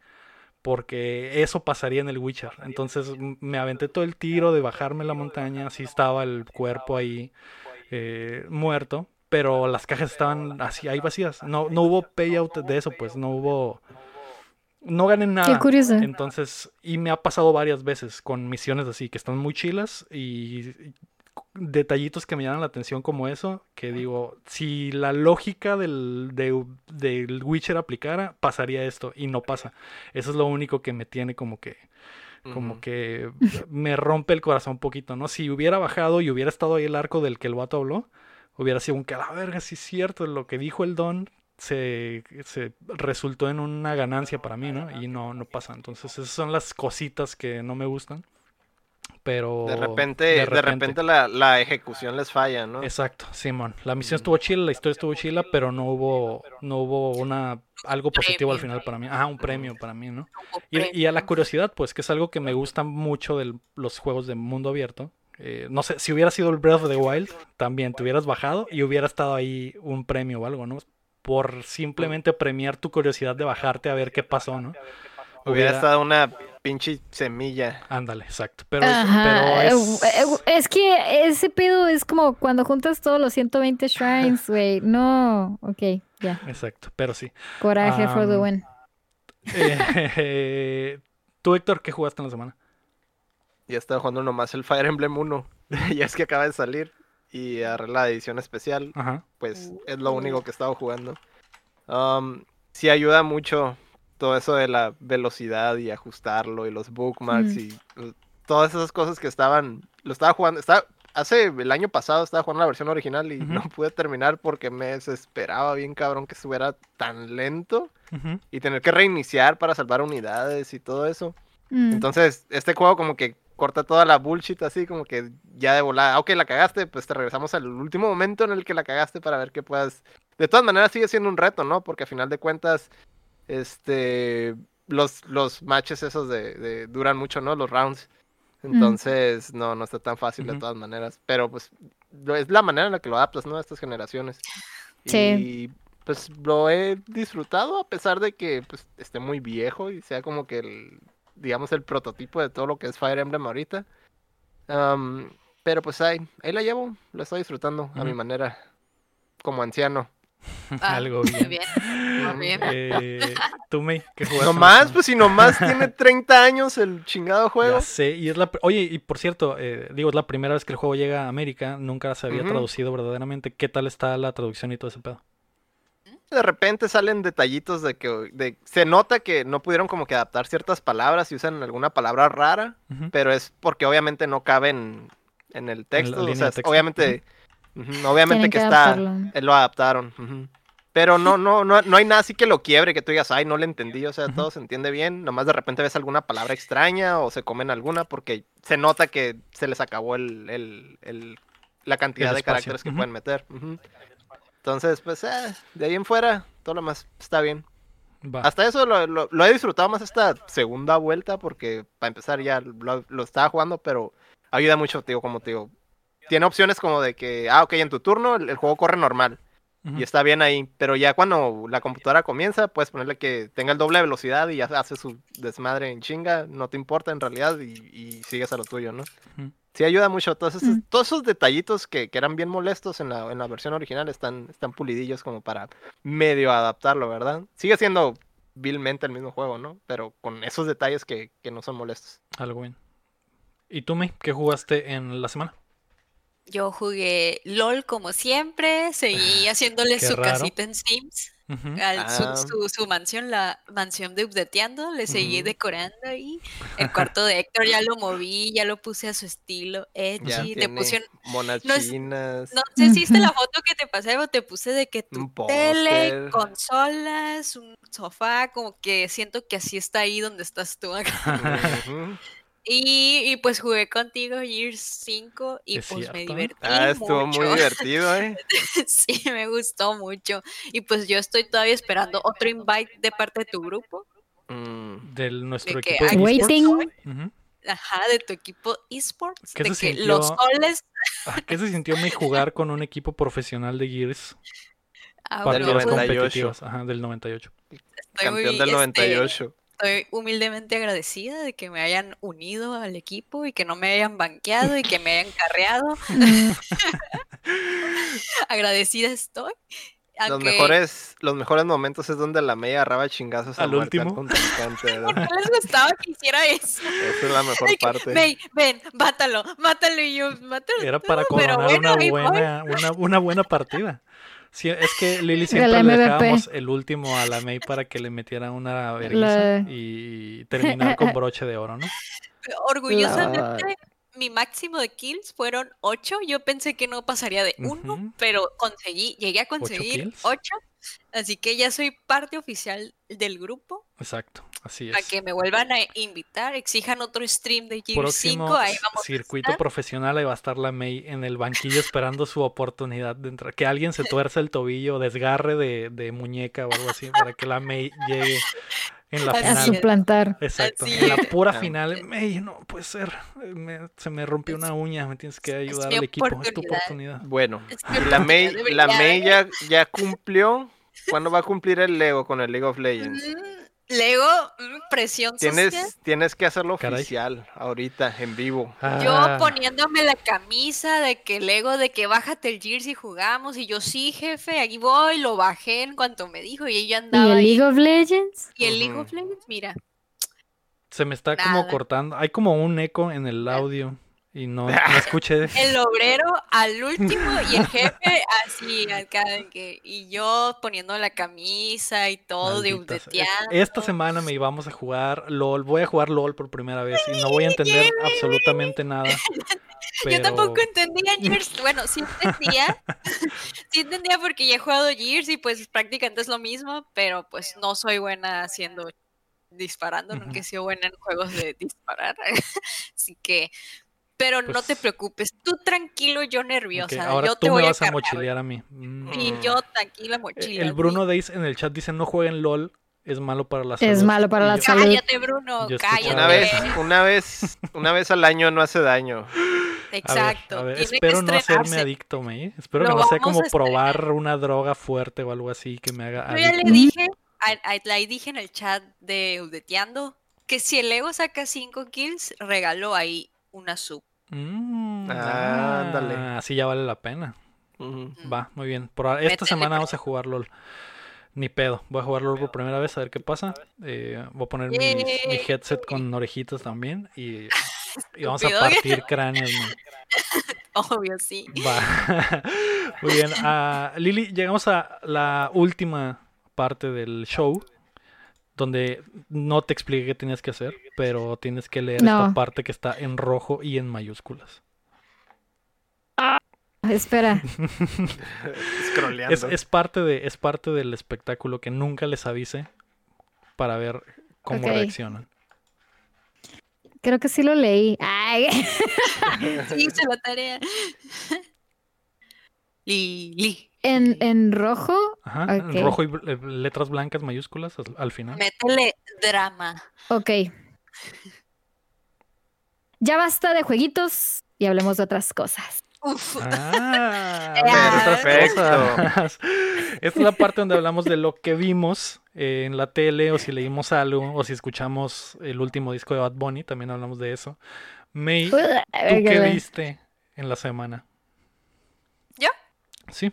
Speaker 1: porque eso pasaría en el Witcher. Entonces me aventé todo el tiro de bajarme la montaña, así estaba el cuerpo ahí eh, muerto, pero las cajas estaban así ahí vacías. No, no hubo payout de eso, pues no hubo... No gané
Speaker 4: Qué
Speaker 1: nada.
Speaker 4: curioso.
Speaker 1: Entonces, y me ha pasado varias veces con misiones así, que están muy chilas y detallitos que me llaman la atención como eso, que digo, si la lógica del, de- del Witcher aplicara, pasaría esto y no pasa. Eso es lo único que me tiene como que, como que me rompe el corazón un poquito, ¿no? Si hubiera bajado y hubiera estado ahí el arco del que el vato habló, hubiera sido un que la verga, sí es cierto, lo que dijo el Don se, se resultó en una ganancia para mí, ¿no? Y no, no pasa. Entonces, esas son las cositas que no me gustan. Pero
Speaker 2: De repente, de repente, la, la ejecución les falla, ¿no?
Speaker 1: Exacto, Simón. La misión estuvo chila, la historia estuvo chila, pero no hubo, no hubo una algo positivo al final para mí. Ah, un premio para mí, ¿no? Y, y a la curiosidad, pues, que es algo que me gusta mucho de los juegos de mundo abierto. eh, no sé, si hubiera sido el Breath of the Wild, también te hubieras bajado y hubiera estado ahí un premio o algo, ¿no? Por simplemente premiar tu curiosidad de bajarte a ver qué pasó, ¿no?
Speaker 2: Hubiera estado una pinche semilla.
Speaker 1: Ándale, exacto. Pero, pero
Speaker 4: eh,
Speaker 1: es...
Speaker 4: eh, es que ese pedo es como cuando juntas todos los 120 shrines, güey. No, ok, ya.
Speaker 1: Exacto, pero sí.
Speaker 4: Coraje for the win.
Speaker 1: Eh, Tú, Héctor, ¿qué jugaste en la semana?
Speaker 2: Ya estaba jugando nomás el Fire Emblem 1. y es que acaba de salir. Y agarré la edición especial.
Speaker 1: Ajá.
Speaker 2: Pues es lo único que he estado jugando. Um, sí ayuda mucho todo eso de la velocidad y ajustarlo y los bookmarks
Speaker 4: Mm.
Speaker 2: y uh, todas esas cosas que estaban. Lo estaba jugando. Estaba, hace el año pasado estaba jugando la versión original y no pude terminar porque me desesperaba bien cabrón que estuviera tan lento y tener que reiniciar para salvar unidades y todo eso.
Speaker 4: Mm.
Speaker 2: Entonces, este juego como que corta toda la bullshit así, como que ya de volada, "Ah, ok, la cagaste, pues te regresamos al último momento en el que la cagaste para ver qué puedas... De todas maneras sigue siendo un reto, ¿no? Porque a final de cuentas, este, los, los matches esos de, de- duran mucho, ¿no? Los rounds. Entonces, no, no está tan fácil de todas maneras. Pero pues es la manera en la que lo adaptas, ¿no? A estas generaciones.
Speaker 4: Sí.
Speaker 2: Y pues lo he disfrutado a pesar de que pues, esté muy viejo y sea como que el, digamos, el prototipo de todo lo que es Fire Emblem ahorita. Pero pues ahí, ahí la llevo, lo estoy disfrutando a mi manera, como anciano.
Speaker 3: Ah,
Speaker 1: Algo bien.
Speaker 3: bien. Muy bien.
Speaker 1: Eh, ¿Tú, May, qué jugaste? en
Speaker 2: Nomás, pues si nomás tiene 30 años el chingado juego.
Speaker 1: Ya sé, y es la... Oye, y por cierto, eh, digo, es la primera vez que el juego llega a América, nunca se había traducido verdaderamente. ¿Qué tal está la traducción y todo ese pedo?
Speaker 2: De repente salen detallitos de que de, se nota que no pudieron como que adaptar ciertas palabras y usan alguna palabra rara. Pero es porque obviamente no cabe en, en el texto.
Speaker 1: línea
Speaker 2: o sea,
Speaker 1: texto,
Speaker 2: obviamente, ujú, obviamente
Speaker 4: Tienen
Speaker 2: que,
Speaker 4: que
Speaker 2: está, eh, lo adaptaron. ujú. Pero no, no, no, no hay nada así que lo quiebre, que tú digas, ay, no le entendí, o sea, todo se entiende bien, nomás de repente ves alguna palabra extraña o se comen alguna porque se nota que se les acabó el, el- el- la cantidad
Speaker 1: El
Speaker 2: de caracteres que pueden meter. Entonces, pues, eh, de ahí en fuera, todo lo más está bien.
Speaker 1: Va.
Speaker 2: Hasta eso lo, lo- lo he disfrutado más esta segunda vuelta porque para empezar ya lo, lo estaba jugando, pero ayuda mucho, tío, como te digo. Tiene opciones como de que, ah, ok, en tu turno el, el juego corre normal y está bien ahí, pero ya cuando la computadora comienza, puedes ponerle que tenga el doble de velocidad y ya hace su desmadre en chinga, no te importa en realidad y, y sigues a lo tuyo, ¿no? Sí ayuda mucho, todos esos,
Speaker 4: Mm.
Speaker 2: todos esos detallitos que, que eran bien molestos en la, en la versión original están, están pulidillos como para medio adaptarlo, ¿verdad? Sigue siendo vilmente el mismo juego, ¿no? Pero con esos detalles que, que no son molestos.
Speaker 1: Algo bien. ¿Y tú, May, qué jugaste en la semana?
Speaker 3: Yo jugué LOL como siempre, seguí haciéndole
Speaker 1: Qué
Speaker 3: su
Speaker 1: raro.
Speaker 3: casita en Sims, al-
Speaker 2: Ah.
Speaker 3: su- su mansión, la mansión de Updateando, le seguí decorando ahí. El cuarto de Héctor ya lo moví, ya lo puse a su estilo, edgy, le
Speaker 2: tiene
Speaker 3: puse un-
Speaker 2: monas
Speaker 3: no es-
Speaker 2: chinas.
Speaker 3: No sé si viste la foto que te pasé, o te puse de que tu tele, consolas, un sofá, como que siento que así está ahí donde estás tú acá. Y, y pues jugué contigo Gears 5 y
Speaker 1: Es
Speaker 3: pues me divertí
Speaker 2: Ah, estuvo
Speaker 3: mucho.
Speaker 2: muy divertido, ¿eh?
Speaker 3: sí, me gustó mucho. Y pues yo estoy todavía esperando otro invite de parte de tu grupo.
Speaker 2: Mm.
Speaker 1: Del nuestro
Speaker 3: De que
Speaker 1: equipo. esports.
Speaker 4: Waiting.
Speaker 3: Ajá, de tu equipo esports.
Speaker 1: ¿Qué
Speaker 3: De
Speaker 1: se
Speaker 3: que los
Speaker 1: sintió?
Speaker 3: soles.
Speaker 1: Ah, ¿Qué se sintió May jugar con un equipo profesional de Gears?
Speaker 3: Ah, bueno, pues,
Speaker 2: 98.
Speaker 1: competitivas. Ajá, del 98.
Speaker 3: estoy muy,
Speaker 2: Campeón del
Speaker 3: este,
Speaker 2: 98.
Speaker 3: Estoy humildemente agradecida de que me hayan unido al equipo y que no me hayan banqueado y que me hayan carreado. Agradecida estoy.
Speaker 2: Los
Speaker 3: Aunque-
Speaker 2: mejores, los mejores momentos es donde la media agarraba chingazos
Speaker 1: Al último.
Speaker 2: contrincante,
Speaker 3: ¿Por
Speaker 2: ¿verdad?
Speaker 3: qué les gustaba que hiciera eso?
Speaker 2: Esa es la mejor
Speaker 3: que,
Speaker 2: parte.
Speaker 3: Ven, ven, mátalo, mátalo y yo, mátalo.
Speaker 1: Era
Speaker 3: tú",
Speaker 1: para coronar
Speaker 3: bueno,
Speaker 1: una, buena, una, una buena partida. Sí, es que Lili siempre le dejábamos el último a la May para que le metiera una vergüenza
Speaker 4: La-
Speaker 1: y terminar con broche de oro, ¿no?
Speaker 3: Orgullosamente, mi máximo de kills fueron 8. Yo pensé que no pasaría de 1,
Speaker 1: Ujú.
Speaker 3: pero conseguí, llegué a conseguir
Speaker 1: kills?
Speaker 3: 8. Así que ya soy parte oficial del grupo.
Speaker 1: Exacto, así
Speaker 3: Para
Speaker 1: es.
Speaker 3: que me vuelvan a invitar, exijan otro stream de Gears
Speaker 1: Próximo
Speaker 3: 5. Ahí vamos a
Speaker 1: circuito
Speaker 3: estar.
Speaker 1: profesional, ahí va a estar la May en el banquillo esperando su oportunidad de entrar. Que alguien se tuerza el tobillo, desgarre de, de muñeca o algo así, para que la May llegue en la
Speaker 3: Así
Speaker 1: final.
Speaker 4: suplantar.
Speaker 1: Exacto,
Speaker 3: Así
Speaker 1: en la pura
Speaker 2: Ah.
Speaker 1: final. May, no puede ser. eh, me- se me rompió una uña, me tienes que ayudar al equipo. Es tu
Speaker 3: oportunidad.
Speaker 2: Bueno, la May, la May ya, ya cumplió. ¿Cuándo va a cumplir el Lego con el League of Legends?
Speaker 3: Lego, mm, presión social.
Speaker 2: Tienes, tienes que hacerlo
Speaker 1: Caray.
Speaker 2: oficial ahorita, en vivo.
Speaker 3: Yo
Speaker 1: Ah,
Speaker 3: poniéndome la camisa de que Lego, de que bájate el jersey y jugamos. Y yo, sí, jefe, aquí voy. Lo bajé en cuanto me dijo. Y ella
Speaker 4: ¿Y
Speaker 3: andaba
Speaker 4: el
Speaker 3: ahí.
Speaker 4: League of Legends?
Speaker 3: Y el League of Legends, mira.
Speaker 1: Se me está como cortando. Hay como un eco en el audio y no, no escuché.
Speaker 3: El obrero al último y el jefe así, acá de que. Y yo poniendo la camisa y todo, de.
Speaker 1: Esta semana me íbamos a jugar LOL. Voy a jugar LOL por primera vez y no voy a entender absolutamente nada.
Speaker 3: Yo tampoco
Speaker 1: pero-
Speaker 3: entendía Gears. Bueno, sí entendía. sí entendía porque ya he jugado Gears y pues prácticamente es lo mismo, pero pues no soy buena haciendo disparando, nunca he sido buena en juegos de disparar. Así que, pero no te
Speaker 1: Pues-
Speaker 3: preocupes, tú tranquilo, yo nerviosa.
Speaker 1: ahora
Speaker 3: yo
Speaker 1: tú
Speaker 3: te
Speaker 1: me
Speaker 3: voy
Speaker 1: vas a,
Speaker 3: cargar.
Speaker 1: mochilear a mí. Mm.
Speaker 3: Y
Speaker 2: Mm.
Speaker 3: yo tranquila
Speaker 1: Eh,
Speaker 3: mochila.
Speaker 1: El
Speaker 3: sí.
Speaker 1: Bruno Days en el chat dice no jueguen LOL, es malo para la salud.
Speaker 4: Es malo para
Speaker 1: Y
Speaker 4: la
Speaker 1: yo-
Speaker 4: salud.
Speaker 3: Cállate, Bruno, cállate.
Speaker 2: Una vez, una vez, una vez al año no hace daño.
Speaker 1: A ver,
Speaker 3: Exacto.
Speaker 1: a ver, espero no hacerme adicto, May. Espero
Speaker 3: Lo
Speaker 1: que no sea como probar una droga fuerte o algo así que me haga
Speaker 3: Yo ya
Speaker 1: adicto.
Speaker 3: le dije, a- a- le dije en el chat de Udeteando que si el Ego saca 5 kills, regaló ahí una sub.
Speaker 1: Mm,
Speaker 2: Ah, ándale.
Speaker 1: ah, Así ya vale la pena. Va, muy bien. Por esta
Speaker 3: Métele
Speaker 1: semana vamos a jugar LOL. Ni pedo. Voy a jugar LOL por primera vez a ver qué pasa. Eh, voy a poner mi headset con orejitas también. Y, y vamos a partir cráneos. man.
Speaker 3: Obvio, sí.
Speaker 1: Va. Muy bien. Ah, Lili, llegamos a la última parte del show. Donde no te expliqué qué tenías que hacer, pero tienes que leer esta parte que está en rojo y en mayúsculas.
Speaker 4: Espera.
Speaker 2: Scrolleando.
Speaker 1: Es, es parte de, es parte del espectáculo que nunca les avise para ver cómo reaccionan.
Speaker 4: Creo que sí lo leí. Ay.
Speaker 3: Sí, hice la tarea. Lili,
Speaker 4: En, en rojo.
Speaker 1: Ajá, en rojo y eh, letras blancas mayúsculas al, al final.
Speaker 3: métele drama.
Speaker 4: Ok. Ya basta de jueguitos y hablemos de otras cosas.
Speaker 3: Uf,
Speaker 1: Ah,
Speaker 2: Perfecto.
Speaker 1: cosas. Esta es la parte donde hablamos de lo que vimos eh, en la tele o si leímos algo o si escuchamos el último disco de Bad Bunny, también hablamos de eso. May, ¿tú qué viste en la semana?
Speaker 3: ¿Yo?
Speaker 1: Sí.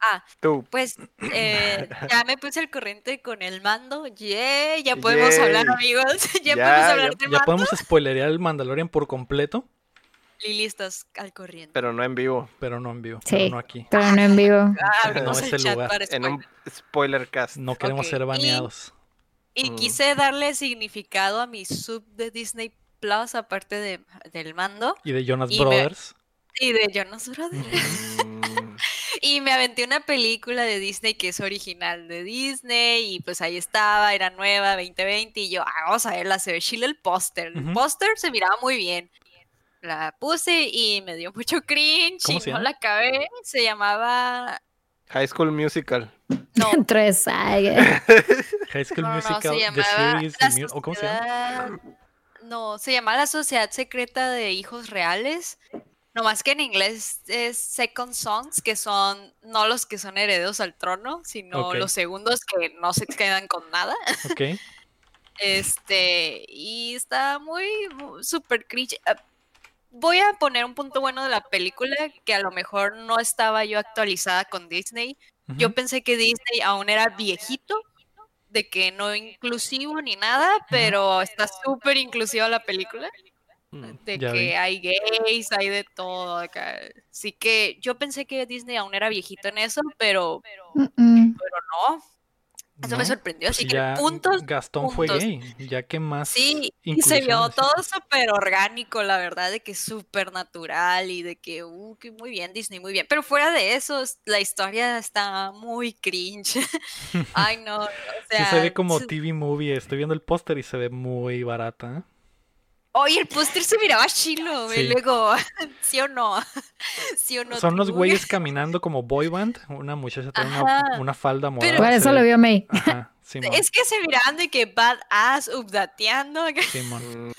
Speaker 3: Ah,
Speaker 2: Tú.
Speaker 3: pues eh, ya me puse al corriente con el mando. Yeah, ya podemos hablar, amigos. ya,
Speaker 2: Ya,
Speaker 3: podemos hablar
Speaker 2: ya-
Speaker 3: de
Speaker 1: Ya
Speaker 3: mando.
Speaker 1: podemos spoilerear el Mandalorian por completo,
Speaker 3: Lili, estás al corriente.
Speaker 2: Pero no en vivo.
Speaker 1: pero no en vivo,
Speaker 4: Sí.
Speaker 1: pero no aquí.
Speaker 4: Pero no en vivo.
Speaker 3: Ah,
Speaker 1: no es
Speaker 3: el
Speaker 1: el lugar.
Speaker 3: para
Speaker 2: En un
Speaker 3: spoiler.
Speaker 2: cast.
Speaker 1: No queremos ser baneados.
Speaker 3: Y
Speaker 2: Mm.
Speaker 3: quise darle significado a mi sub de Disney Plus, aparte de, del mando,
Speaker 1: Y de Jonas
Speaker 3: y me-
Speaker 1: Brothers.
Speaker 3: y de Jonas Brothers.
Speaker 2: Mm,
Speaker 3: Y me aventé una película de Disney que es original de Disney y pues ahí estaba, era nueva, 2020 y yo, ah, vamos a verla, se ve chile el póster. El póster se miraba muy bien. La puse y me dio mucho cringe
Speaker 1: ¿Cómo
Speaker 3: y
Speaker 1: se
Speaker 3: no la acabé. Se llamaba...
Speaker 2: High School Musical.
Speaker 3: No,
Speaker 4: Tres. ay,
Speaker 1: High School
Speaker 3: no, no,
Speaker 1: Musical,
Speaker 3: se
Speaker 1: The
Speaker 3: llamaba...
Speaker 1: Series,
Speaker 3: La
Speaker 1: The Mu- ¿o cómo se llama?
Speaker 3: No, se llama La Sociedad Secreta de Hijos Reales. No más que en inglés es Second Sons, que son no los que son herederos al trono, sino los segundos que no se quedan con nada.
Speaker 1: Ok.
Speaker 3: Este, y está muy, mu- super cringe. Ah, Voy a poner un punto bueno de la película, que a lo mejor no estaba yo actualizada con Disney. Yo pensé que Disney aún era viejito, de que no inclusivo ni nada, pero está súper inclusiva la película. De
Speaker 1: Ya vi.
Speaker 3: que hay gays, hay de todo acá. Así que yo pensé que Disney aún era viejito en eso, pero,
Speaker 4: mm, mm.
Speaker 3: pero no. Eso me sorprendió, así
Speaker 1: pues
Speaker 3: que
Speaker 1: ya
Speaker 3: puntos
Speaker 1: Gastón fue gay, ya que más
Speaker 3: Sí, y se vio todo súper orgánico, la verdad, de que es súper natural y de que, uh, que muy bien, Disney, muy bien. Pero fuera de eso, es- la historia está muy cringe. Ay, no, o
Speaker 1: Sí
Speaker 3: sea.
Speaker 1: se ve como TV movie, estoy viendo el póster y se ve muy barata. ¿eh?
Speaker 3: Oye, el póster se miraba chilo,
Speaker 1: Sí.
Speaker 3: y luego, ¿sí o no? ¿Sí o no?
Speaker 1: Son unos
Speaker 3: tú?
Speaker 1: güeyes caminando como boy band, una muchacha trae una, falda morada.
Speaker 4: Por
Speaker 1: se
Speaker 4: eso lo vio May.
Speaker 1: Ajá, Simón,
Speaker 3: Es que se miraban de que badass, updateando,
Speaker 1: Simón.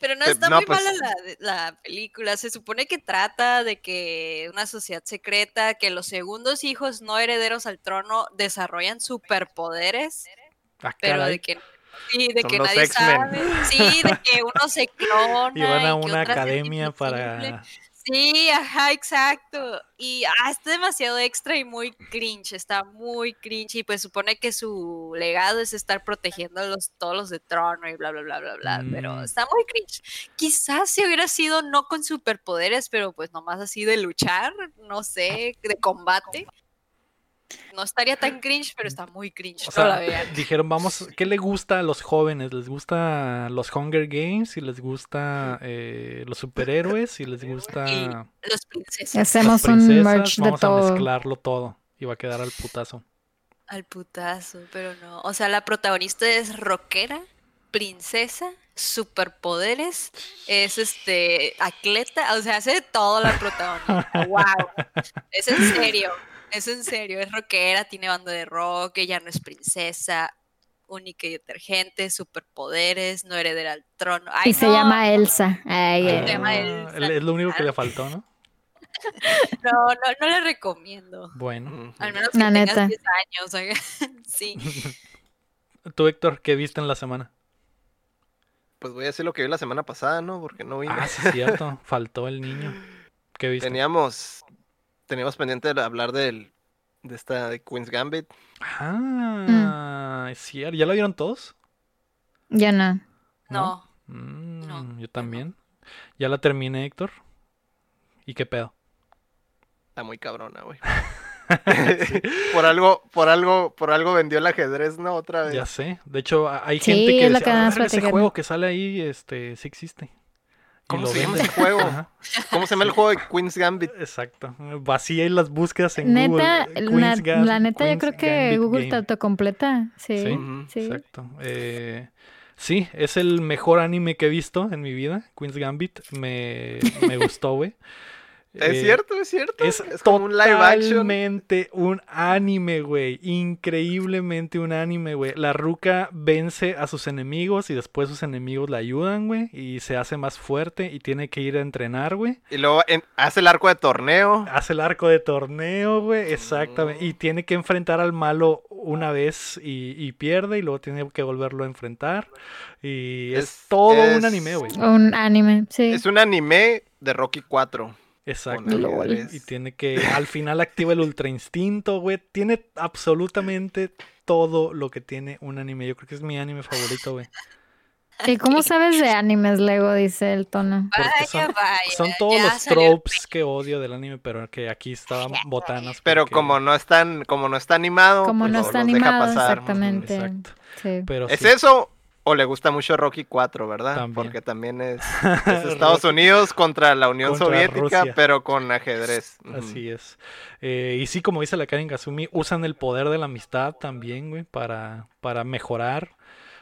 Speaker 3: Pero no
Speaker 2: Eh,
Speaker 3: está
Speaker 2: no,
Speaker 3: muy
Speaker 2: pues-
Speaker 3: mala la, la película. Se supone que trata de que una sociedad secreta, que los segundos hijos no herederos al trono desarrollan superpoderes
Speaker 1: Ah,
Speaker 3: pero de que sí, de
Speaker 2: Son
Speaker 3: que
Speaker 2: los
Speaker 3: nadie sabe. Sí, de que uno se clona.
Speaker 1: Y van a
Speaker 3: y
Speaker 1: una academia para...
Speaker 3: Sí, ajá, exacto. Y ah, está demasiado extra y muy cringe, está muy cringe. Y pues supone que su legado es estar protegiendo a los, todos los de trono y bla, bla, bla, bla, bla. Pero
Speaker 1: Mm.
Speaker 3: está muy cringe. Quizás si hubiera sido no con superpoderes, pero pues nomás así de luchar, no sé, de combate. No estaría tan cringe, pero está muy cringe.
Speaker 1: O
Speaker 3: no la
Speaker 1: sea,
Speaker 3: vean.
Speaker 1: dijeron, vamos, ¿qué le gusta a los jóvenes? ¿Les gusta los Hunger Games? ¿Y les gusta eh, los superhéroes? ¿Y les gusta
Speaker 3: Y los princesas
Speaker 4: Hacemos un
Speaker 1: princesas?
Speaker 4: merch de
Speaker 1: Vamos a
Speaker 4: todo.
Speaker 1: mezclarlo todo. Y va a quedar al putazo.
Speaker 3: al putazo, pero no. O sea, la protagonista es rockera, princesa, superpoderes, es este atleta, o sea, hace de todo la protagonista. wow. Es en serio, es en serio, es rockera, tiene banda de rock, ella no es princesa, única y detergente, superpoderes, no heredera al trono. Ay,
Speaker 4: Y se llama Elsa. Ay,
Speaker 3: Se llama Elsa.
Speaker 1: es lo único que le faltó, ¿no?
Speaker 3: No, no, no le recomiendo.
Speaker 1: Bueno.
Speaker 3: Al menos que
Speaker 4: La
Speaker 3: tengas
Speaker 4: neta.
Speaker 3: 10 años. oiga. Sí.
Speaker 1: Tú, Héctor, ¿qué viste en la semana?
Speaker 2: Pues voy a decir lo que vi la semana pasada, ¿no? Porque no vine.
Speaker 1: Ah, sí, es cierto. Faltó el niño. ¿Qué viste?
Speaker 2: Teníamos, teníamos pendiente de hablar del, de esta de Queen's Gambit.
Speaker 1: Ah, es cierto. ¿Ya la vieron todos?
Speaker 4: Ya no.
Speaker 3: No.
Speaker 1: Mm,
Speaker 3: No,
Speaker 1: yo también. Ya la terminé, Héctor. ¿Y qué pedo?
Speaker 2: Está muy cabrona, güey. por algo, por algo, por algo vendió el ajedrez, ¿no? Otra vez.
Speaker 1: Ya sé. De hecho, a- hay
Speaker 4: Sí,
Speaker 1: gente que
Speaker 4: es lo
Speaker 1: dice,
Speaker 4: que
Speaker 1: "Ah, ese
Speaker 4: platicaron".
Speaker 1: juego que sale ahí, este, sí existe.
Speaker 2: ¿Cómo
Speaker 1: lo
Speaker 2: se llama ese juego?
Speaker 1: Ajá,
Speaker 2: ¿Cómo se llama el juego de Queen's Gambit?
Speaker 1: exacto. Vacía y las búsquedas en
Speaker 4: Neta,
Speaker 1: Google.
Speaker 4: la,
Speaker 1: Gam-
Speaker 4: la neta, yo
Speaker 1: Queen's
Speaker 4: creo que
Speaker 1: Gambit
Speaker 4: Google
Speaker 1: Game.
Speaker 4: te autocompleta. Sí.
Speaker 1: Sí. Exacto. Eh, sí, es el mejor anime que he visto en mi vida. Queen's Gambit. Me, me gustó, güey.
Speaker 2: Es
Speaker 1: Eh,
Speaker 2: cierto, es cierto.
Speaker 1: Es,
Speaker 2: como un live action.
Speaker 1: totalmente un anime, güey. Increíblemente un anime, güey. La ruca vence a sus enemigos y después sus enemigos la ayudan, güey. Y se hace más fuerte y tiene que ir a entrenar, güey.
Speaker 2: Y luego en- hace el arco de torneo.
Speaker 1: Hace el arco de torneo, güey. Exactamente. Y tiene que enfrentar al malo una vez y, y pierde y luego tiene que volverlo a enfrentar. Y es,
Speaker 2: Es-
Speaker 1: todo
Speaker 2: es-
Speaker 1: un anime, güey.
Speaker 4: Un anime, sí.
Speaker 2: Es un anime de Rocky 4.
Speaker 1: Exacto. Y tiene que, al final activa el ultra instinto, güey. Tiene absolutamente todo lo que tiene un anime. Yo creo que es mi anime favorito, güey.
Speaker 4: ¿Y cómo sabes de animes, Lego? Dice el tono.
Speaker 1: Porque
Speaker 3: Vaya,
Speaker 1: son,
Speaker 3: vaya.
Speaker 1: son todos los
Speaker 3: el
Speaker 1: tropes que odio del anime, pero que aquí estaban botanas.
Speaker 2: Pero
Speaker 1: porque-
Speaker 2: como no están, como no está animado,
Speaker 4: Como
Speaker 2: pues
Speaker 4: no
Speaker 2: lo-
Speaker 4: está
Speaker 2: los deja
Speaker 4: animado,
Speaker 2: pasar.
Speaker 4: exactamente.
Speaker 1: Exacto.
Speaker 4: Sí.
Speaker 1: Pero
Speaker 2: ¿Es
Speaker 1: sí.
Speaker 2: eso o le gusta mucho Rocky 4, verdad?
Speaker 1: También.
Speaker 2: Porque también es, es Estados Unidos contra la Unión
Speaker 1: Contra
Speaker 2: Soviética,
Speaker 1: Rusia.
Speaker 2: pero con ajedrez.
Speaker 1: Así es. Eh, y sí, como dice la Karen Gazumi, usan el poder de la amistad también, güey, para, para mejorar.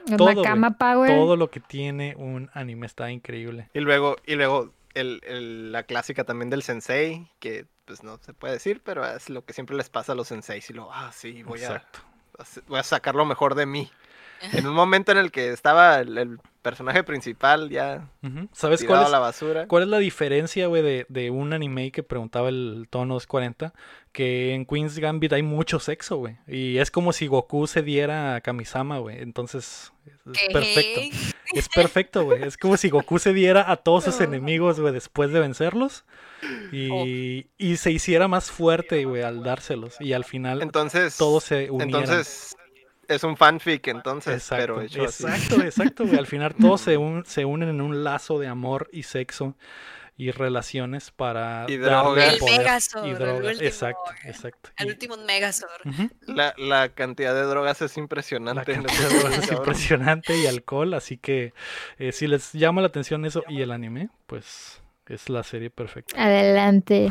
Speaker 1: todo, güey.
Speaker 4: Nakama Power.
Speaker 1: Todo lo que tiene un anime está increíble.
Speaker 2: Y luego, y luego el, el- la clásica también del sensei, que pues no se puede decir, pero es lo que siempre les pasa a los senseis. Y luego, ah, sí, voy a, voy a sacar lo mejor de mí. En un momento en el que estaba el, el personaje principal ya.
Speaker 1: ¿Sabes
Speaker 2: tirado
Speaker 1: cuál
Speaker 2: a
Speaker 1: es,
Speaker 2: la basura.
Speaker 1: cuál es la diferencia, güey, de, de un anime que preguntaba el tono 240? Que en Queen's Gambit hay mucho sexo, güey. Y es como si Goku se diera a Kamisama, güey. Entonces, es
Speaker 3: ¿Qué?
Speaker 1: perfecto. Es perfecto, güey. Es como si Goku se diera a todos sus enemigos, güey, después de vencerlos. Y, y se hiciera más fuerte, güey, al dárselos. Y al final
Speaker 2: Entonces,
Speaker 1: todos se unieran.
Speaker 2: entonces es un fanfic, entonces,
Speaker 1: Exacto,
Speaker 2: pero hecho así.
Speaker 1: exacto, exacto, güey. Al final todos se, un- se unen en un lazo de amor y sexo y relaciones para
Speaker 2: Y
Speaker 1: darle
Speaker 2: drogas.
Speaker 3: El
Speaker 1: poder
Speaker 3: Megazord,
Speaker 1: y
Speaker 3: el
Speaker 1: drogas.
Speaker 3: último,
Speaker 1: Exacto, exacto.
Speaker 3: El
Speaker 1: Y-
Speaker 3: último Megazord.
Speaker 2: La, la cantidad de drogas es
Speaker 1: La
Speaker 2: impresionante. en
Speaker 1: cantidad de drogas es impresionante y alcohol, así que eh, si les llama la atención eso y el anime, pues es la serie perfecta.
Speaker 4: Adelante.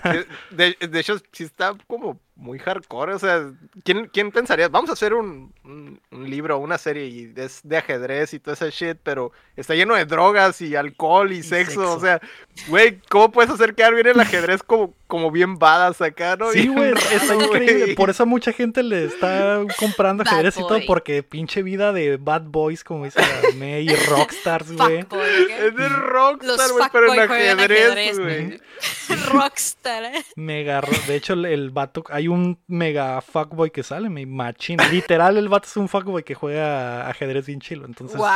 Speaker 2: De, de hecho, sí está como muy hardcore. O sea, ¿quién, quién pensaría? Vamos a hacer un, un, un libro, una serie y es de ajedrez y todo ese shit, pero está lleno de drogas y alcohol y, sexo.
Speaker 1: sexo.
Speaker 2: O sea, güey, ¿cómo puedes hacer quedar bien el ajedrez como, como bien badass acá, no?
Speaker 1: Sí, güey, está increíble.
Speaker 2: güey.
Speaker 1: Por eso mucha gente le está comprando
Speaker 3: Bad
Speaker 1: ajedrez y todo, porque pinche vida de bad boys, como dice la May, y rockstars, güey.
Speaker 2: Es de Rockstar,
Speaker 3: Los
Speaker 2: güey, pero en ajedrez, güey.
Speaker 3: Rockstar. ¿eh?
Speaker 1: Mega. De hecho, el, vato. Hay un mega fuckboy que sale, mi machín. Literal, el vato es un fuckboy que juega ajedrez bien chilo. Entonces,
Speaker 3: Wow.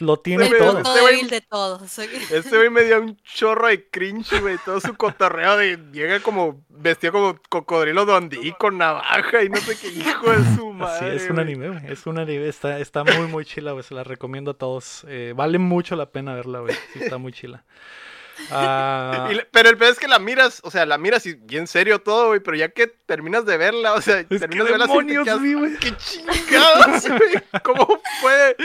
Speaker 1: lo tiene
Speaker 2: El
Speaker 1: todo.
Speaker 2: este
Speaker 3: de todos.
Speaker 2: Este güey me dio un chorro de cringe, güey. Todo su cotorreo de. Llega como. Vestido como cocodrilo Dundee con navaja y no sé qué hijo de su
Speaker 1: Sí,
Speaker 2: madre.
Speaker 1: es un anime, güey. Es un anime. Está, está muy, muy chila, güey. Se la recomiendo a todos. Eh, vale mucho la pena verla, güey. Sí, está muy chila. Ah,
Speaker 2: Y le- pero el peor es que la miras, o sea, la miras y bien serio todo, güey, pero ya que terminas de verla, o sea, terminas de verla
Speaker 1: demonios, güey.
Speaker 2: ¡Qué chingados, güey! ¿Cómo puede?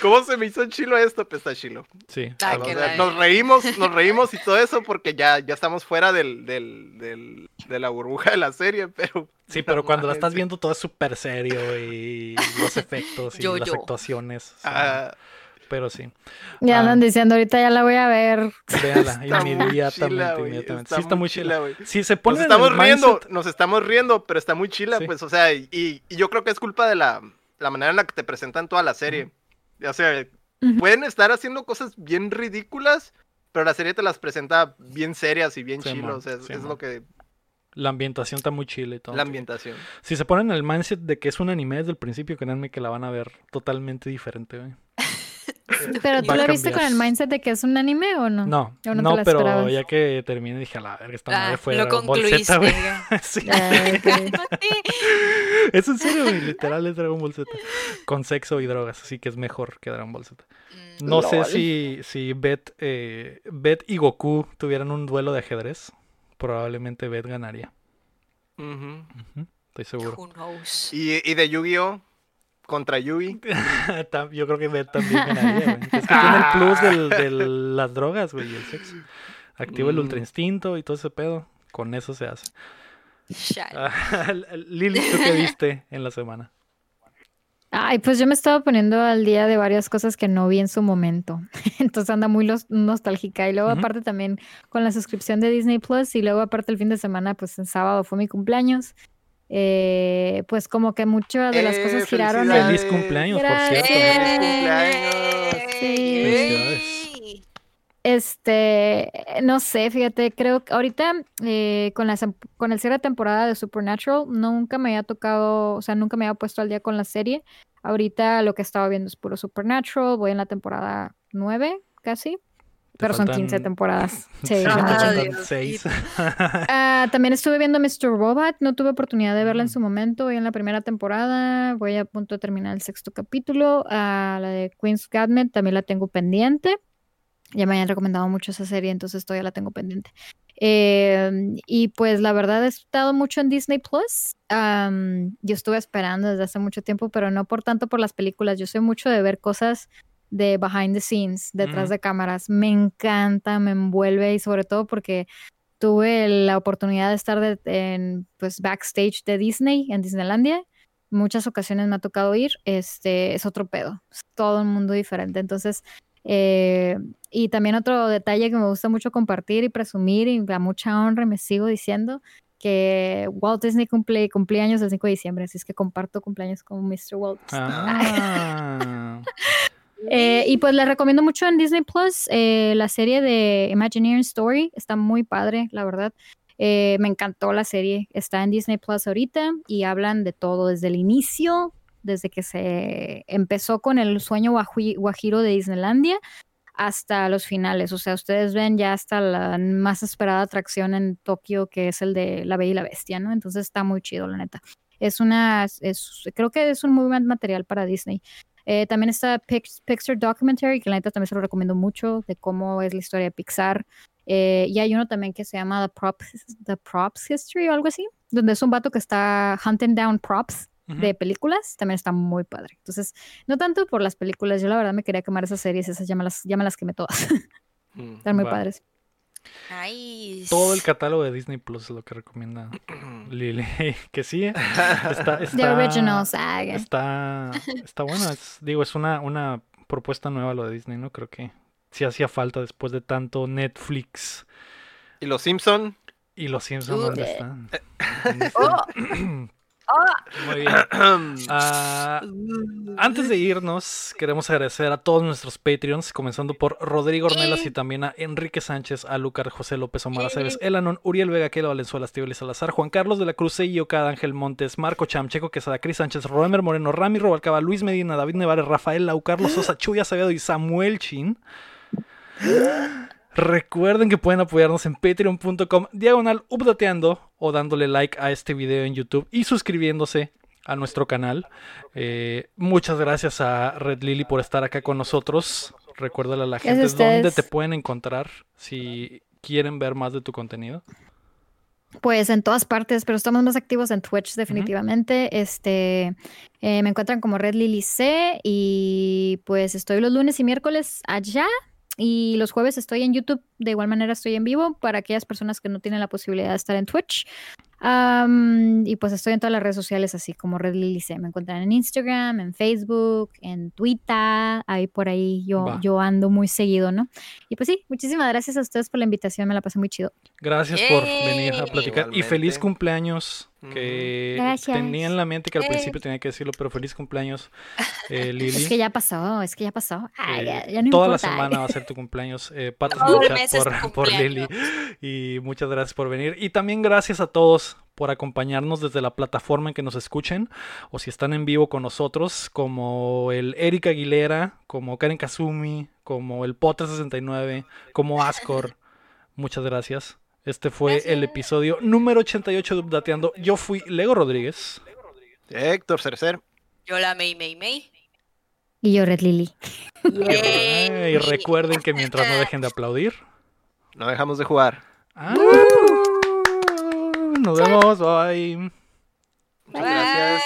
Speaker 2: ¿Cómo se me hizo chilo esto? Pues está chilo.
Speaker 1: sí.
Speaker 3: Ah,
Speaker 2: O sea, nos reímos, nos reímos y todo eso porque ya, ya estamos fuera del, del, del- de la burbuja de la serie, pero...
Speaker 1: Sí, pero cuando la estás viendo todo es súper serio y los efectos y
Speaker 3: Yo,
Speaker 1: las
Speaker 3: yo.
Speaker 1: actuaciones. sí,
Speaker 2: Ah,
Speaker 1: Pero sí.
Speaker 4: Ya andan diciendo, ahorita ya la voy a ver.
Speaker 1: Véala
Speaker 2: está
Speaker 1: inmediatamente.
Speaker 2: chila,
Speaker 1: inmediatamente. sí, está muy chila.
Speaker 2: güey.
Speaker 1: Si se
Speaker 2: Nos
Speaker 1: ponen en
Speaker 2: estamos riendo,
Speaker 1: mindset-
Speaker 2: nos estamos riendo, pero está muy chila,
Speaker 1: Sí.
Speaker 2: pues, o sea, y, y yo creo que es culpa de la, la manera en la que te presentan toda la serie. O sea, pueden estar haciendo cosas bien ridículas, pero la serie te las presenta bien serias y bien
Speaker 1: Sí,
Speaker 2: chilos. o sea, es,
Speaker 1: sí,
Speaker 2: es
Speaker 1: man.
Speaker 2: lo que.
Speaker 1: La ambientación está muy chila y todo.
Speaker 2: La ambientación.
Speaker 1: Si se ponen en el mindset de que es un anime desde el principio, créanme que la van a ver totalmente diferente, güey.
Speaker 4: Pero tú la viste con el mindset de que es un anime o no?
Speaker 1: No,
Speaker 4: ¿O no
Speaker 1: no, pero
Speaker 4: esperabas?
Speaker 1: ya que terminé dije, a la verga, esta
Speaker 3: Ah,
Speaker 1: madre fue
Speaker 3: lo
Speaker 1: Dragon Ball Z,
Speaker 3: concluiste.
Speaker 1: sí,
Speaker 4: Ah,
Speaker 1: es en serio, güey, literal es Dragon Ball Z. Con sexo y drogas, así que es mejor que Dragon Ball Z.
Speaker 3: Mm,
Speaker 1: No sé si, si Beth, eh, Beth y Goku tuvieran un duelo de ajedrez. Probablemente Beth ganaría.
Speaker 2: Ujú,
Speaker 1: Estoy seguro.
Speaker 3: Who knows?
Speaker 2: y, y de Yu-Gi-Oh! Contra.
Speaker 1: Tam- Yo creo que Beth también ganaría, güey. Es que tiene el plus del- de las drogas, güey, y el sexo. Activa el
Speaker 2: Mm.
Speaker 1: ultra instinto y todo ese pedo. Con eso se hace. Ah, Lili, ¿tú qué viste en la semana?
Speaker 4: Ay, pues yo me estaba poniendo al día de varias cosas que no vi en su momento. Entonces anda muy los- nostálgica. Y luego aparte también con la suscripción de Disney Plus y luego aparte el fin de semana, pues en sábado fue mi cumpleaños. Eh, pues como que muchas de las
Speaker 2: Eh,
Speaker 4: cosas giraron a...
Speaker 1: Feliz cumpleaños, por cierto.
Speaker 2: Feliz cumpleaños.
Speaker 4: Sí. Este, no sé, fíjate, creo que ahorita eh, con, la, sem- con el cierre de temporada de Supernatural nunca me había tocado, o sea, nunca me había puesto al día con la serie. Ahorita lo que estaba viendo es puro Supernatural, voy en la temporada 9 casi, pero son 15
Speaker 1: faltan-
Speaker 4: temporadas. Sí,
Speaker 3: Ah.
Speaker 4: Ah, también estuve viendo Mr. Robot, no tuve oportunidad de verla en su momento, voy en la primera temporada, voy a punto de terminar el sexto capítulo, Ah, la de Queen's Gambit también la tengo pendiente, ya me habían recomendado mucho esa serie, entonces todavía la tengo pendiente. Eh, y pues la verdad he estado mucho en Disney Plus, Am, yo estuve esperando desde hace mucho tiempo, pero no por tanto por las películas, yo soy mucho de ver cosas de behind the scenes, detrás de cámaras, me encanta, me envuelve y sobre todo porque tuve la oportunidad de estar de- en pues backstage de Disney en Disneylandia. Muchas ocasiones me ha tocado ir, este es otro pedo, es todo un mundo diferente. Entonces, eh, y también otro detalle que me gusta mucho compartir y presumir y a mucha honra me sigo diciendo que Walt Disney cumple cumpleaños el 5 de diciembre, así es que comparto cumpleaños con Mr. Walt.
Speaker 1: Ah,
Speaker 4: Eh, y pues les recomiendo mucho en Disney Plus eh, la serie de Imagineering Story. Está muy padre, la verdad. Eh, me encantó la serie. Está en Disney Plus ahorita y hablan de todo desde el inicio, desde que se empezó con el sueño guaji- guajiro de Disneylandia hasta los finales. O sea, ustedes ven ya hasta la más esperada atracción en Tokio, que es el de La Bella y la Bestia, ¿no? Entonces está muy chido, la neta. Es una, es, creo que es un muy buen material para Disney. Eh, también está Pix- Pixar Documentary, que la neta también se lo recomiendo mucho, de cómo es la historia de Pixar. Eh, y hay uno también que se llama The Props, The Props History o algo así, donde es un vato que está hunting down props
Speaker 1: ujú.
Speaker 4: de películas, también está muy padre. Entonces, no tanto por las películas, yo la verdad me quería quemar esas series, esas ya me las, ya me las quemé todas,
Speaker 2: Mm.
Speaker 4: están muy
Speaker 1: Va.
Speaker 4: padres.
Speaker 3: Nice.
Speaker 1: Todo el catálogo de Disney Plus es lo que recomienda Lili. que sí, eh, está,
Speaker 4: The
Speaker 1: está,
Speaker 4: Original Saga.
Speaker 1: está, está bueno. Es, digo, es una, una propuesta nueva lo de Disney, ¿no? Creo que sí hacía falta después de tanto Netflix
Speaker 2: Y los Simpson.
Speaker 1: y los Simpsons,
Speaker 3: Uh,
Speaker 1: ¿dónde
Speaker 4: eh.
Speaker 1: están? ¿Dónde
Speaker 3: Oh.
Speaker 1: Muy bien. Ah, antes de irnos, queremos agradecer a todos nuestros Patreons, comenzando por Rodrigo Ornelas y también a Enrique Sánchez, a Lucar José López Omar Aceves, Elanon, Uriel Vega, Kelo Valenzuela, Estíbal y Salazar, Juan Carlos de la Cruz, y Cada Ángel Montes, Marco Chamcheco, Quesada, Cris Sánchez, Roemer Moreno, Rami Robalcaba, Luis Medina, David Nevares, Rafael Lau, Carlos Sosa, Chuya Sabiado y Samuel Chin. Recuerden que pueden apoyarnos en patreon.com diagonal updateando o dándole like a este video en YouTube y suscribiéndose a nuestro canal. Eh, muchas gracias a Red Lily por estar acá con nosotros. Recuérdale a la gente dónde te pueden encontrar si quieren ver más de tu contenido.
Speaker 4: Pues en todas partes, pero estamos más activos en Twitch definitivamente. Este, eh, me encuentran como Red Lily C y pues estoy los lunes y miércoles allá y los jueves estoy en YouTube, de igual manera estoy en vivo para aquellas personas que no tienen la posibilidad de estar en Twitch y pues estoy en todas las redes sociales, así como Red Lily Me encuentran en Instagram, en Facebook, en Twitter. Ahí por ahí yo, yo ando muy seguido, ¿no? Y pues sí, muchísimas gracias a ustedes por la invitación. Me la pasé muy chido.
Speaker 1: Gracias por venir a platicar. Y feliz cumpleaños. Que tenía en la mente que al principio tenía que decirlo, pero feliz cumpleaños, eh, Lili.
Speaker 4: Es que ya pasó, es que ya pasó.
Speaker 1: Eh, toda la semana va a ser tu cumpleaños. Eh, patos por, por Lili. Y muchas gracias por venir. Y también gracias a todos por acompañarnos desde la plataforma en que nos escuchen o si están en vivo con nosotros, como el Eric Aguilera, como Karen Kazumi, como el Potter 69, como Ascor. Muchas gracias. Este fue el episodio número 88 de Updateando. Yo fui Lego Rodríguez.
Speaker 2: Héctor Cerecer.
Speaker 3: Yo la May May May.
Speaker 4: Y yo Red Lily.
Speaker 1: Y recuerden que mientras no dejen de aplaudir,
Speaker 2: no dejamos de jugar.
Speaker 1: Ah. Nos vemos. Bye.
Speaker 2: Muchas gracias.